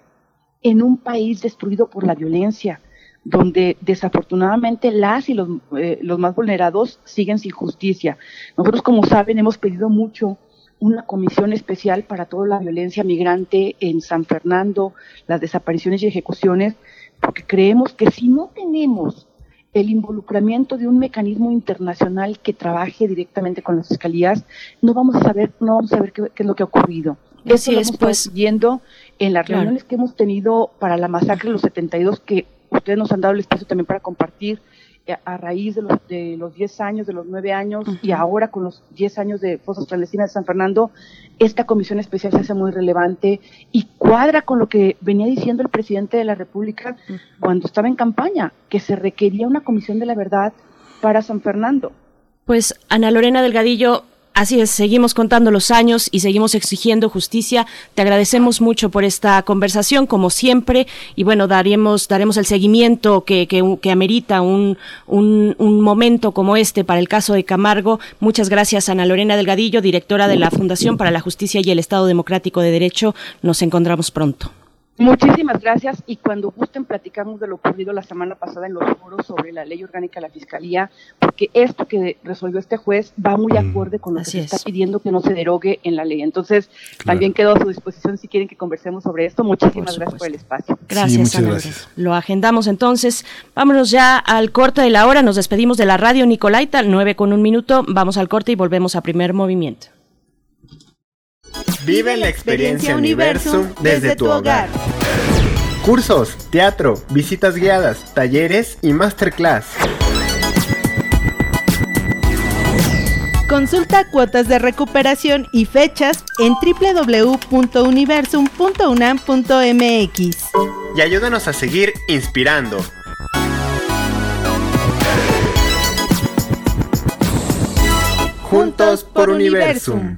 en un país destruido por la violencia, donde desafortunadamente las y los, eh, los más vulnerados siguen sin justicia. Nosotros, como saben, hemos pedido mucho una comisión especial para toda la violencia migrante en San Fernando, las desapariciones y ejecuciones, porque creemos que si no tenemos el involucramiento de un mecanismo internacional que trabaje directamente con las fiscalías, no vamos a saber, no vamos a saber qué, es lo que ha ocurrido. Eso lo es, pues, viendo en las reuniones que hemos tenido para la masacre de los 72, que ustedes nos han dado el espacio también para compartir a raíz de los, de los 10 años, de los 9 años y ahora con los 10 años de Fosas Clandestinas de San Fernando, esta comisión especial se hace muy relevante y cuadra con lo que venía diciendo el presidente de la República cuando estaba en campaña, que se requería una comisión de la verdad para San Fernando. Pues Ana Lorena Delgadillo, Así es, seguimos contando los años y seguimos exigiendo justicia. Te agradecemos mucho por esta conversación, como siempre, y bueno, daremos, daremos el seguimiento que, que, amerita un, un, un, momento como este para el caso de Camargo. Muchas gracias, Ana Lorena Delgadillo, directora de la Fundación para la Justicia y el Estado Democrático de Derecho. Nos encontramos pronto. Muchísimas gracias y cuando gusten platicamos de lo ocurrido la semana pasada en los foros sobre la ley orgánica de la Fiscalía, porque esto que resolvió este juez va muy Mm. acorde con lo que se está pidiendo que no se derogue en la ley. Entonces, también quedo a su disposición si quieren que conversemos sobre esto. Muchísimas gracias por el espacio. Gracias, Ana María. Lo agendamos entonces. Vámonos ya al corte de la hora. Nos despedimos de la radio Nicolaita, 9 con un minuto. Vamos al corte y volvemos a primer movimiento. Vive la experiencia Universum desde tu hogar. Cursos, teatro, visitas guiadas, talleres y masterclass. Consulta cuotas de recuperación y fechas en www.universum.unam.mx. Y ayúdanos a seguir inspirando. Juntos por Universum.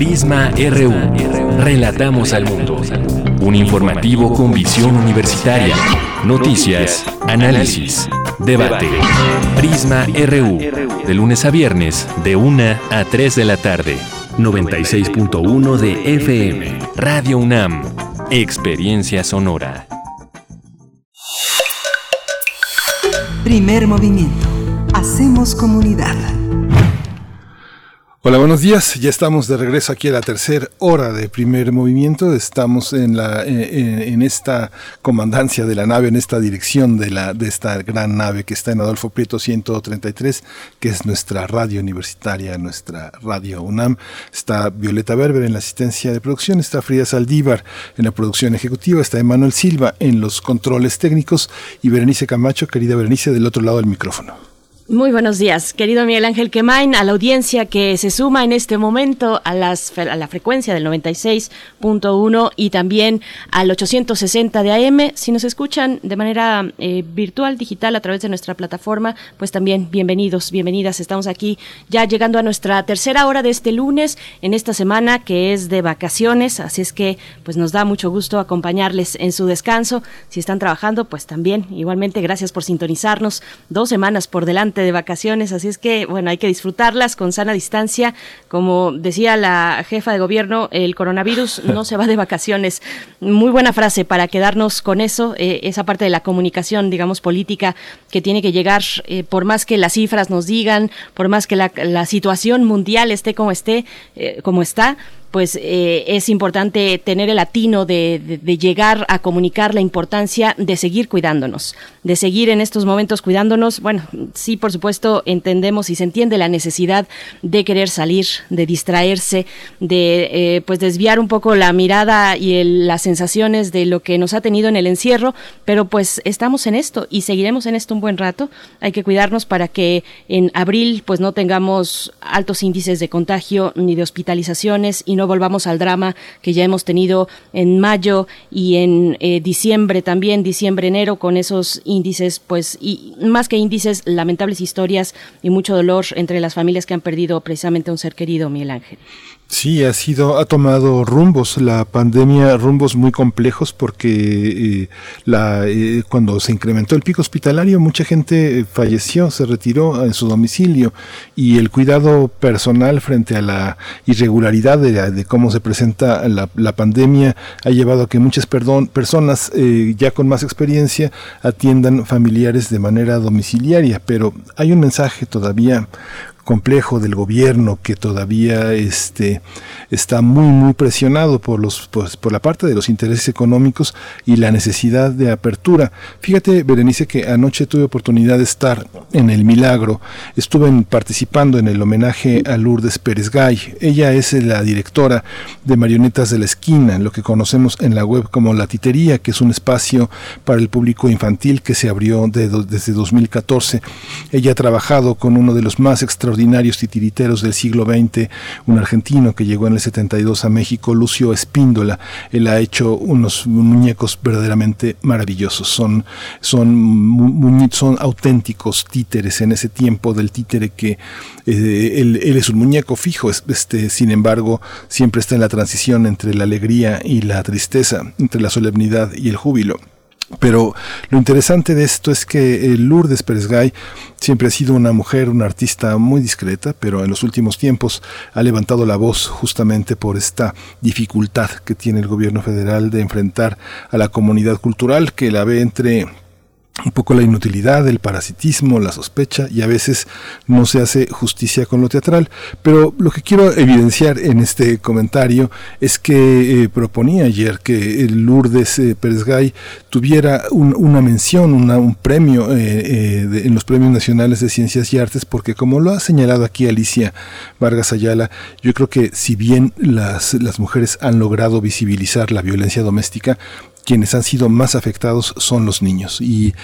Prisma RU. Relatamos al mundo. Un informativo con visión universitaria. Noticias, análisis, debate. Prisma RU. De lunes a viernes, de 1 a 3 de la tarde. 96.1 de FM. Radio UNAM. Experiencia sonora. Primer movimiento. Hacemos comunidad. Hola, buenos días. Ya estamos de regreso aquí a la tercera hora de primer movimiento. Estamos en la en, esta comandancia de la nave, en esta dirección de la de esta gran nave que está en Adolfo Prieto 133, que es nuestra radio universitaria, nuestra radio UNAM. Está Violeta Berber en la asistencia de producción, está Frida Saldívar en la producción ejecutiva, está Emanuel Silva en los controles técnicos y Berenice Camacho, querida Berenice, del otro lado del micrófono. Muy buenos días, querido Miguel Ángel Quemain, a la audiencia que se suma en este momento a, las, a la frecuencia del 96.1 y también al 860 de AM. Si nos escuchan de manera eh, virtual, digital, a través de nuestra plataforma, pues también bienvenidos, bienvenidas. Estamos aquí ya llegando a nuestra tercera hora de este lunes, en esta semana que es de vacaciones, así es que pues nos da mucho gusto acompañarles en su descanso. Si están trabajando, pues también, igualmente, gracias por sintonizarnos. Dos semanas por delante de vacaciones, así es que, bueno, hay que disfrutarlas con sana distancia. Como decía la jefa de gobierno, el coronavirus no se va de vacaciones. Muy buena frase para quedarnos con eso, eh, esa parte de la comunicación, digamos, política que tiene que llegar, eh, por más que las cifras nos digan, por más que la, situación mundial esté como esté, eh, como está, pues eh, es importante tener el atino de, llegar a comunicar la importancia de seguir cuidándonos, de seguir en estos momentos cuidándonos. Bueno, sí, por supuesto, entendemos y se entiende la necesidad de querer salir, de distraerse, de eh, pues desviar un poco la mirada y las sensaciones de lo que nos ha tenido en el encierro, pero pues estamos en esto y seguiremos en esto un buen rato. Hay que cuidarnos para que en abril pues no tengamos altos índices de contagio ni de hospitalizaciones no volvamos al drama que ya hemos tenido en mayo y en eh, diciembre también, diciembre-enero, con esos índices, pues, y más que índices, lamentables historias y mucho dolor entre las familias que han perdido precisamente a un ser querido, Miguel Ángel. Sí, ha sido, ha tomado rumbos. La pandemia, rumbos muy complejos porque eh, la, eh, cuando se incrementó el pico hospitalario, mucha gente falleció, se retiró en su domicilio. Y el cuidado personal frente a la irregularidad de, cómo se presenta la, la, pandemia ha llevado a que muchas perdón, personas eh, ya con más experiencia atiendan familiares de manera domiciliaria, pero hay un mensaje todavía complejo del gobierno que todavía este, está muy muy presionado por los pues, por la parte de los intereses económicos y la necesidad de apertura. Fíjate, Berenice, que anoche tuve oportunidad de estar en el Milagro, estuve participando en el homenaje a Lourdes Pérez Gay. Ella es la directora de Marionetas de la Esquina, lo que conocemos en la web como La Titería, que es un espacio para el público infantil que se abrió desde 2014. Ella ha trabajado con uno de los más extraordinarios extraordinarios titiriteros del siglo XX, un argentino que llegó en el 72 a México, Lucio Espíndola. Él ha hecho unos muñecos verdaderamente maravillosos. Son, son, auténticos títeres en ese tiempo del títere que eh, él, él, es un muñeco fijo, este, sin embargo, siempre está en la transición entre la alegría y la tristeza, entre la solemnidad y el júbilo. Pero lo interesante de esto es que eh, Lourdes Pérez Gay siempre ha sido una mujer, una artista muy discreta, pero en los últimos tiempos ha levantado la voz justamente por esta dificultad que tiene el gobierno federal de enfrentar a la comunidad cultural que la ve entre un poco la inutilidad, el parasitismo, la sospecha y a veces no se hace justicia con lo teatral. Pero lo que quiero evidenciar en este comentario es que eh, proponía ayer que el Lourdes eh, Gay tuviera una mención, un premio eh, en los premios nacionales de ciencias y artes, porque como lo ha señalado aquí Alicia Vargas Ayala, yo creo que si bien las, las mujeres han logrado visibilizar la violencia doméstica, quienes han sido más afectados son los niños y,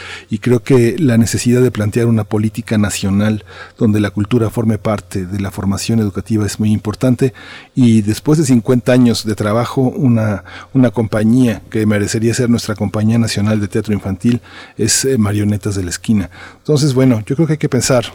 creo que la necesidad de plantear una política nacional donde la cultura forme parte de la formación educativa es muy importante y después de 50 años de trabajo una, una compañía que merecería ser nuestra compañía nacional de teatro infantil es eh, Marionetas de la Esquina. Entonces, bueno, yo creo que hay que pensar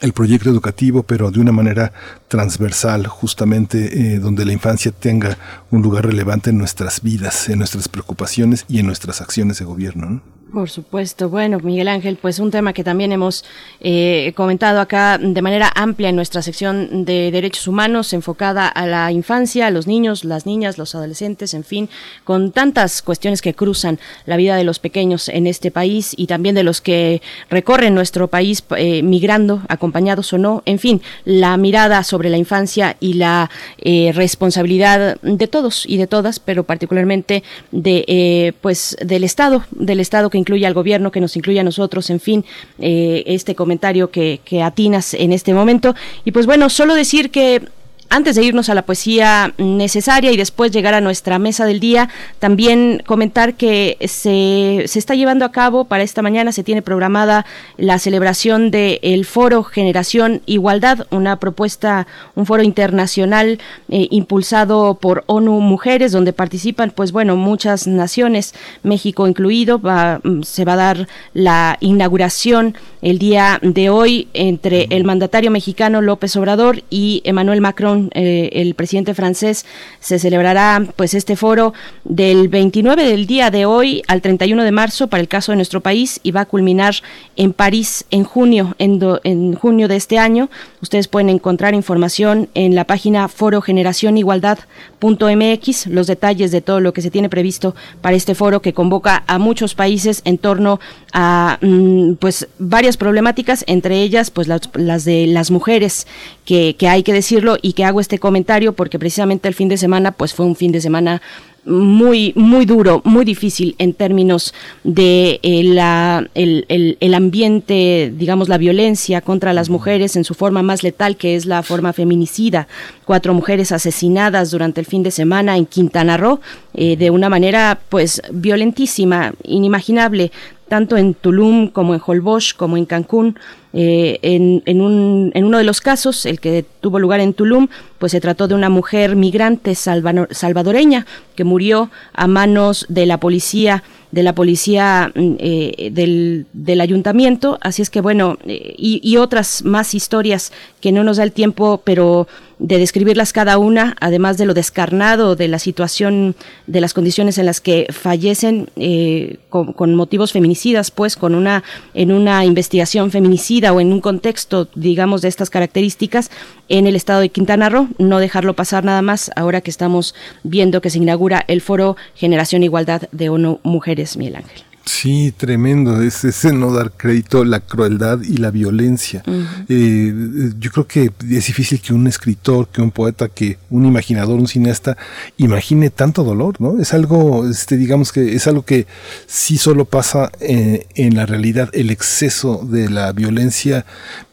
el proyecto educativo, pero de una manera transversal, justamente eh, donde la infancia tenga un lugar relevante en nuestras vidas, en nuestras preocupaciones y en nuestras acciones de gobierno. Por supuesto. Bueno, Miguel Ángel, pues un tema que también hemos eh, comentado acá de manera amplia en nuestra sección de derechos humanos, enfocada a la infancia, a los niños, las niñas, los adolescentes, en fin, con tantas cuestiones que cruzan la vida de los pequeños en este país y también de los que recorren nuestro país eh, migrando, acompañados o no. En fin, la mirada sobre la infancia y la eh, responsabilidad de todos y de todas, pero particularmente de, pues, del Estado, del Estado que incluye al gobierno, que nos incluye a nosotros, en fin, eh, este comentario que, que atinas en este momento. Y pues bueno, solo decir que antes de irnos a la poesía necesaria y después llegar a nuestra mesa del día, también comentar que se, se está llevando a cabo para esta mañana, se tiene programada la celebración del foro Generación Igualdad, una propuesta, un foro internacional eh, impulsado por ONU Mujeres, donde participan, pues bueno, muchas naciones, México incluido, va, se va a dar la inauguración el día de hoy entre el mandatario mexicano López Obrador y Emmanuel Macron, eh, el presidente francés. Se celebrará pues este foro del 29 del día de hoy al 31 de marzo para el caso de nuestro país y va a culminar en París en junio, en, junio de este año. Ustedes pueden encontrar información en la página forogeneracionigualdad.mx, los detalles de todo lo que se tiene previsto para este foro que convoca a muchos países en torno a mm, pues varias problemáticas, entre ellas pues las de las mujeres, que, que, hay que decirlo y que hago este comentario porque precisamente el fin de semana pues fue un fin de semana muy muy duro muy difícil en términos de eh, la, el, el, el, ambiente digamos la violencia contra las mujeres en su forma más letal que es la forma feminicida. Cuatro mujeres asesinadas durante el fin de semana en Quintana Roo eh, de una manera pues violentísima inimaginable tanto en Tulum como en Holbox como en Cancún. Eh, en, en, un, en, uno de los casos, el que tuvo lugar en Tulum, pues se trató de una mujer migrante salvadoreña que murió a manos de la policía de la policía eh, del, del, ayuntamiento. Así es que bueno, eh, y, y, otras más historias que no nos da el tiempo, pero de describirlas cada una, además de lo descarnado de la situación, de las condiciones en las que fallecen eh, con, con, motivos feminicidas, pues con una en una investigación feminicida o en un contexto, digamos, de estas características en el estado de Quintana Roo, no dejarlo pasar nada más ahora que estamos viendo que se inaugura el foro Generación Igualdad de ONU Mujeres, Miguel Ángel. Sí, tremendo, es ese no dar crédito a la crueldad y la violencia. Uh -huh. eh, yo creo que es difícil que un escritor, que un poeta, que un imaginador, un cineasta, imagine tanto dolor, ¿no? Es algo, este, digamos que es algo que sí solo pasa eh, en la realidad, el exceso de la violencia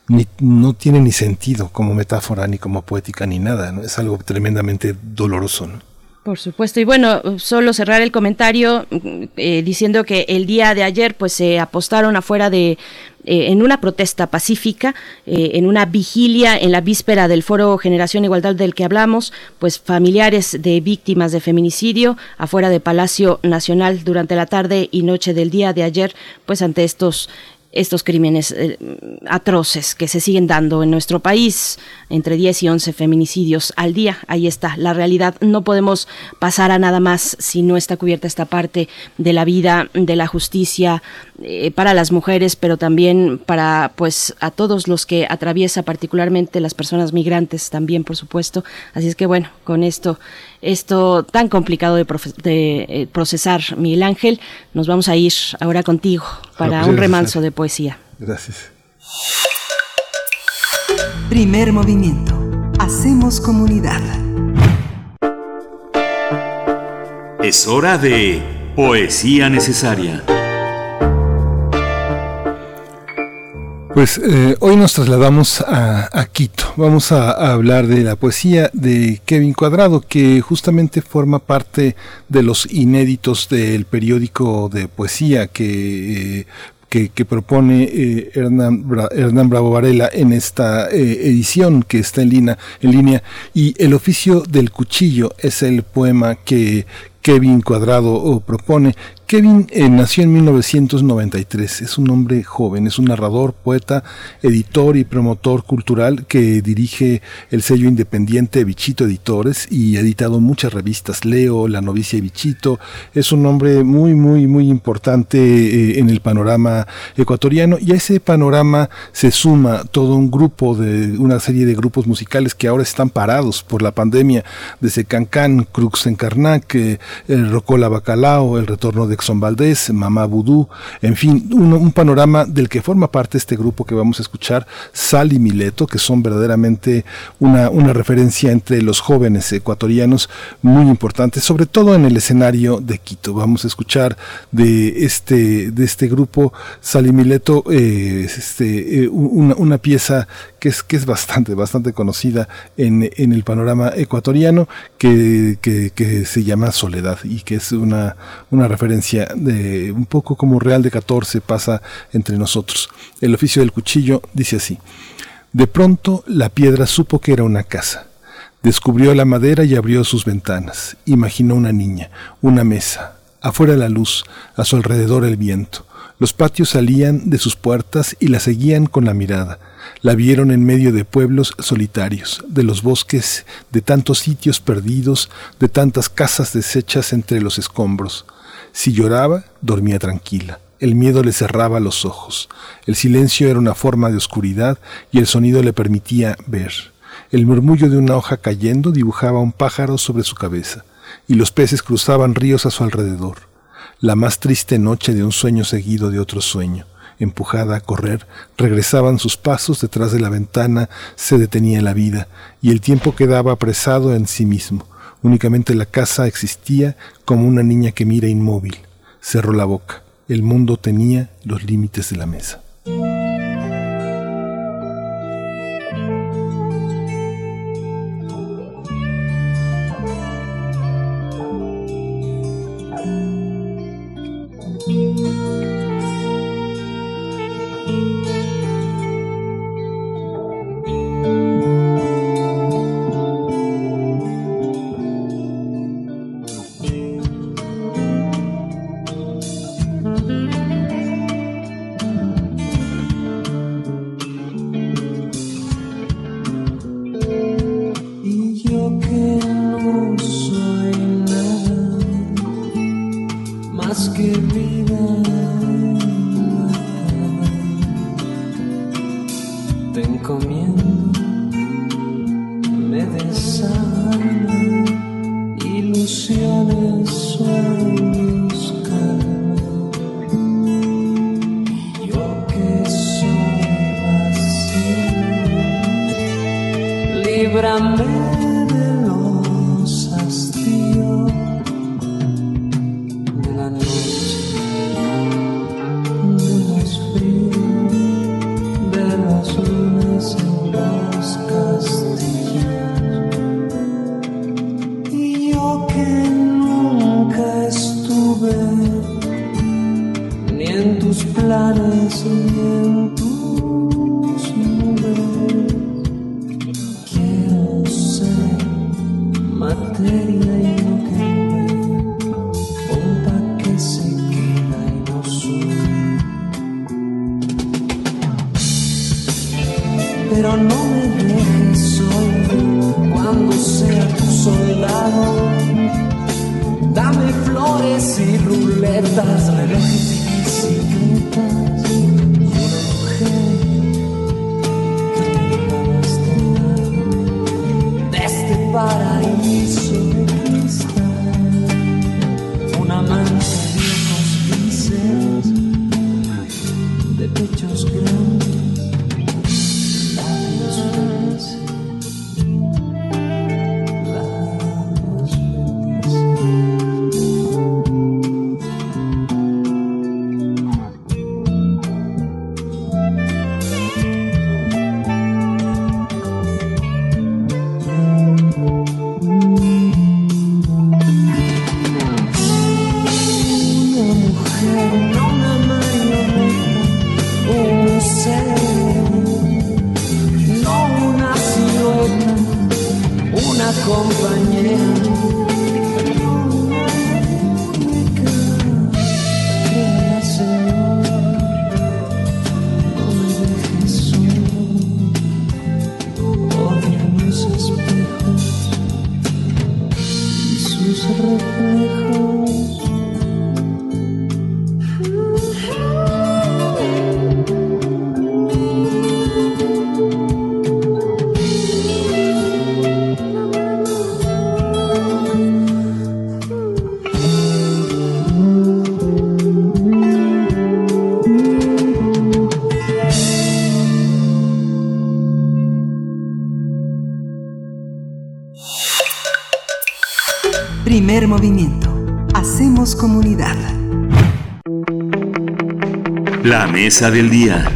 ni, no tiene ni sentido como metáfora, ni como poética, ni nada, ¿no? Es algo tremendamente doloroso, ¿no? Por supuesto. Y bueno, solo cerrar el comentario eh, diciendo que el día de ayer pues se apostaron afuera de eh, en una protesta pacífica, eh, en una vigilia en la víspera del Foro Generación Igualdad del que hablamos, pues familiares de víctimas de feminicidio afuera de Palacio Nacional durante la tarde y noche del día de ayer, pues ante estos estos crímenes eh, atroces que se siguen dando en nuestro país, entre 10 y 11 feminicidios al día. Ahí está la realidad. No podemos pasar a nada más si no está cubierta esta parte de la vida, de la justicia eh, para las mujeres, pero también para pues a todos los que atraviesa, particularmente las personas migrantes también, por supuesto. Así es que bueno, con esto esto tan complicado de, de eh, procesar, Miguel Ángel. Nos vamos a ir ahora contigo para un remanso de poesía. Gracias. Primer movimiento. Hacemos comunidad. Es hora de poesía necesaria. Pues eh, hoy nos trasladamos a, Quito. Vamos a, hablar de la poesía de Kevin Cuadrado, que justamente forma parte de los inéditos del periódico de poesía que eh, que, propone eh, Hernán, Bravo Varela en esta eh, edición que está en línea, en línea. Y El oficio del cuchillo es el poema que Kevin Cuadrado propone, Kevin eh, nació en 1993, es un hombre joven, es un narrador, poeta, editor y promotor cultural que dirige el sello independiente Bichito Editores y ha editado muchas revistas, Leo, La novicia y Bichito, es un hombre muy, muy, muy importante eh, en el panorama ecuatoriano. Y a ese panorama se suma todo un grupo de una serie de grupos musicales que ahora están parados por la pandemia, desde Cancán, Crux en Karnak, eh, Rocola Bacalao, el retorno de Exxon Valdés, Mamá Vudú, en fin, un, panorama del que forma parte este grupo que vamos a escuchar, Sal y Mileto, que son verdaderamente una, una referencia entre los jóvenes ecuatorianos muy importantes, sobre todo en el escenario de Quito. Vamos a escuchar de este, de este grupo, Sal y Mileto, eh, este, eh, una, una, pieza que es, que es bastante, bastante conocida en, en el panorama ecuatoriano, que, que, se llama Soledad y que es una, una referencia de un poco como Real de 14 pasa entre nosotros. El oficio del cuchillo dice así. De pronto la piedra supo que era una casa. Descubrió la madera y abrió sus ventanas. Imaginó una niña, una mesa, afuera la luz, a su alrededor el viento. Los patios salían de sus puertas y la seguían con la mirada. La vieron en medio de pueblos solitarios, de los bosques, de tantos sitios perdidos, de tantas casas deshechas entre los escombros. Si lloraba, dormía tranquila. El miedo le cerraba los ojos. El silencio era una forma de oscuridad y el sonido le permitía ver. El murmullo de una hoja cayendo dibujaba un pájaro sobre su cabeza, y los peces cruzaban ríos a su alrededor. La más triste noche de un sueño seguido de otro sueño. Empujada a correr, regresaban sus pasos detrás de la ventana, se detenía la vida, y el tiempo quedaba apresado en sí mismo. Únicamente la casa existía como una niña que mira inmóvil. Cerró la boca. El mundo tenía los límites de la mesa. Del día.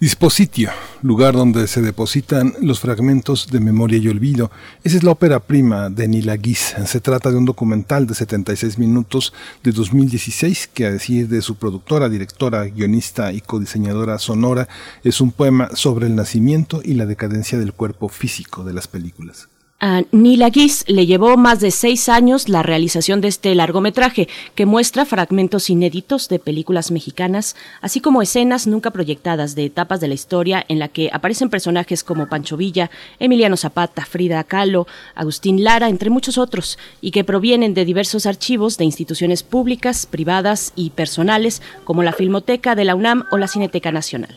Dispositio, lugar donde se depositan los fragmentos de memoria y olvido. Esa es la ópera prima de Nila Guis. Se trata de un documental de 76 minutos de 2016 que, a decir de su productora, directora, guionista y codiseñadora sonora, es un poema sobre el nacimiento y la decadencia del cuerpo físico de las películas. A Nila Guis le llevó más de seis años la realización de este largometraje, que muestra fragmentos inéditos de películas mexicanas, así como escenas nunca proyectadas de etapas de la historia en la que aparecen personajes como Pancho Villa, Emiliano Zapata, Frida Kahlo, Agustín Lara, entre muchos otros, y que provienen de diversos archivos de instituciones públicas, privadas y personales, como la Filmoteca de la UNAM o la Cineteca Nacional.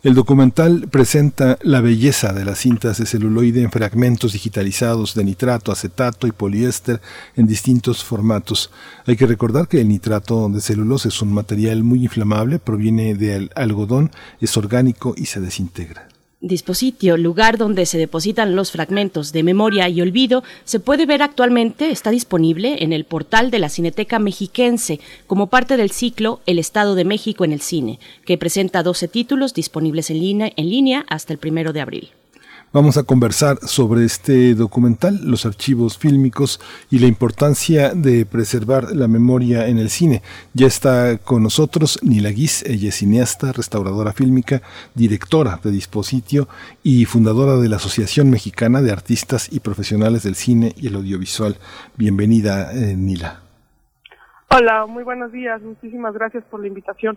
El documental presenta la belleza de las cintas de celuloide en fragmentos digitalizados de nitrato, acetato y poliéster en distintos formatos. Hay que recordar que el nitrato de celulosa es un material muy inflamable, proviene del algodón, es orgánico y se desintegra. Dispositio, lugar donde se depositan los fragmentos de memoria y olvido, se puede ver actualmente, está disponible en el portal de la Cineteca Mexiquense como parte del ciclo El Estado de México en el cine, que presenta 12 títulos disponibles en línea, en línea hasta el primero de abril. Vamos a conversar sobre este documental, los archivos fílmicos y la importancia de preservar la memoria en el cine. Ya está con nosotros Nila Guis, ella es cineasta, restauradora fílmica, directora de Dispositio y fundadora de la Asociación Mexicana de Artistas y Profesionales del Cine y el Audiovisual. Bienvenida, eh, Nila. Hola, muy buenos días. Muchísimas gracias por la invitación.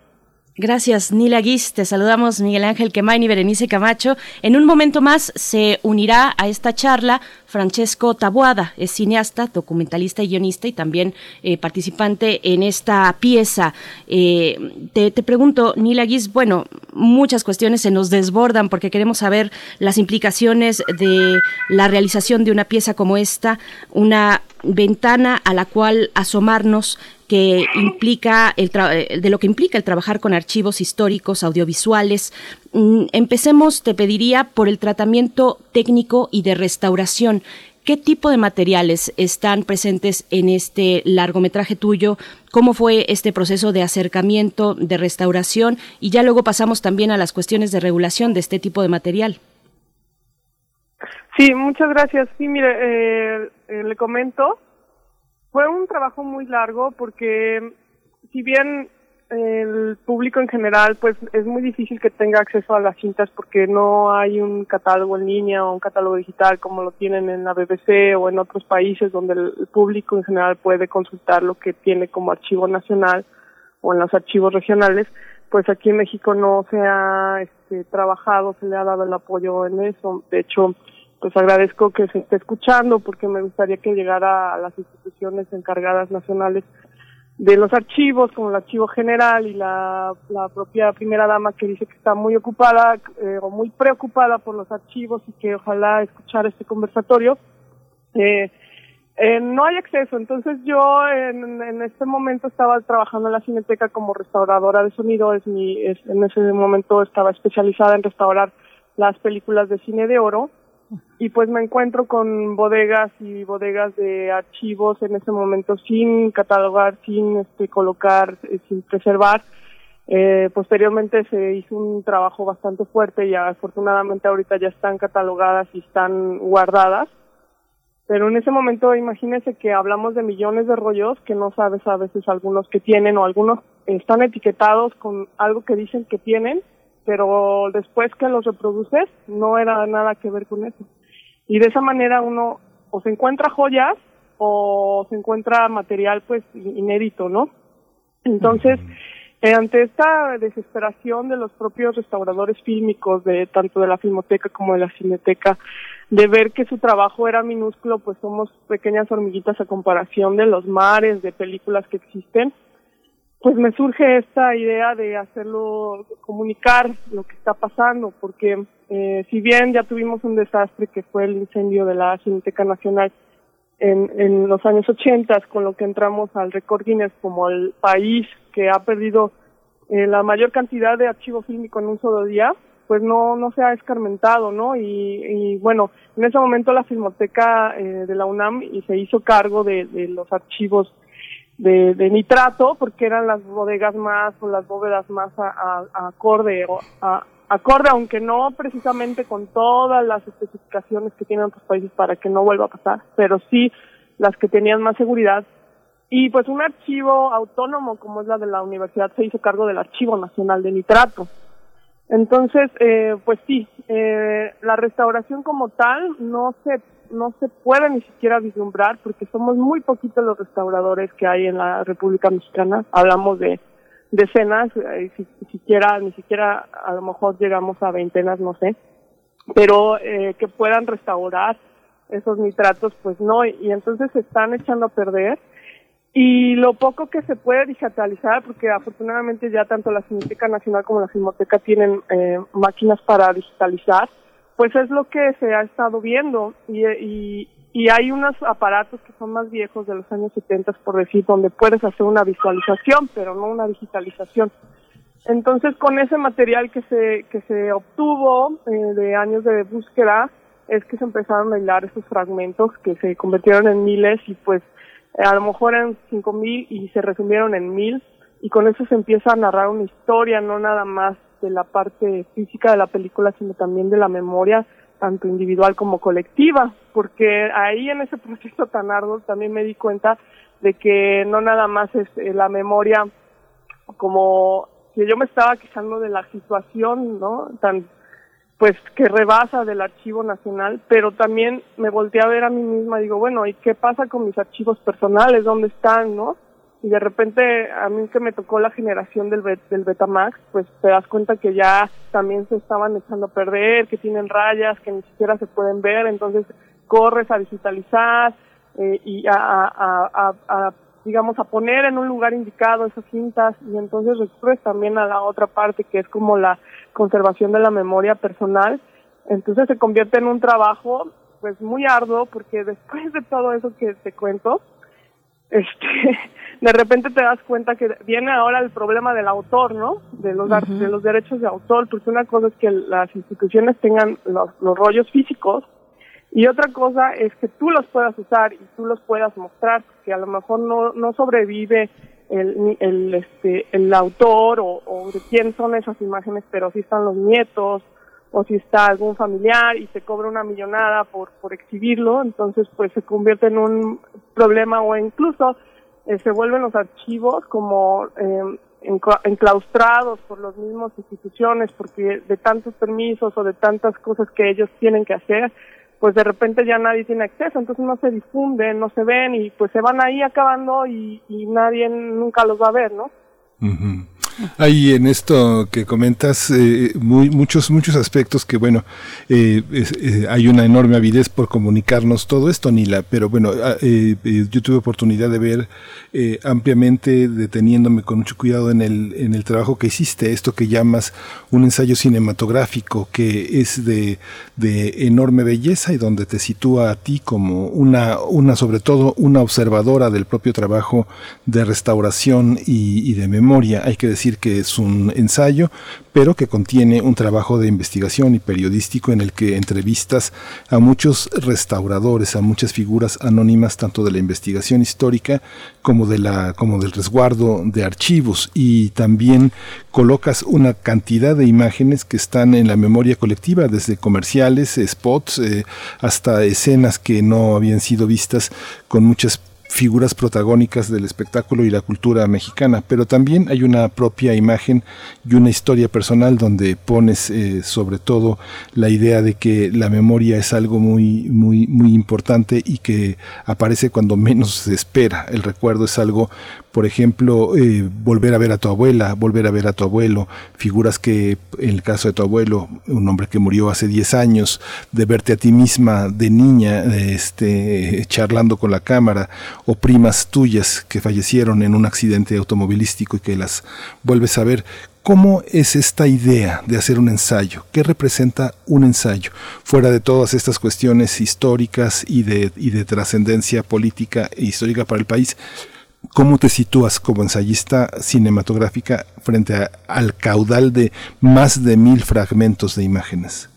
Gracias, Nila Guis. Te saludamos, Miguel Ángel Quemain y Berenice Camacho. En un momento más se unirá a esta charla Francesco Tabuada. Es cineasta, documentalista y guionista y también eh, participante en esta pieza. Eh, te, te, pregunto, Nila Guis, bueno, muchas cuestiones se nos desbordan porque queremos saber las implicaciones de la realización de una pieza como esta, una ventana a la cual asomarnos que implica el de lo que implica el trabajar con archivos históricos, audiovisuales. Mm, empecemos, te pediría, por el tratamiento técnico y de restauración. ¿Qué tipo de materiales están presentes en este largometraje tuyo? ¿Cómo fue este proceso de acercamiento, de restauración? Y ya luego pasamos también a las cuestiones de regulación de este tipo de material. Sí, muchas gracias. Sí, mire, eh, eh, le comento, fue un trabajo muy largo porque si bien el público en general pues es muy difícil que tenga acceso a las cintas porque no hay un catálogo en línea o un catálogo digital como lo tienen en la BBC o en otros países donde el público en general puede consultar lo que tiene como archivo nacional o en los archivos regionales pues aquí en México no se ha este, trabajado, se le ha dado el apoyo en eso. De hecho, pues agradezco que se esté escuchando porque me gustaría que llegara a las instituciones encargadas nacionales de los archivos, como el Archivo General y la, la propia primera dama que dice que está muy ocupada eh, o muy preocupada por los archivos y que ojalá escuchar este conversatorio. Eh, eh, no hay acceso, entonces yo en, en, este momento estaba trabajando en la Cineteca como restauradora de sonido, es mi, es, en ese momento estaba especializada en restaurar las películas de cine de oro y pues me encuentro con bodegas y bodegas de archivos en ese momento sin catalogar, sin este colocar, eh, sin preservar. Eh, posteriormente se hizo un trabajo bastante fuerte y afortunadamente ahorita ya están catalogadas y están guardadas. Pero en ese momento imagínese que hablamos de millones de rollos que no sabes a veces algunos que tienen o algunos están etiquetados con algo que dicen que tienen pero después que los reproduces no era nada que ver con eso. Y de esa manera uno o se encuentra joyas o se encuentra material pues inédito, ¿no? Entonces, eh, ante esta desesperación de los propios restauradores fílmicos, de tanto de la Filmoteca como de la Cineteca, de ver que su trabajo era minúsculo, pues somos pequeñas hormiguitas a comparación de los mares de películas que existen, pues me surge esta idea de hacerlo, comunicar lo que está pasando, porque eh, si bien ya tuvimos un desastre que fue el incendio de la Cineteca Nacional en, en los años 80, con lo que entramos al récord Guinness como el país que ha perdido eh, la mayor cantidad de archivo fílmico en un solo día, pues no, no se ha escarmentado, ¿no? Y, y bueno, en ese momento la Filmoteca eh, de la UNAM y se hizo cargo de, de los archivos de, de, nitrato porque eran las bodegas más o las bóvedas más a, a, acorde a, acorde aunque no precisamente con todas las especificaciones que tienen otros países para que no vuelva a pasar pero sí las que tenían más seguridad. Y pues un archivo autónomo como es la de la universidad se hizo cargo del archivo nacional de nitrato entonces eh, pues sí eh, la restauración como tal no se no se puede ni siquiera vislumbrar porque somos muy poquitos los restauradores que hay en la República Mexicana. Hablamos de decenas, eh, si, siquiera, ni siquiera a lo mejor llegamos a veintenas, no sé, pero eh, que puedan restaurar esos nitratos, pues no, y entonces se están echando a perder. Y lo poco que se puede digitalizar, porque afortunadamente ya tanto la Cineteca Nacional como la Filmoteca tienen eh, máquinas para digitalizar, pues es lo que se ha estado viendo y, y, y hay unos aparatos que son más viejos de los años 70, por decir, donde puedes hacer una visualización, pero no una digitalización. Entonces, con ese material que se, que se obtuvo eh, de años de búsqueda, es que se empezaron a hilar esos fragmentos que se convirtieron en miles y pues a lo mejor eran cinco mil y se resumieron en mil y con eso se empieza a narrar una historia, no nada más de la parte física de la película, sino también de la memoria, tanto individual como colectiva, porque ahí en ese proceso tan arduo también me di cuenta de que no nada más es eh, la memoria como que yo me estaba quejando de la situación, ¿no? Tan pues que rebasa del archivo nacional, pero también me volteé a ver a mí misma digo, bueno, ¿y qué pasa con mis archivos personales? ¿Dónde están, no? y de repente a mí que me tocó la generación del, del Betamax, pues te das cuenta que ya también se estaban echando a perder, que tienen rayas que ni siquiera se pueden ver, entonces corres a digitalizar eh, y a, a, a, digamos, a poner en un lugar indicado esas cintas y entonces recurres también a la otra parte que es como la conservación de la memoria personal. Entonces se convierte en un trabajo pues muy arduo porque después de todo eso que te cuento, este, de repente te das cuenta que viene ahora el problema del autor, ¿no? De los, de los derechos de autor, porque una cosa es que las instituciones tengan los, los rollos físicos y otra cosa es que tú los puedas usar y tú los puedas mostrar, que a lo mejor no, no sobrevive el, el, este, el autor o, o de quién son esas imágenes, pero sí están los nietos o si está algún familiar y se cobra una millonada por, por exhibirlo, entonces pues se convierte en un problema o incluso eh, se vuelven los archivos como eh, enclaustrados por las mismas instituciones porque de tantos permisos o de tantas cosas que ellos tienen que hacer, pues de repente ya nadie tiene acceso, entonces no se difunden, no se ven y pues se van ahí acabando y, nadie nunca los va a ver, ¿no? Hay en esto que comentas eh, muchos, muchos aspectos que, bueno, eh, eh, hay una enorme avidez por comunicarnos todo esto, Nila, pero bueno, ah, yo tuve oportunidad de ver ampliamente, deteniéndome con mucho cuidado en el, en el trabajo que hiciste, esto que llamas un ensayo cinematográfico que es de, de enorme belleza y donde te sitúa a ti como una, una sobre todo, una observadora del propio trabajo de restauración y, y de memoria, hay que decir que es un ensayo, pero que contiene un trabajo de investigación y periodístico en el que entrevistas a muchos restauradores, a muchas figuras anónimas, tanto de la investigación histórica como, de la, como del resguardo de archivos. Y también colocas una cantidad de imágenes que están en la memoria colectiva, desde comerciales, spots, eh, hasta escenas que no habían sido vistas con muchas figuras protagónicas del espectáculo y la cultura mexicana, pero también hay una propia imagen y una historia personal donde pones eh, sobre todo la idea de que la memoria es algo muy muy muy importante y que aparece cuando menos se espera. El recuerdo es algo por ejemplo, eh, volver a ver a tu abuela, volver a ver a tu abuelo, figuras que, en el caso de tu abuelo, un hombre que murió hace 10 años, de verte a ti misma de niña, este, charlando con la cámara, o primas tuyas que fallecieron en un accidente automovilístico y que las vuelves a ver. ¿Cómo es esta idea de hacer un ensayo? ¿Qué representa un ensayo? Fuera de todas estas cuestiones históricas y de, y de trascendencia política e histórica para el país, ¿cómo te sitúas como ensayista cinematográfica frente al caudal de más de mil fragmentos de imágenes?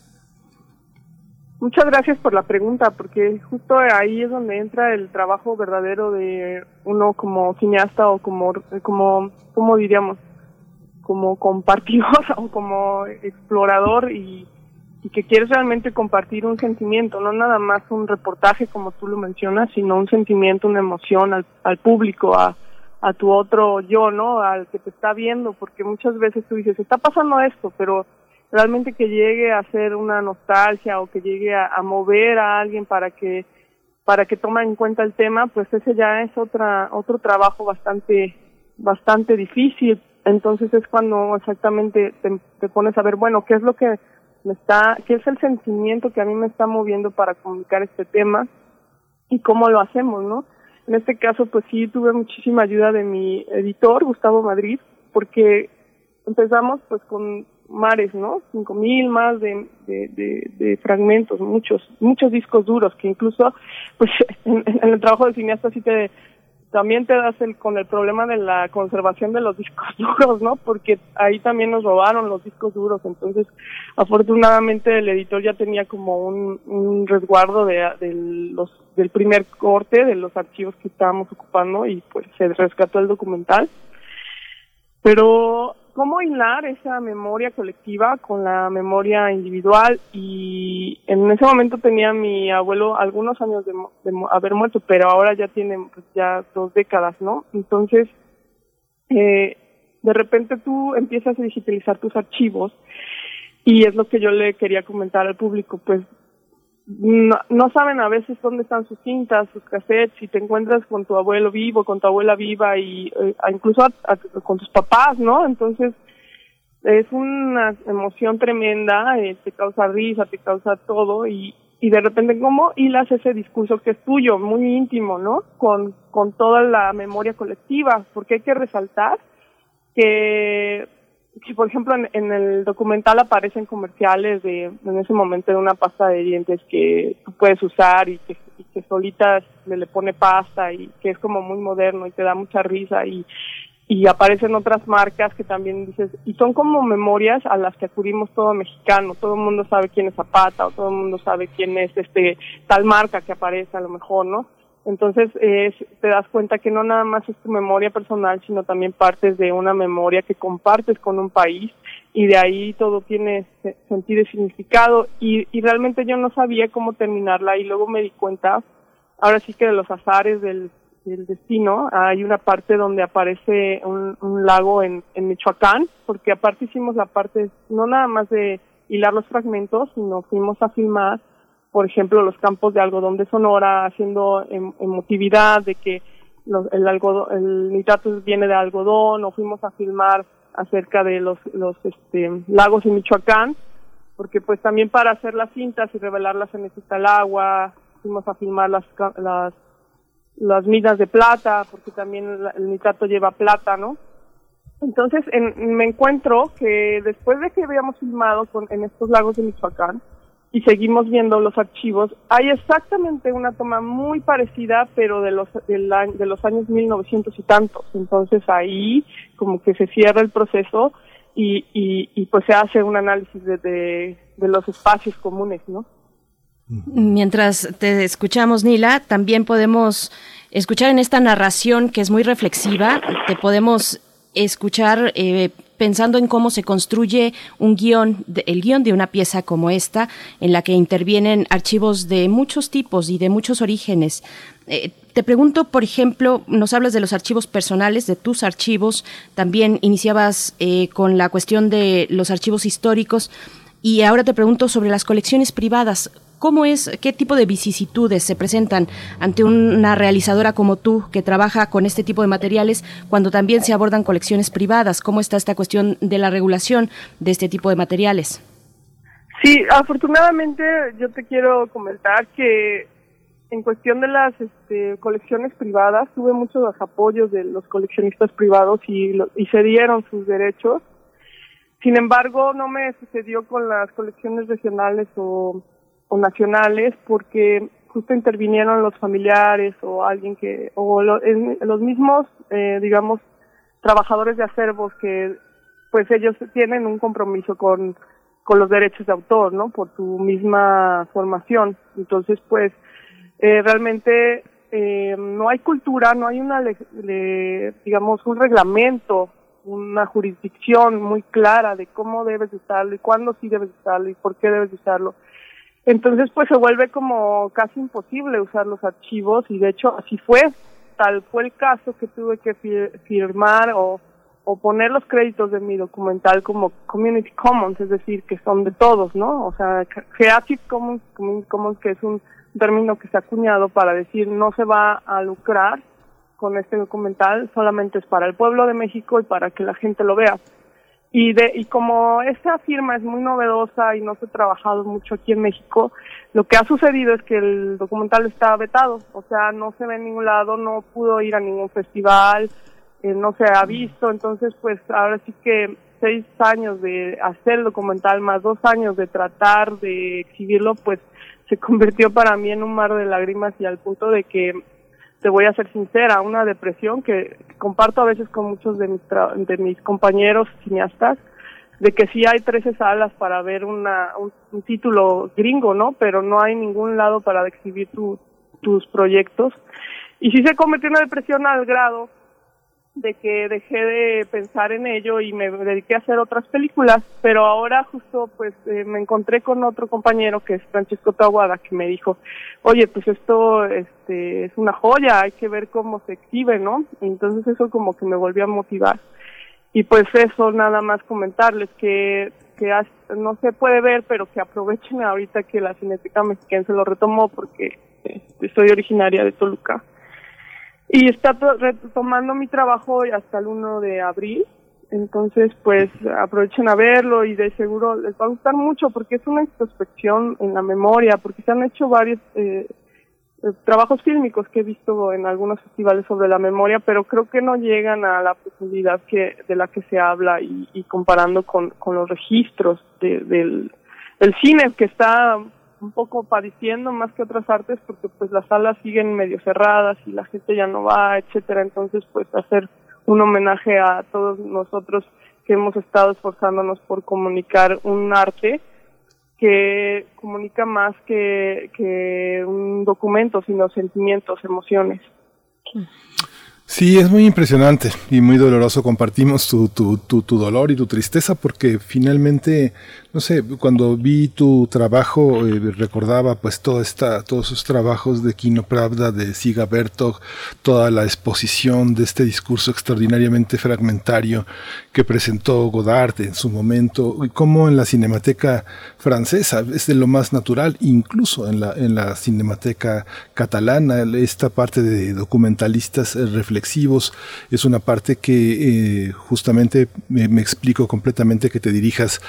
Muchas gracias por la pregunta, porque justo ahí es donde entra el trabajo verdadero de uno como cineasta o como, como, como diríamos, como compartidor o como explorador y, que quieres realmente compartir un sentimiento, no nada más un reportaje como tú lo mencionas, sino un sentimiento, una emoción al, al público, a, a tu otro yo, ¿no? Al que te está viendo, porque muchas veces tú dices, está pasando esto, pero realmente que llegue a ser una nostalgia o que llegue a, mover a alguien para que para que tome en cuenta el tema, pues ese ya es otra otro trabajo bastante bastante difícil entonces es cuando exactamente te, pones a ver, bueno, ¿qué es lo que me está, qué es el sentimiento que a mí me está moviendo para comunicar este tema y cómo lo hacemos, ¿no? En este caso, pues sí, tuve muchísima ayuda de mi editor, Gustavo Madrid, porque empezamos pues con mares, ¿no? Cinco mil más de, de, de, fragmentos, muchos, muchos discos duros, que incluso, pues en, el trabajo de cineasta sí te, también te das el, con el problema de la conservación de los discos duros, ¿no? Porque ahí también nos robaron los discos duros, entonces afortunadamente el editor ya tenía como un, un resguardo de, de los, del primer corte de los archivos que estábamos ocupando y pues se rescató el documental. Pero cómo hilar esa memoria colectiva con la memoria individual y en ese momento tenía mi abuelo algunos años de, haber muerto, pero ahora ya tiene pues, ya dos décadas, ¿no? Entonces, eh, de repente tú empiezas a digitalizar tus archivos y es lo que yo le quería comentar al público, pues no, saben a veces dónde están sus cintas, sus cassettes, si te encuentras con tu abuelo vivo, con tu abuela viva y eh, incluso con tus papás, ¿no? Entonces es una emoción tremenda, eh, te causa risa, te causa todo y, y de repente cómo hilas ese discurso que es tuyo, muy íntimo, ¿no? Con, con toda la memoria colectiva, porque hay que resaltar que que por ejemplo en, el documental aparecen comerciales de en ese momento de una pasta de dientes que tú puedes usar y que, y solita le, le pone pasta y que es como muy moderno y te da mucha risa y y aparecen otras marcas que también dices y son como memorias a las que acudimos todo mexicano. Todo el mundo sabe quién es Zapata o todo el mundo sabe quién es este tal marca que aparece a lo mejor no entonces te das cuenta que no nada más es tu memoria personal, sino también partes de una memoria que compartes con un país y de ahí todo tiene sentido y significado. Y, y realmente yo no sabía cómo terminarla y luego me di cuenta, ahora sí que de los azares del, del destino, hay una parte donde aparece un, un lago en, en Michoacán, porque aparte hicimos la parte no nada más de hilar los fragmentos, sino fuimos a filmar por ejemplo, los campos de algodón de Sonora, haciendo em, emotividad de que el, algodón, el nitrato viene de algodón, o fuimos a filmar acerca de los, este, lagos en Michoacán, porque pues también para hacer las cintas y revelarlas se necesita el agua, fuimos a filmar las, las, las minas de plata, porque también el nitrato lleva plata, ¿no? Entonces en, me encuentro que después de que habíamos filmado con, en estos lagos de Michoacán, y seguimos viendo los archivos, hay exactamente una toma muy parecida, pero de los, de, los años 1900 y tantos. Entonces ahí como que se cierra el proceso y, y, pues se hace un análisis de, de, de los espacios comunes, ¿no? Mientras te escuchamos, Nila, también podemos escuchar en esta narración que es muy reflexiva, te podemos escuchar eh, pensando en cómo se construye un guion, el guion de una pieza como esta, en la que intervienen archivos de muchos tipos y de muchos orígenes. Eh, te pregunto, por ejemplo, nos hablas de los archivos personales, de tus archivos, también iniciabas eh, con la cuestión de los archivos históricos. Y ahora te pregunto sobre las colecciones privadas. ¿Cómo es, qué tipo de vicisitudes se presentan ante una realizadora como tú que trabaja con este tipo de materiales cuando también se abordan colecciones privadas? ¿Cómo está esta cuestión de la regulación de este tipo de materiales? Sí, afortunadamente yo te quiero comentar que en cuestión de las este, colecciones privadas tuve muchos apoyos de los coleccionistas privados y, y se dieron sus derechos. Sin embargo, no me sucedió con las colecciones regionales o o nacionales porque justo intervinieron los familiares o alguien que o los mismos eh, digamos trabajadores de acervos que pues ellos tienen un compromiso con con los derechos de autor no por su misma formación. Entonces pues eh, realmente eh, no hay cultura no hay una digamos un reglamento una jurisdicción muy clara de cómo debes usarlo y cuándo sí debes usarlo y por qué debes usarlo entonces, pues se vuelve como casi imposible usar los archivos y de hecho así fue. Tal fue el caso que tuve que firmar o, poner los créditos de mi documental como Community Commons, es decir, que son de todos, ¿no? O sea, Creative Commons, Community Commons, que es un término que se ha acuñado para decir no se va a lucrar con este documental, solamente es para el pueblo de México y para que la gente lo vea. Y, de, y como esta firma es muy novedosa y no se ha trabajado mucho aquí en México, lo que ha sucedido es que el documental está vetado, o sea, no se ve en ningún lado, no pudo ir a ningún festival, eh, no se ha visto, entonces pues ahora sí que seis años de hacer el documental más dos años de tratar de exhibirlo, pues se convirtió para mí en un mar de lágrimas y al punto de que te voy a ser sincera, una depresión que comparto a veces con muchos de mis, de mis compañeros cineastas, de que sí hay 13 salas para ver una, un, título gringo, ¿no? Pero no hay ningún lado para exhibir tus proyectos. Y sí se en una depresión al grado de que dejé de pensar en ello y me dediqué a hacer otras películas, pero ahora justo pues eh, me encontré con otro compañero que es Francesco Taguada que me dijo, oye pues esto este es una joya, hay que ver cómo se exhibe, ¿no? entonces eso como que me volvió a motivar. Y pues eso nada más comentarles que que no se puede ver, pero que aprovechen ahorita que la Cineteca Mexicana se lo retomó porque este, soy originaria de Toluca y está retomando mi trabajo hasta el 1 de abril. Entonces, pues aprovechen a verlo y de seguro les va a gustar mucho porque es una introspección en la memoria, porque se han hecho varios eh, trabajos fílmicos que he visto en algunos festivales sobre la memoria, pero creo que no llegan a la profundidad que de la que se habla y, comparando con, con los registros del, del cine que está un poco padeciendo más que otras artes porque pues las salas siguen medio cerradas y la gente ya no va, etcétera. Entonces pues hacer un homenaje a todos nosotros que hemos estado esforzándonos por comunicar un arte que comunica más que, que un documento, sino sentimientos, emociones. Sí, es muy impresionante y muy doloroso. Compartimos tu, tu, tu, tu dolor y tu tristeza porque finalmente no sé, cuando vi tu trabajo eh, recordaba pues toda esta, todos esos trabajos de Kino Pravda, de Siga Bertog, toda la exposición de este discurso extraordinariamente fragmentario que presentó Godard en su momento, y cómo en la cinemateca francesa es de lo más natural, incluso en la, en la cinemateca catalana, esta parte de documentalistas eh, reflexivos es una parte que eh, justamente me explico completamente que te dirijas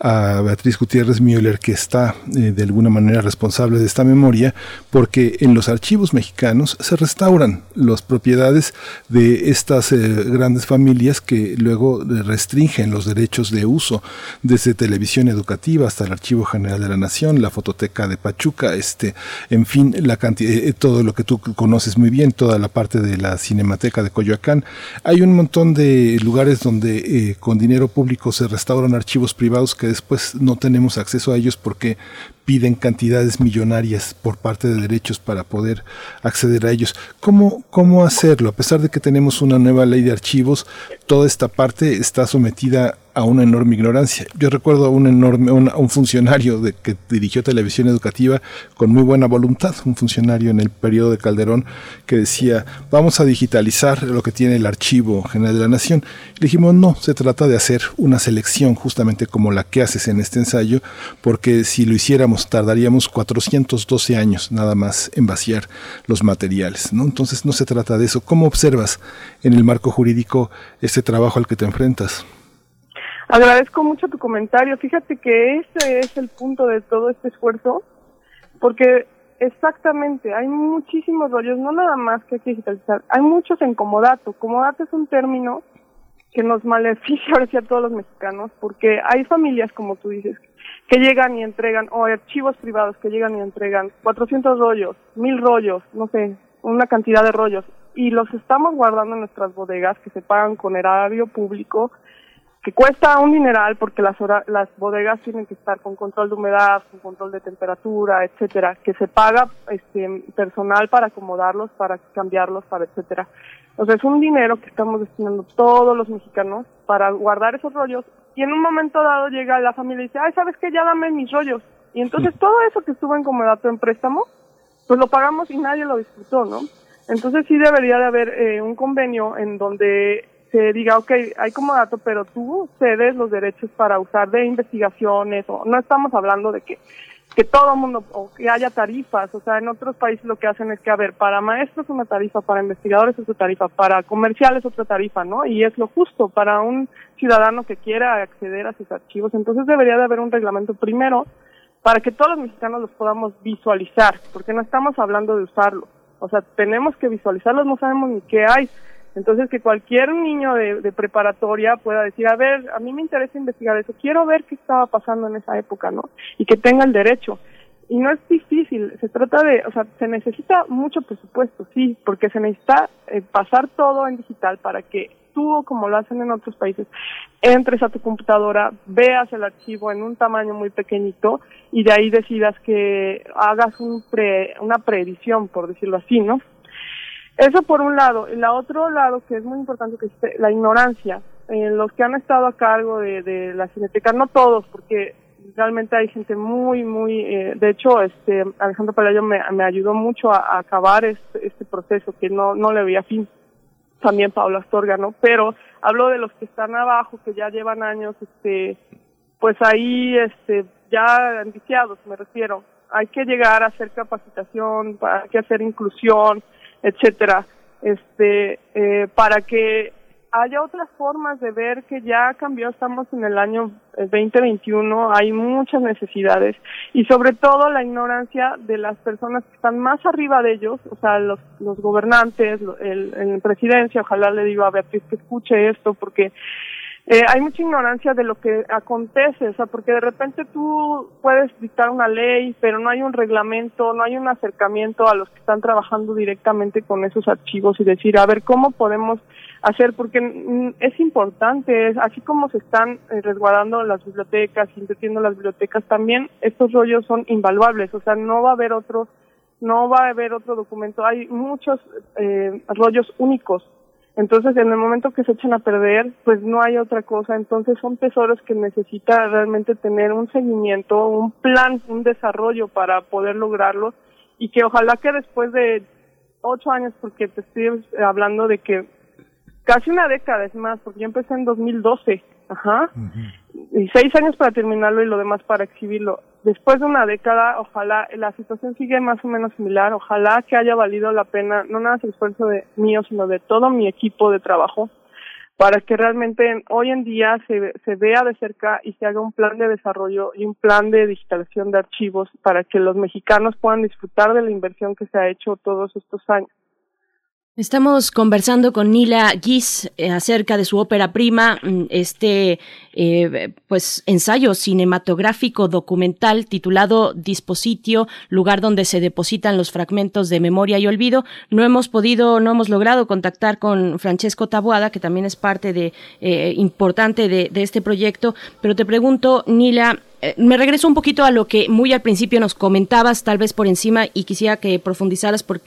a Beatriz Gutiérrez Müller, que está eh, de alguna manera responsable de esta memoria, porque en los archivos mexicanos se restauran las propiedades de estas eh, grandes familias que luego restringen los derechos de uso, desde televisión educativa hasta el Archivo General de la Nación, la Fototeca de Pachuca, este, en fin, la cantidad, eh, todo lo que tú conoces muy bien, toda la parte de la Cinemateca de Coyoacán. Hay un montón de lugares donde con dinero público se restauran archivos privados que después no tenemos acceso a ellos porque piden cantidades millonarias por parte de derechos para poder acceder a ellos. ¿Cómo, ¿Cómo hacerlo? A pesar de que tenemos una nueva ley de archivos, toda esta parte está sometida a una enorme ignorancia. Yo recuerdo a un enorme, un, funcionario de, que dirigió televisión educativa con muy buena voluntad, un funcionario en el periodo de Calderón que decía, vamos a digitalizar lo que tiene el Archivo General de la Nación. le dijimos, no, se trata de hacer una selección justamente como la que haces en este ensayo, porque si lo hiciéramos tardaríamos 412 años nada más en vaciar los materiales. ¿no? Entonces no se trata de eso. ¿Cómo observas en el marco jurídico este trabajo al que te enfrentas? Agradezco mucho tu comentario. Fíjate que ese es el punto de todo este esfuerzo, porque exactamente, hay muchísimos rollos, no nada más que hay que digitalizar, hay muchos en comodato. Comodato es un término que nos maleficia ahora sí a todos los mexicanos, porque hay familias, como tú dices, llegan y entregan, o archivos privados que llegan y entregan 400 rollos, 1000 rollos, no sé, una cantidad de rollos, y los estamos guardando en nuestras bodegas que se pagan con erario público, que cuesta un dineral porque las, las bodegas tienen que estar con control de humedad, con control de temperatura, etcétera, que se paga este personal para acomodarlos, para cambiarlos, para etcétera. O sea, es un dinero que estamos destinando todos los mexicanos para guardar esos rollos y en un momento dado llega la familia y dice, ay, ¿sabes qué? Ya dame mis rollos. Y entonces todo eso que estuvo en comodato en préstamo, pues lo pagamos y nadie lo disfrutó, ¿no? Entonces sí debería de haber eh, un convenio en donde se diga, ok, hay como dato, pero tú cedes los derechos para usar de investigaciones, o no estamos hablando de que, que todo mundo, o que haya tarifas, o sea, en otros países lo que hacen es que, a ver, para maestros una tarifa, para investigadores otra tarifa, para comerciales otra tarifa, ¿no? Y es lo justo para un ciudadano que quiera acceder a sus archivos. Entonces debería de haber un reglamento primero para que todos los mexicanos los podamos visualizar, porque no estamos hablando de usarlos. O sea, tenemos que visualizarlos, no sabemos ni qué hay. Entonces, que cualquier niño de, preparatoria pueda decir, a ver, a mí me interesa investigar eso, quiero ver qué estaba pasando en esa época, ¿no? Y que tenga el derecho. Y no es difícil, se trata de, o sea, se necesita mucho presupuesto, sí, porque se necesita eh, pasar todo en digital para que tú, como lo hacen en otros países, entres a tu computadora, veas el archivo en un tamaño muy pequeñito y de ahí decidas que hagas un pre, una preedición, por decirlo así, ¿no? Eso por un lado. Y la otro lado, que es muy importante, que es la ignorancia. Eh, los que han estado a cargo de, de la cineteca, no todos, porque realmente hay gente muy, muy, eh, de hecho, este, Alejandro Palayo me, me ayudó mucho a, acabar este, este, proceso que no, no le veía fin. También Pablo Astorga, ¿no? Pero hablo de los que están abajo, que ya llevan años, este, pues ahí, este, ya ambiciados, me refiero. Hay que llegar a hacer capacitación, hay que hacer inclusión, etcétera, este, eh, para que haya otras formas de ver que ya cambió, estamos en el año 2021, hay muchas necesidades y sobre todo la ignorancia de las personas que están más arriba de ellos, o sea, los, los gobernantes, el, el presidencia, ojalá le digo a Beatriz que escuche esto porque eh, hay mucha ignorancia de lo que acontece, o sea, porque de repente tú puedes dictar una ley, pero no hay un reglamento, no hay un acercamiento a los que están trabajando directamente con esos archivos y decir, a ver, ¿cómo podemos hacer? Porque es importante, así como se están eh, resguardando las bibliotecas, invirtiendo las bibliotecas, también estos rollos son invaluables, o sea, no va a haber otro, no va a haber otro documento, hay muchos eh, rollos únicos entonces, en el momento que se echan a perder, pues no hay otra cosa. Entonces, son tesoros que necesita realmente tener un seguimiento, un plan, un desarrollo para poder lograrlo y que ojalá que después de ocho años, porque te estoy hablando de que casi una década es más, porque yo empecé en 2012, ajá, y seis años para terminarlo y lo demás para exhibirlo. Después de una década, ojalá, la situación sigue más o menos similar, ojalá que haya valido la pena, no nada más el esfuerzo de mío, sino de todo mi equipo de trabajo, para que realmente hoy en día se, se vea de cerca y se haga un plan de desarrollo y un plan de digitalización de archivos para que los mexicanos puedan disfrutar de la inversión que se ha hecho todos estos años. Estamos conversando con Nila Giz eh, acerca de su ópera prima, mm, este eh, pues ensayo cinematográfico documental titulado Dispositio, lugar donde se depositan los fragmentos de memoria y olvido. No hemos podido, no hemos logrado contactar con Francesco Tabuada, que también es parte de eh, importante de, de este proyecto, pero te pregunto, Nila, me regreso un poquito a lo que muy al principio nos comentabas, tal vez por encima, y quisiera que profundizaras por,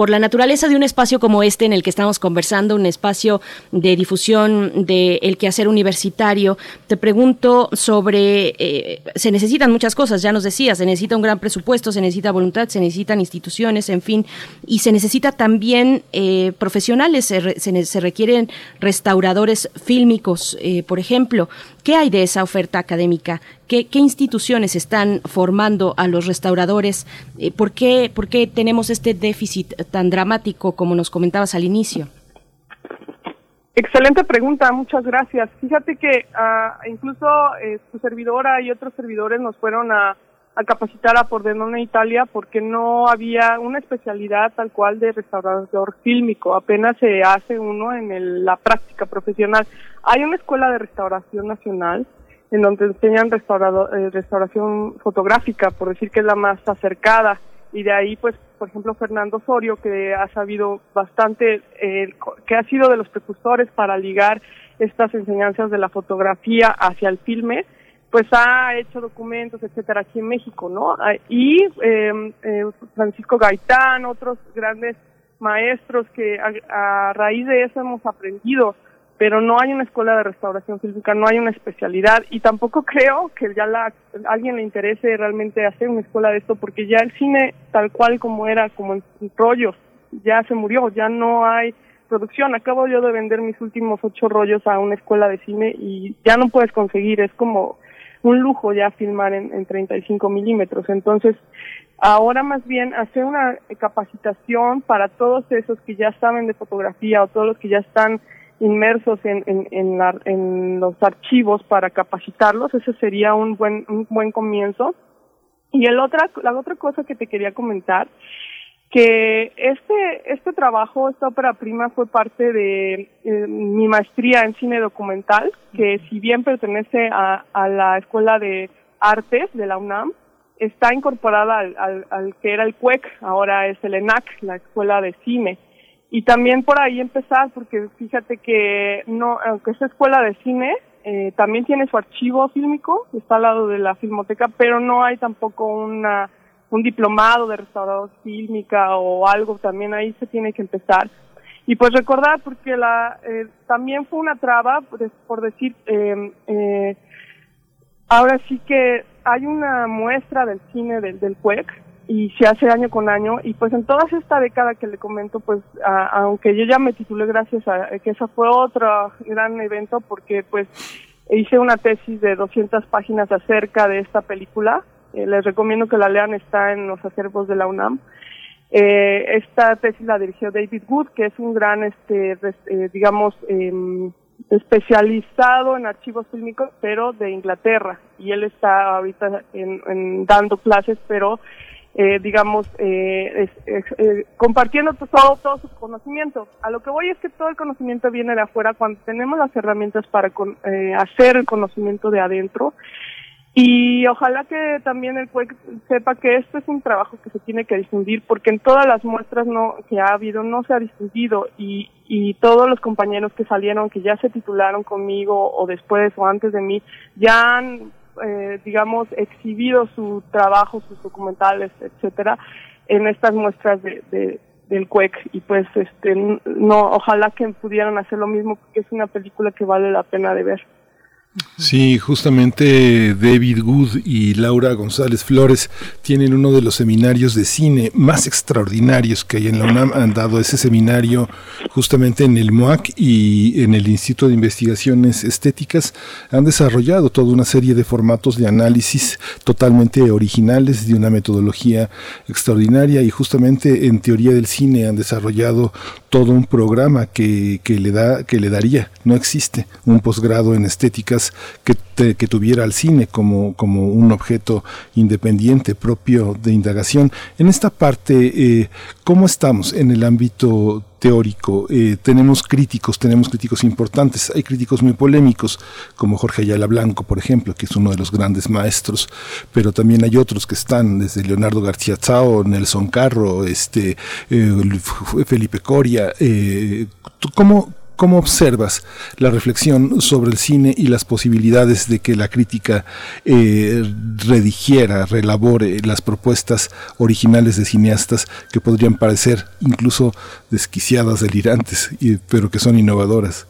por la naturaleza de un espacio como este en el que estamos conversando, un espacio de difusión del el quehacer universitario, te pregunto sobre, eh, se necesitan muchas cosas, ya nos decías, se necesita un gran presupuesto, se necesita voluntad, se necesitan instituciones, en fin, y se necesita también eh, profesionales, se, requieren restauradores fílmicos, eh, por ejemplo. ¿Qué hay de esa oferta académica? ¿Qué, instituciones están formando a los restauradores? Eh, ¿por, qué, ¿Por qué tenemos este déficit tan dramático como nos comentabas al inicio? Excelente pregunta, muchas gracias. Fíjate que uh, incluso eh, tu servidora y otros servidores nos fueron a, a capacitar a Pordenone Italia porque no había una especialidad tal cual de restaurador fílmico, apenas se hace uno en la práctica profesional. Hay una escuela de restauración nacional en donde enseñan restaurado, eh, restauración fotográfica, por decir que es la más acercada, y de ahí, pues, por ejemplo, Fernando Sorio, que ha sabido bastante, eh, que ha sido de los precursores para ligar estas enseñanzas de la fotografía hacia el filme, pues ha hecho documentos, etcétera, aquí en México, ¿no? Ah, y em, eh, Francisco Gaitán, otros grandes maestros que a, raíz de eso hemos aprendido, pero no hay una escuela de restauración física, no hay una especialidad y tampoco creo que ya la, alguien le interese realmente hacer una escuela de esto porque ya el cine tal cual como era, como en rollos, ya se murió, ya no hay producción. Acabo yo de vender mis últimos ocho rollos a una escuela de cine y ya no puedes conseguir, es como un lujo ya filmar en, en 35 milímetros. Entonces, ahora más bien hacer una capacitación para todos esos que ya saben de fotografía o todos los que ya están inmersos en, en, en, los archivos para capacitarlos, ese sería un buen, un buen comienzo. Y el otra, la otra cosa que te quería comentar que este, este trabajo, esta ópera prima fue parte de eh, mi maestría en cine documental, que si bien pertenece a, a, la Escuela de Artes de la UNAM, está incorporada al, al, al, que era el CUEC, ahora es el ENAC, la Escuela de Cine. Y también por ahí empezar, porque fíjate que no, aunque es escuela de cine, eh, también tiene su archivo fílmico, está al lado de la filmoteca, pero no hay tampoco una un diplomado de restaurador fílmica o algo, también ahí se tiene que empezar. Y pues recordar, porque la eh, también fue una traba, por, decir, eh, eh, ahora sí que hay una muestra del cine del, del CUEC y se hace año con año y pues en toda esta década que le comento pues aunque yo ya me titulé gracias a que esa fue otro gran evento porque pues hice una tesis de 200 páginas acerca de esta película eh, les recomiendo que la lean, está en los acervos de la UNAM. Eh, esta tesis la dirigió David Wood, que es un gran, este, eh, digamos, em, especializado en archivos fílmicos, pero de Inglaterra. Y él está ahorita en, dando clases, pero digamos, compartiendo todo, todo su conocimiento. A lo que voy es que todo el conocimiento viene de afuera cuando tenemos las herramientas para hacer el conocimiento de adentro. Y ojalá que también el CUEC sepa que esto es un trabajo que se tiene que difundir porque en todas las muestras no que ha habido no se ha difundido y, y todos los compañeros que salieron, que ya se titularon conmigo o después o antes de mí, ya han, eh, digamos, exhibido su trabajo, sus documentales, etcétera, en estas muestras de, de del CUEC y pues este no ojalá que pudieran hacer lo mismo porque es una película que vale la pena de ver. Sí, justamente David Good y Laura González Flores tienen uno de los seminarios de cine más extraordinarios que hay en la UNAM. Han dado ese seminario justamente en el MOAC y en el Instituto de Investigaciones Estéticas. Han desarrollado toda una serie de formatos de análisis totalmente originales de una metodología extraordinaria y justamente en teoría del cine han desarrollado todo un programa que, que le da que le daría no existe un posgrado en estéticas que, tuviera al cine como, como un objeto independiente propio de indagación en esta parte eh, cómo estamos en el ámbito teórico. Eh, tenemos críticos, tenemos críticos importantes. Hay críticos muy polémicos, como Jorge Ayala Blanco, por ejemplo, que es uno de los grandes maestros, pero también hay otros que están, desde Leonardo García Chao, Nelson Carro, este, eh, Felipe Coria. Eh, ¿cómo, ¿Cómo observas la reflexión sobre el cine y las posibilidades de que la crítica eh, redigiera, relabore las propuestas originales de cineastas que podrían parecer incluso desquiciadas, delirantes, pero que son innovadoras?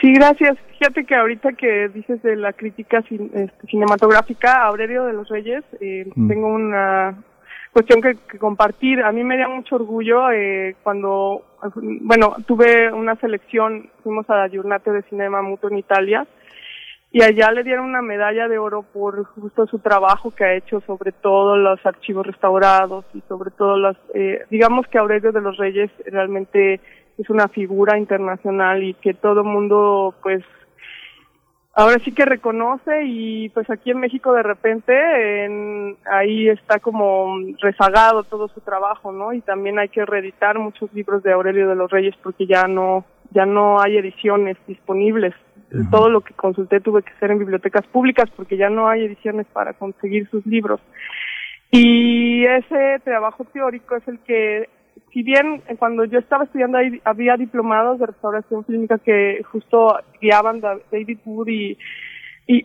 Sí, gracias. Fíjate que ahorita que dices de la crítica este, cinematográfica, Aurelio de los Reyes, eh, mm. tengo una cuestión que, compartir. A mí me da mucho orgullo eh, cuando, bueno, tuve una selección, fuimos a la Giornate de Cinema Muto en Italia, y allá le dieron una medalla de oro por justo su trabajo que ha hecho sobre todo los archivos restaurados y sobre todo los, eh, digamos que Aurelio de los Reyes realmente es una figura internacional y que todo mundo pues ahora sí que reconoce y pues aquí en México de repente ahí está como rezagado todo su trabajo, ¿no? Y también hay que reeditar muchos libros de Aurelio de los Reyes porque ya no ya no hay ediciones disponibles. Todo lo que consulté tuve que ser en bibliotecas públicas porque ya no hay ediciones para conseguir sus libros. Y ese trabajo teórico es el que si bien eh, cuando yo estaba estudiando ahí había diplomados de restauración fílmica que justo guiaban David Wood y, y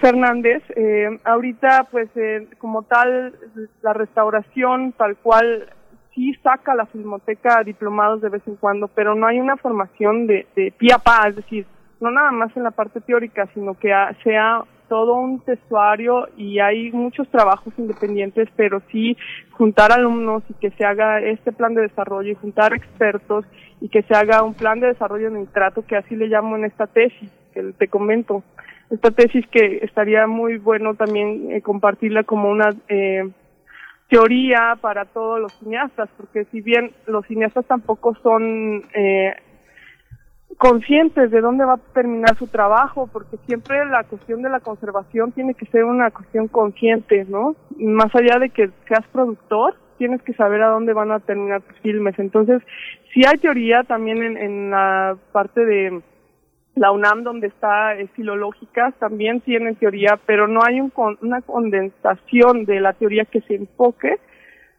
Fernández, eh, ahorita pues eh, como tal la restauración tal cual sí saca la filmoteca diplomados de vez en cuando, pero no hay una formación de, de pie a pa, es decir, no nada más en la parte teórica, sino que sea todo un testuario y hay muchos trabajos independientes, pero sí juntar alumnos y que se haga este plan de desarrollo y juntar expertos y que se haga un plan de desarrollo en el trato, que así le llamo en esta tesis, que te comento. Esta tesis que estaría muy bueno también eh, compartirla como una eh, teoría para todos los cineastas, porque si bien los cineastas tampoco son eh, conscientes de dónde va a terminar su trabajo, porque siempre la cuestión de la conservación tiene que ser una cuestión consciente, ¿no? Más allá de que seas productor, tienes que saber a dónde van a terminar tus filmes. Entonces, si hay teoría también en, la parte de la UNAM donde está eh, filológica, también tienen teoría, pero no hay un, una condensación de la teoría que se enfoque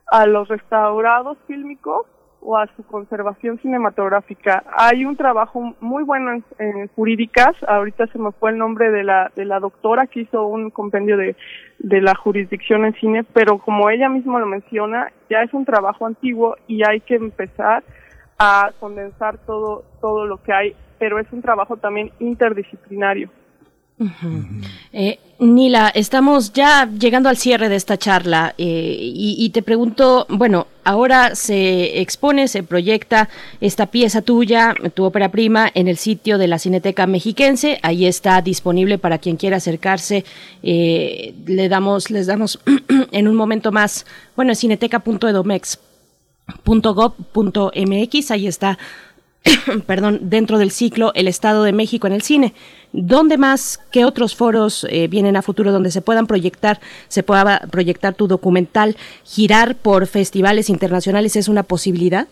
a los restaurados fílmicos o a su conservación cinematográfica. Hay un trabajo muy bueno en, jurídicas, ahorita se me fue el nombre de la, de la doctora que hizo un compendio de, de la jurisdicción en cine, pero como ella misma lo menciona, ya es un trabajo antiguo y hay que empezar a condensar todo, todo lo que hay, pero es un trabajo también interdisciplinario. Eh, Nila, estamos ya llegando al cierre de esta charla eh, y, te pregunto, bueno, ahora se expone, se proyecta esta pieza tuya, tu ópera prima, en el sitio de la Cineteca Mexiquense. Ahí está disponible para quien quiera acercarse. Eh, le damos, les damos en un momento más, bueno, cineteca.edomex.gov.mx, ahí está perdón, dentro del ciclo El Estado de México en el cine. ¿Dónde más, qué otros foros eh, vienen a futuro donde se puedan proyectar, se pueda proyectar tu documental? ¿Girar por festivales internacionales es una posibilidad?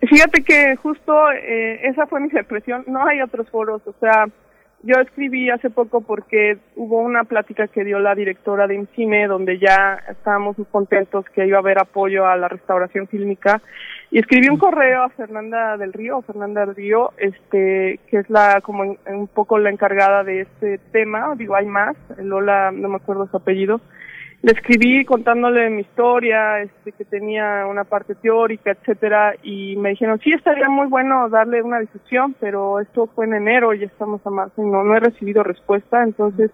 Fíjate que justo eh, esa fue mi expresión. No hay otros foros, o sea, yo escribí hace poco porque hubo una plática que dio la directora de INCIME donde ya estábamos muy contentos que iba a haber apoyo a la restauración fílmica y escribí un correo a Fernanda del Río, Fernanda del Río, este, que es la como un poco la encargada de este tema, digo hay más, Lola no me acuerdo su apellido, le escribí contándole mi historia, este, que tenía una parte teórica, etcétera, y me dijeron, sí, estaría muy bueno darle una difusión, pero esto fue en enero, y ya estamos a marzo y no, no he recibido respuesta, entonces,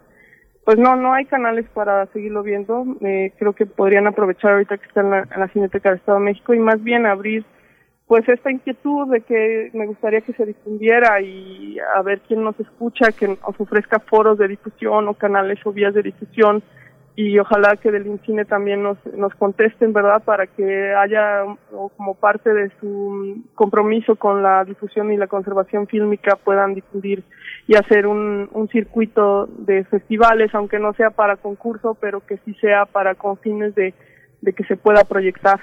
pues no, no hay canales para seguirlo viendo, eh, creo que podrían aprovechar ahorita que está en la, Cineteca del Estado de México y más bien abrir pues esta inquietud de que me gustaría que se difundiera y a ver quién nos escucha, que nos ofrezca foros de difusión o canales o vías de difusión y ojalá que del INCINE también nos, nos contesten, ¿verdad? Para que haya, o como parte de su compromiso con la difusión y la conservación fílmica, puedan difundir y hacer un, un circuito de festivales, aunque no sea para concurso, pero que sí sea para con fines de, de que se pueda proyectar.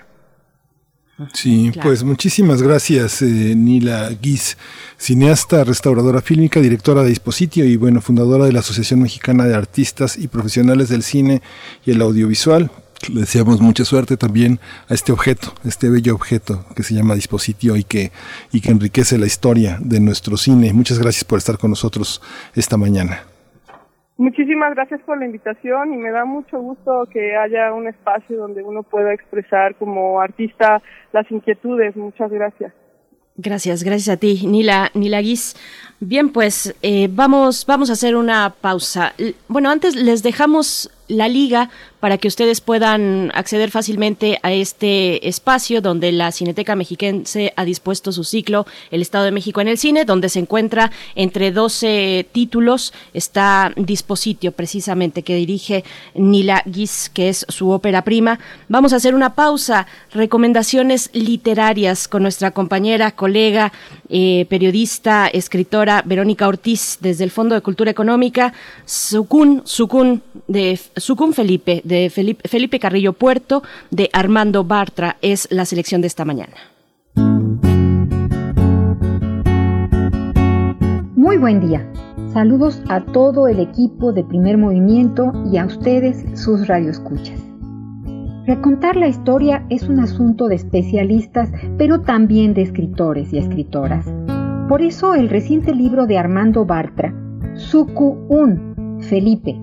Sí, pues muchísimas gracias, eh, Nila Guis, cineasta, restauradora fílmica, directora de Dispositio y bueno, fundadora de la Asociación Mexicana de Artistas y Profesionales del Cine y el Audiovisual Le deseamos mucha suerte también a este objeto, este bello objeto que se llama dispositivo y que, y que enriquece la historia de nuestro cine. Muchas gracias por estar con nosotros esta mañana. Muchísimas gracias por la invitación y me da mucho gusto que haya un espacio donde uno pueda expresar como artista las inquietudes. Muchas gracias. Gracias, gracias a ti, Nila, Nila Guis. Bien, pues eh, vamos, vamos a hacer una pausa. Bueno, antes les dejamos la liga para que ustedes puedan acceder fácilmente a este espacio donde la Cineteca Mexiquense ha dispuesto su ciclo El Estado de México en el cine, donde se encuentra entre 12 títulos, está Dispositio precisamente que dirige Nila Guis, que es su ópera prima. Vamos a hacer una pausa, recomendaciones literarias con nuestra compañera, colega, eh, periodista, escritora Verónica Ortiz desde el Fondo de Cultura Económica, Sucún, Sucún de Sucún Felipe de Felipe, Carrillo Puerto, de Armando Bartra, es la selección de esta mañana. Muy buen día. Saludos a todo el equipo de Primer Movimiento y a ustedes, sus radioescuchas. Recontar la historia es un asunto de especialistas, pero también de escritores y escritoras. Por eso el reciente libro de Armando Bartra, Suku Un, Felipe,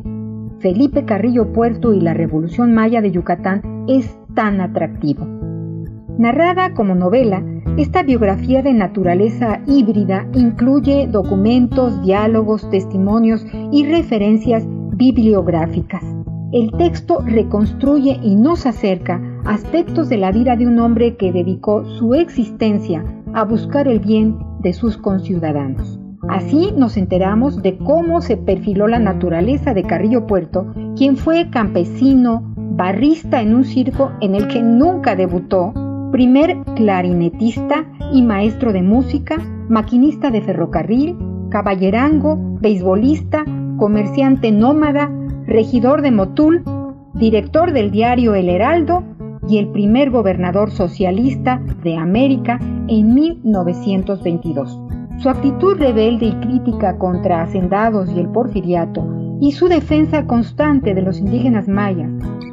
Felipe Carrillo Puerto y la Revolución Maya de Yucatán es tan atractivo. Narrada como novela, esta biografía de naturaleza híbrida incluye documentos, diálogos, testimonios y referencias bibliográficas. El texto reconstruye y nos acerca aspectos de la vida de un hombre que dedicó su existencia a buscar el bien de sus conciudadanos. Así nos enteramos de cómo se perfiló la naturaleza de Carrillo Puerto, quien fue campesino, barrista en un circo en el que nunca debutó, primer clarinetista y maestro de música, maquinista de ferrocarril, caballerango, beisbolista, comerciante nómada, regidor de Motul, director del diario El Heraldo y el primer gobernador socialista de América en 1922. Su actitud rebelde y crítica contra hacendados y el porfiriato y su defensa constante de los indígenas mayas,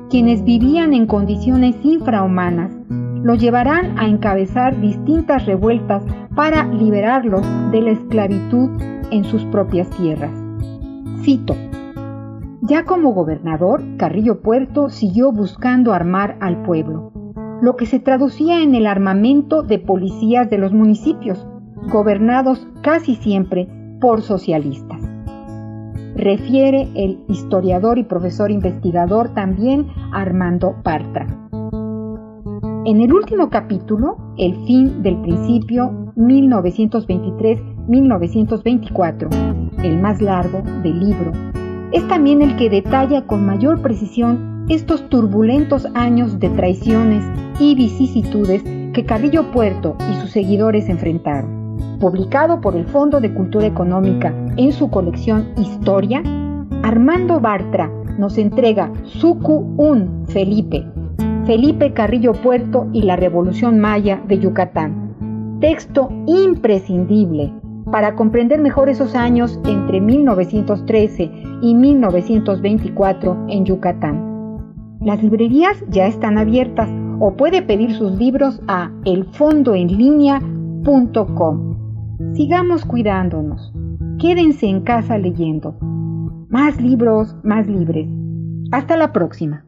quienes vivían en condiciones infrahumanas, lo llevarán a encabezar distintas revueltas para liberarlos de la esclavitud en sus propias tierras. Cito. Ya como gobernador, Carrillo Puerto siguió buscando armar al pueblo, lo que se traducía en el armamento de policías de los municipios, gobernados casi siempre por socialistas. Refiere el historiador y profesor investigador también Armando Partra. En el último capítulo, El fin del principio 1923-1924, el más largo del libro, es también el que detalla con mayor precisión estos turbulentos años de traiciones y vicisitudes que Carrillo Puerto y sus seguidores enfrentaron publicado por el Fondo de Cultura Económica en su colección Historia, Armando Bartra nos entrega Suku Un Felipe, Felipe Carrillo Puerto y la Revolución Maya de Yucatán. Texto imprescindible para comprender mejor esos años entre 1913 y 1924 en Yucatán. Las librerías ya están abiertas o puede pedir sus libros a elfondoenlinea.com. Sigamos cuidándonos. Quédense en casa leyendo. Más libros, más libres. Hasta la próxima.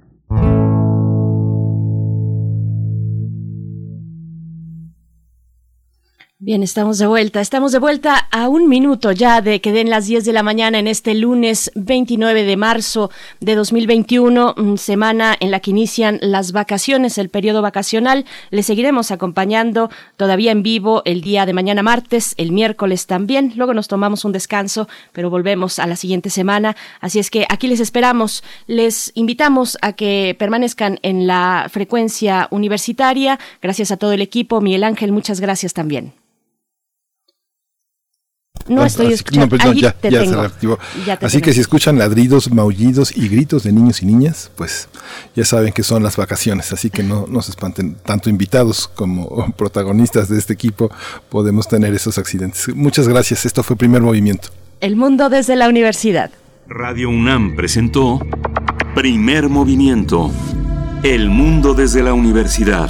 Bien, estamos de vuelta. Estamos de vuelta a un minuto ya de que den las 10 de la mañana en este lunes 29 de marzo de 2021, mm, semana en la que inician las vacaciones, el periodo vacacional. Les seguiremos acompañando todavía en vivo el día de mañana martes, el miércoles también. Luego nos tomamos un descanso, pero volvemos a la siguiente semana. Así es que aquí les esperamos. Les invitamos a que permanezcan en la frecuencia universitaria. Gracias a todo el equipo. Miguel Ángel, muchas gracias también. No estoy escuchando. No, ya, se reactivó. Así que si escuchan ladridos, maullidos y gritos de niños y niñas, pues ya saben que son las vacaciones. Así que no, no se espanten. Tanto invitados como protagonistas de este equipo podemos tener esos accidentes. Muchas gracias. Esto fue Primer Movimiento. El mundo desde la universidad. Radio UNAM presentó Primer Movimiento El mundo desde la universidad.